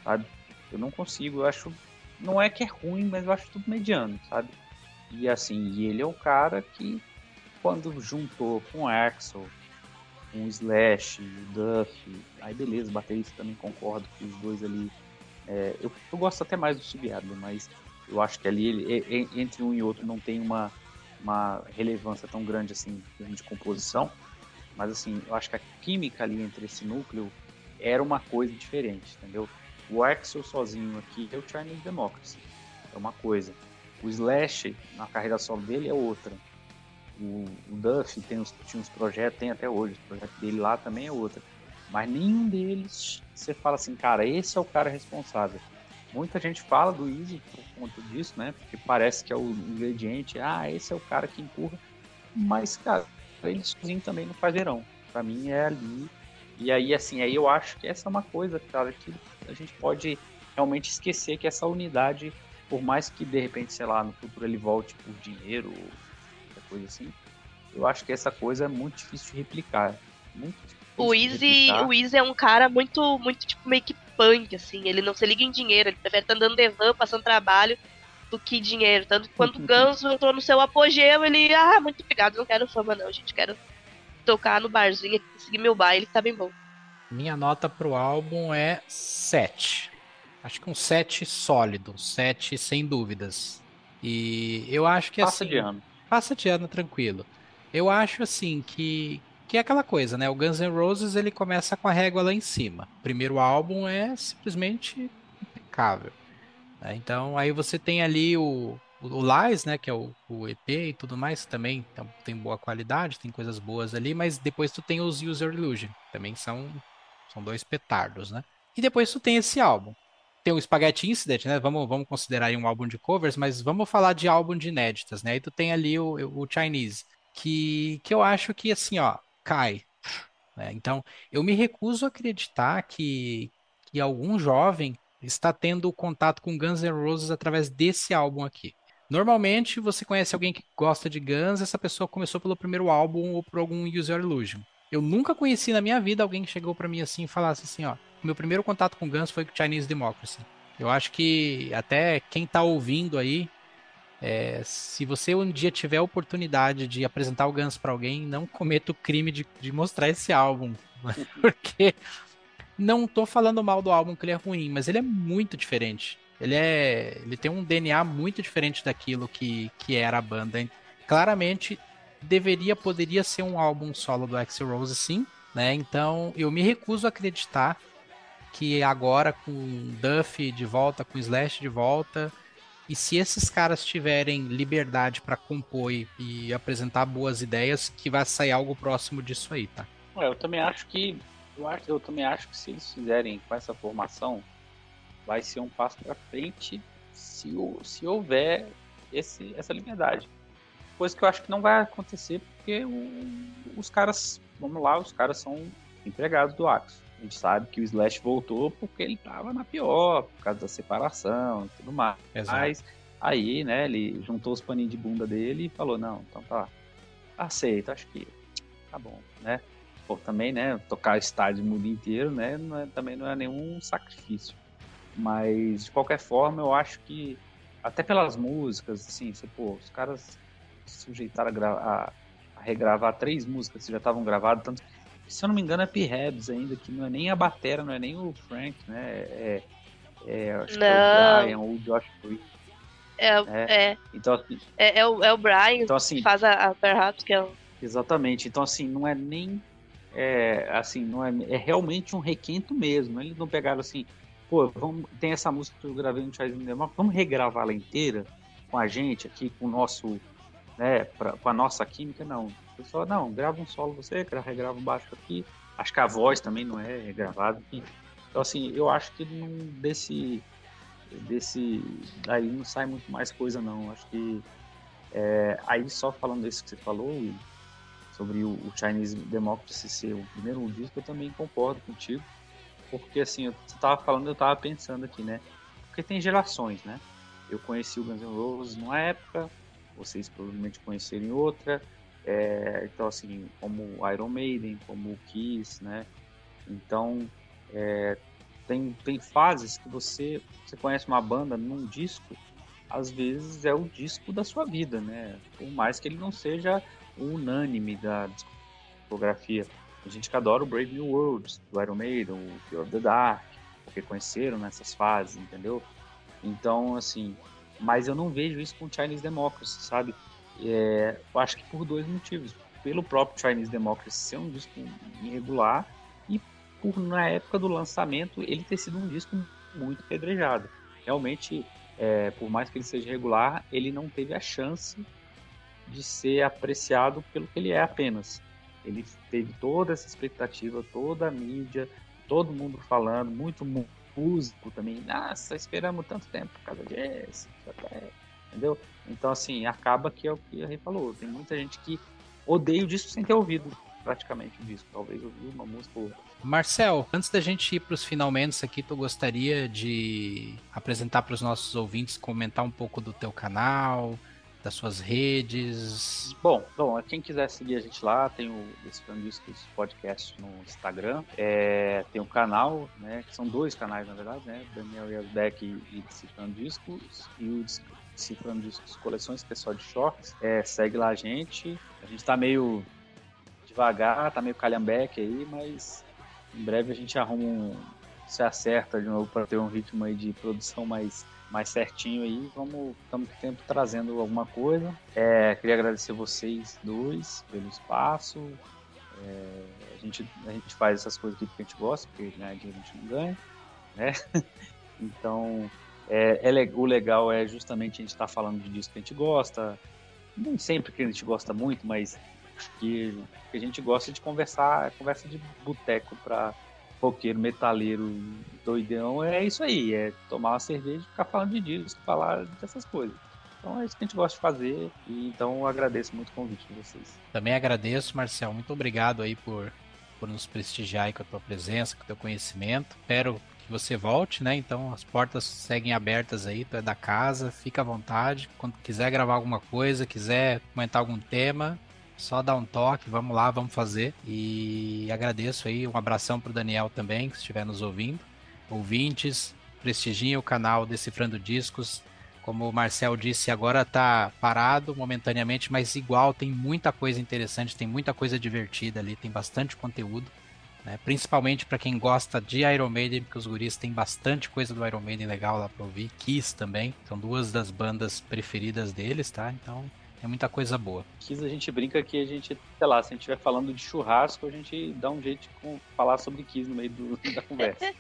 sabe? Eu não consigo, eu acho, não é que é ruim, mas eu acho tudo mediano, sabe? E assim, e ele é o cara que quando juntou com o Axel, com o Slash, o Duff, aí beleza, baterista também concordo que os dois ali, é, eu, eu, gosto até mais do Subiado, mas eu acho que ali ele, entre um e outro não tem uma, uma relevância tão grande assim de composição, mas assim, eu acho que a química ali entre esse núcleo era uma coisa diferente, entendeu? O Axel sozinho aqui é o Chinese Democracy, é uma coisa. O Slash, na carreira solo dele, é outra. O, o Duff tem uns, tinha uns projetos, tem até hoje, o projeto dele lá também é outra. Mas nenhum deles você fala assim, cara, esse é o cara responsável. Muita gente fala do Easy por conta disso, né? Porque parece que é o ingrediente, ah, esse é o cara que empurra. Mas, cara, ele sozinho também não faz verão. Para mim é ali. E aí, assim, aí eu acho que essa é uma coisa, cara, que a gente pode realmente esquecer que essa unidade, por mais que de repente, sei lá, no futuro ele volte por dinheiro ou qualquer coisa assim, eu acho que essa coisa é muito difícil de replicar. Muito difícil o Easy, o Easy é um cara muito, muito tipo meio que punk, assim. Ele não se liga em dinheiro, ele prefere estar andando de van, passando trabalho, do que dinheiro. Tanto que quando o <laughs> Ganso entrou no seu apogeu, ele, ah, muito obrigado, não quero fama não, gente, quero tocar no barzinho aqui, seguir meu baile, que tá bem bom. Minha nota pro álbum é 7. Acho que um 7 sólido, 7 sem dúvidas. E eu acho que passa assim. Passa de ano. Passa de ano tranquilo. Eu acho assim que que é aquela coisa, né? O Guns N' Roses ele começa com a régua lá em cima. O primeiro álbum é simplesmente impecável. Né? Então aí você tem ali o, o Lies, né, que é o, o EP e tudo mais, também tem, tem boa qualidade, tem coisas boas ali, mas depois tu tem os User Illusion, também são, são dois petardos, né? E depois tu tem esse álbum. Tem o Spaghetti Incident, né? Vamos, vamos considerar um álbum de covers, mas vamos falar de álbum de inéditas, né? Aí tu tem ali o, o Chinese, que, que eu acho que assim, ó, cai. Né? Então, eu me recuso a acreditar que, que algum jovem está tendo contato com Guns N' Roses através desse álbum aqui. Normalmente, você conhece alguém que gosta de Guns, essa pessoa começou pelo primeiro álbum ou por algum User Illusion. Eu nunca conheci na minha vida alguém que chegou para mim assim e falasse assim, ó, meu primeiro contato com Guns foi com Chinese Democracy. Eu acho que até quem está ouvindo aí, é, se você um dia tiver a oportunidade de apresentar o Guns para alguém, não cometa o crime de, de mostrar esse álbum, <laughs> porque não tô falando mal do álbum que ele é ruim, mas ele é muito diferente. Ele é, ele tem um DNA muito diferente daquilo que, que era a banda. Claramente deveria, poderia ser um álbum solo do Axl Rose, sim, né? Então eu me recuso a acreditar que agora com Duff de volta, com Slash de volta, e se esses caras tiverem liberdade para compor e apresentar boas ideias, que vai sair algo próximo disso aí, tá? É, eu também acho que eu, acho, eu também acho que se eles fizerem com essa formação, vai ser um passo para frente se, se houver esse, essa liberdade. Coisa que eu acho que não vai acontecer porque o, os caras, vamos lá, os caras são empregados do Axo. A gente sabe que o Slash voltou porque ele tava na pior, por causa da separação e tudo mais. Exato. Mas aí, né, ele juntou os paninhos de bunda dele e falou, não, então tá, aceito, acho que tá bom, né? Também, né, tocar estádio mundo inteiro, né, não é, também não é nenhum sacrifício. Mas, de qualquer forma, eu acho que, até pelas músicas, assim, você, pô, os caras se sujeitaram a, a, a regravar três músicas que já estavam gravadas, tanto se eu não me engano, é P-Rebs ainda, que não é nem a batera, não é nem o Frank, né? É, é acho não. que é o Brian ou o Josh Free. É, é. é. Então, assim, é, é, o, é o Brian então, assim, que faz a, a Perhaps, que é o... Exatamente. Então, assim, não é nem. É, assim, não é, é realmente um requento mesmo. Eles não pegaram assim, pô, vamos, tem essa música que eu gravei no Charles Demar, vamos regravar ela inteira com a gente aqui, com o nosso, né, pra, com a nossa química, não pessoal, não, grava um solo você, regrava um baixo aqui. Acho que a voz também não é regravada. Então, assim, eu acho que não, desse, desse. Daí não sai muito mais coisa, não. Acho que. É, aí, só falando desse que você falou, sobre o, o Chinese Democracy ser o primeiro disco, eu também concordo contigo. Porque, assim, eu, você tava falando, eu tava pensando aqui, né? Porque tem gerações, né? Eu conheci o Guns N' Roses numa época, vocês provavelmente conheceram outra. É, então, assim, como Iron Maiden, como Kiss, né? Então, é, tem, tem fases que você, você conhece uma banda num disco, às vezes é o disco da sua vida, né? Por mais que ele não seja unânime da discografia. A gente que adora o Brave New Worlds, do Iron Maiden, o Fear of the Dark, porque conheceram nessas fases, entendeu? Então, assim, mas eu não vejo isso com Chinese Democracy, sabe? É, eu acho que por dois motivos. Pelo próprio Chinese Democracy ser um disco irregular e por, na época do lançamento, ele ter sido um disco muito pedrejado. Realmente, é, por mais que ele seja regular, ele não teve a chance de ser apreciado pelo que ele é apenas. Ele teve toda essa expectativa, toda a mídia, todo mundo falando, muito músico também. Nossa, esperamos tanto tempo por causa disso. Entendeu? Então, assim, acaba que é o que a Rei falou. Tem muita gente que odeia o disco sem ter ouvido praticamente o disco. Talvez ouviu uma música ou outra. Marcel, antes da gente ir para os finalmente aqui, tu gostaria de apresentar para os nossos ouvintes, comentar um pouco do teu canal, das suas redes? Bom, bom, quem quiser seguir a gente lá, tem o Discos Podcast no Instagram, é, tem o canal, né, que são dois canais na verdade, né, Daniel Yazbeck e Decifrando Discos, e o Decifrando Discos Coleções, que é só de shorts, é, segue lá a gente, a gente tá meio devagar, tá meio calhambeque aí, mas em breve a gente arruma um, se acerta de novo para ter um ritmo aí de produção mais mais certinho aí. Vamos, estamos tempo trazendo alguma coisa. É, queria agradecer vocês dois pelo espaço. É, a, gente, a gente faz essas coisas aqui porque a gente gosta, porque né, a gente não ganha. Né? <laughs> então, é, é, o legal é justamente a gente estar tá falando disso que a gente gosta. Nem sempre que a gente gosta muito, mas que, que a gente gosta de conversar, conversa de boteco para roqueiro, metaleiro, doidão, é isso aí, é tomar uma cerveja e ficar falando de discos, falar dessas coisas. Então é isso que a gente gosta de fazer e então eu agradeço muito o convite de vocês. Também agradeço, Marcel, muito obrigado aí por, por nos prestigiar aí com a tua presença, com o teu conhecimento. Espero que você volte, né? Então as portas seguem abertas aí, tu é da casa, fica à vontade. Quando quiser gravar alguma coisa, quiser comentar algum tema, só dar um toque, vamos lá, vamos fazer. E agradeço aí, um abração pro Daniel também, que estiver nos ouvindo. Ouvintes, prestigiem o canal Decifrando Discos. Como o Marcel disse, agora tá parado momentaneamente, mas igual tem muita coisa interessante, tem muita coisa divertida ali, tem bastante conteúdo. né? Principalmente para quem gosta de Iron Maiden, porque os guris têm bastante coisa do Iron Maiden legal lá para ouvir. Kiss também, são duas das bandas preferidas deles, tá? Então é muita coisa boa. Kiss a gente brinca que a gente, sei lá, se a gente estiver falando de churrasco, a gente dá um jeito de falar sobre Kiss no meio do, <laughs> da conversa.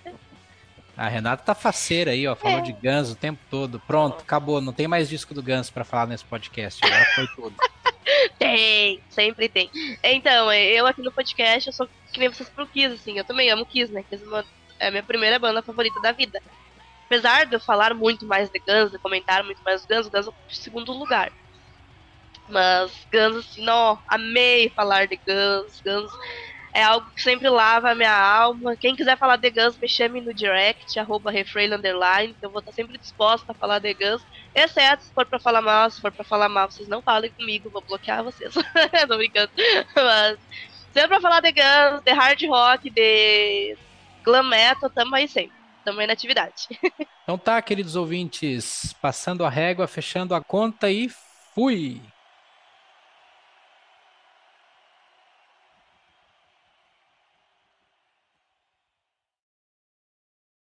A Renata tá faceira aí, ó. Falou é. de Guns o tempo todo. Pronto, acabou. Não tem mais disco do Guns para falar nesse podcast. Agora foi tudo. <laughs> tem, sempre tem. Então, eu aqui no podcast, eu sou que nem vocês pro Kiss, assim. Eu também amo Kiss, né? Kiss é a minha primeira banda favorita da vida. Apesar de eu falar muito mais de Guns, de comentar muito mais Guns, Guns é o segundo lugar. Mas Guns, assim, não, amei falar de Guns. Guns é algo que sempre lava a minha alma. Quem quiser falar de Guns, me chame no direct, arroba refrain underline. Eu vou estar sempre disposta a falar de Guns. Exceto se for pra falar mal, se for pra falar mal, vocês não falem comigo, vou bloquear vocês. <laughs> Tô brincando. Mas sempre pra falar de Guns, de hard rock, de glam metal, tamo aí sempre. Tamo aí na atividade. <laughs> Então tá, queridos ouvintes, passando a régua, fechando a conta e fui!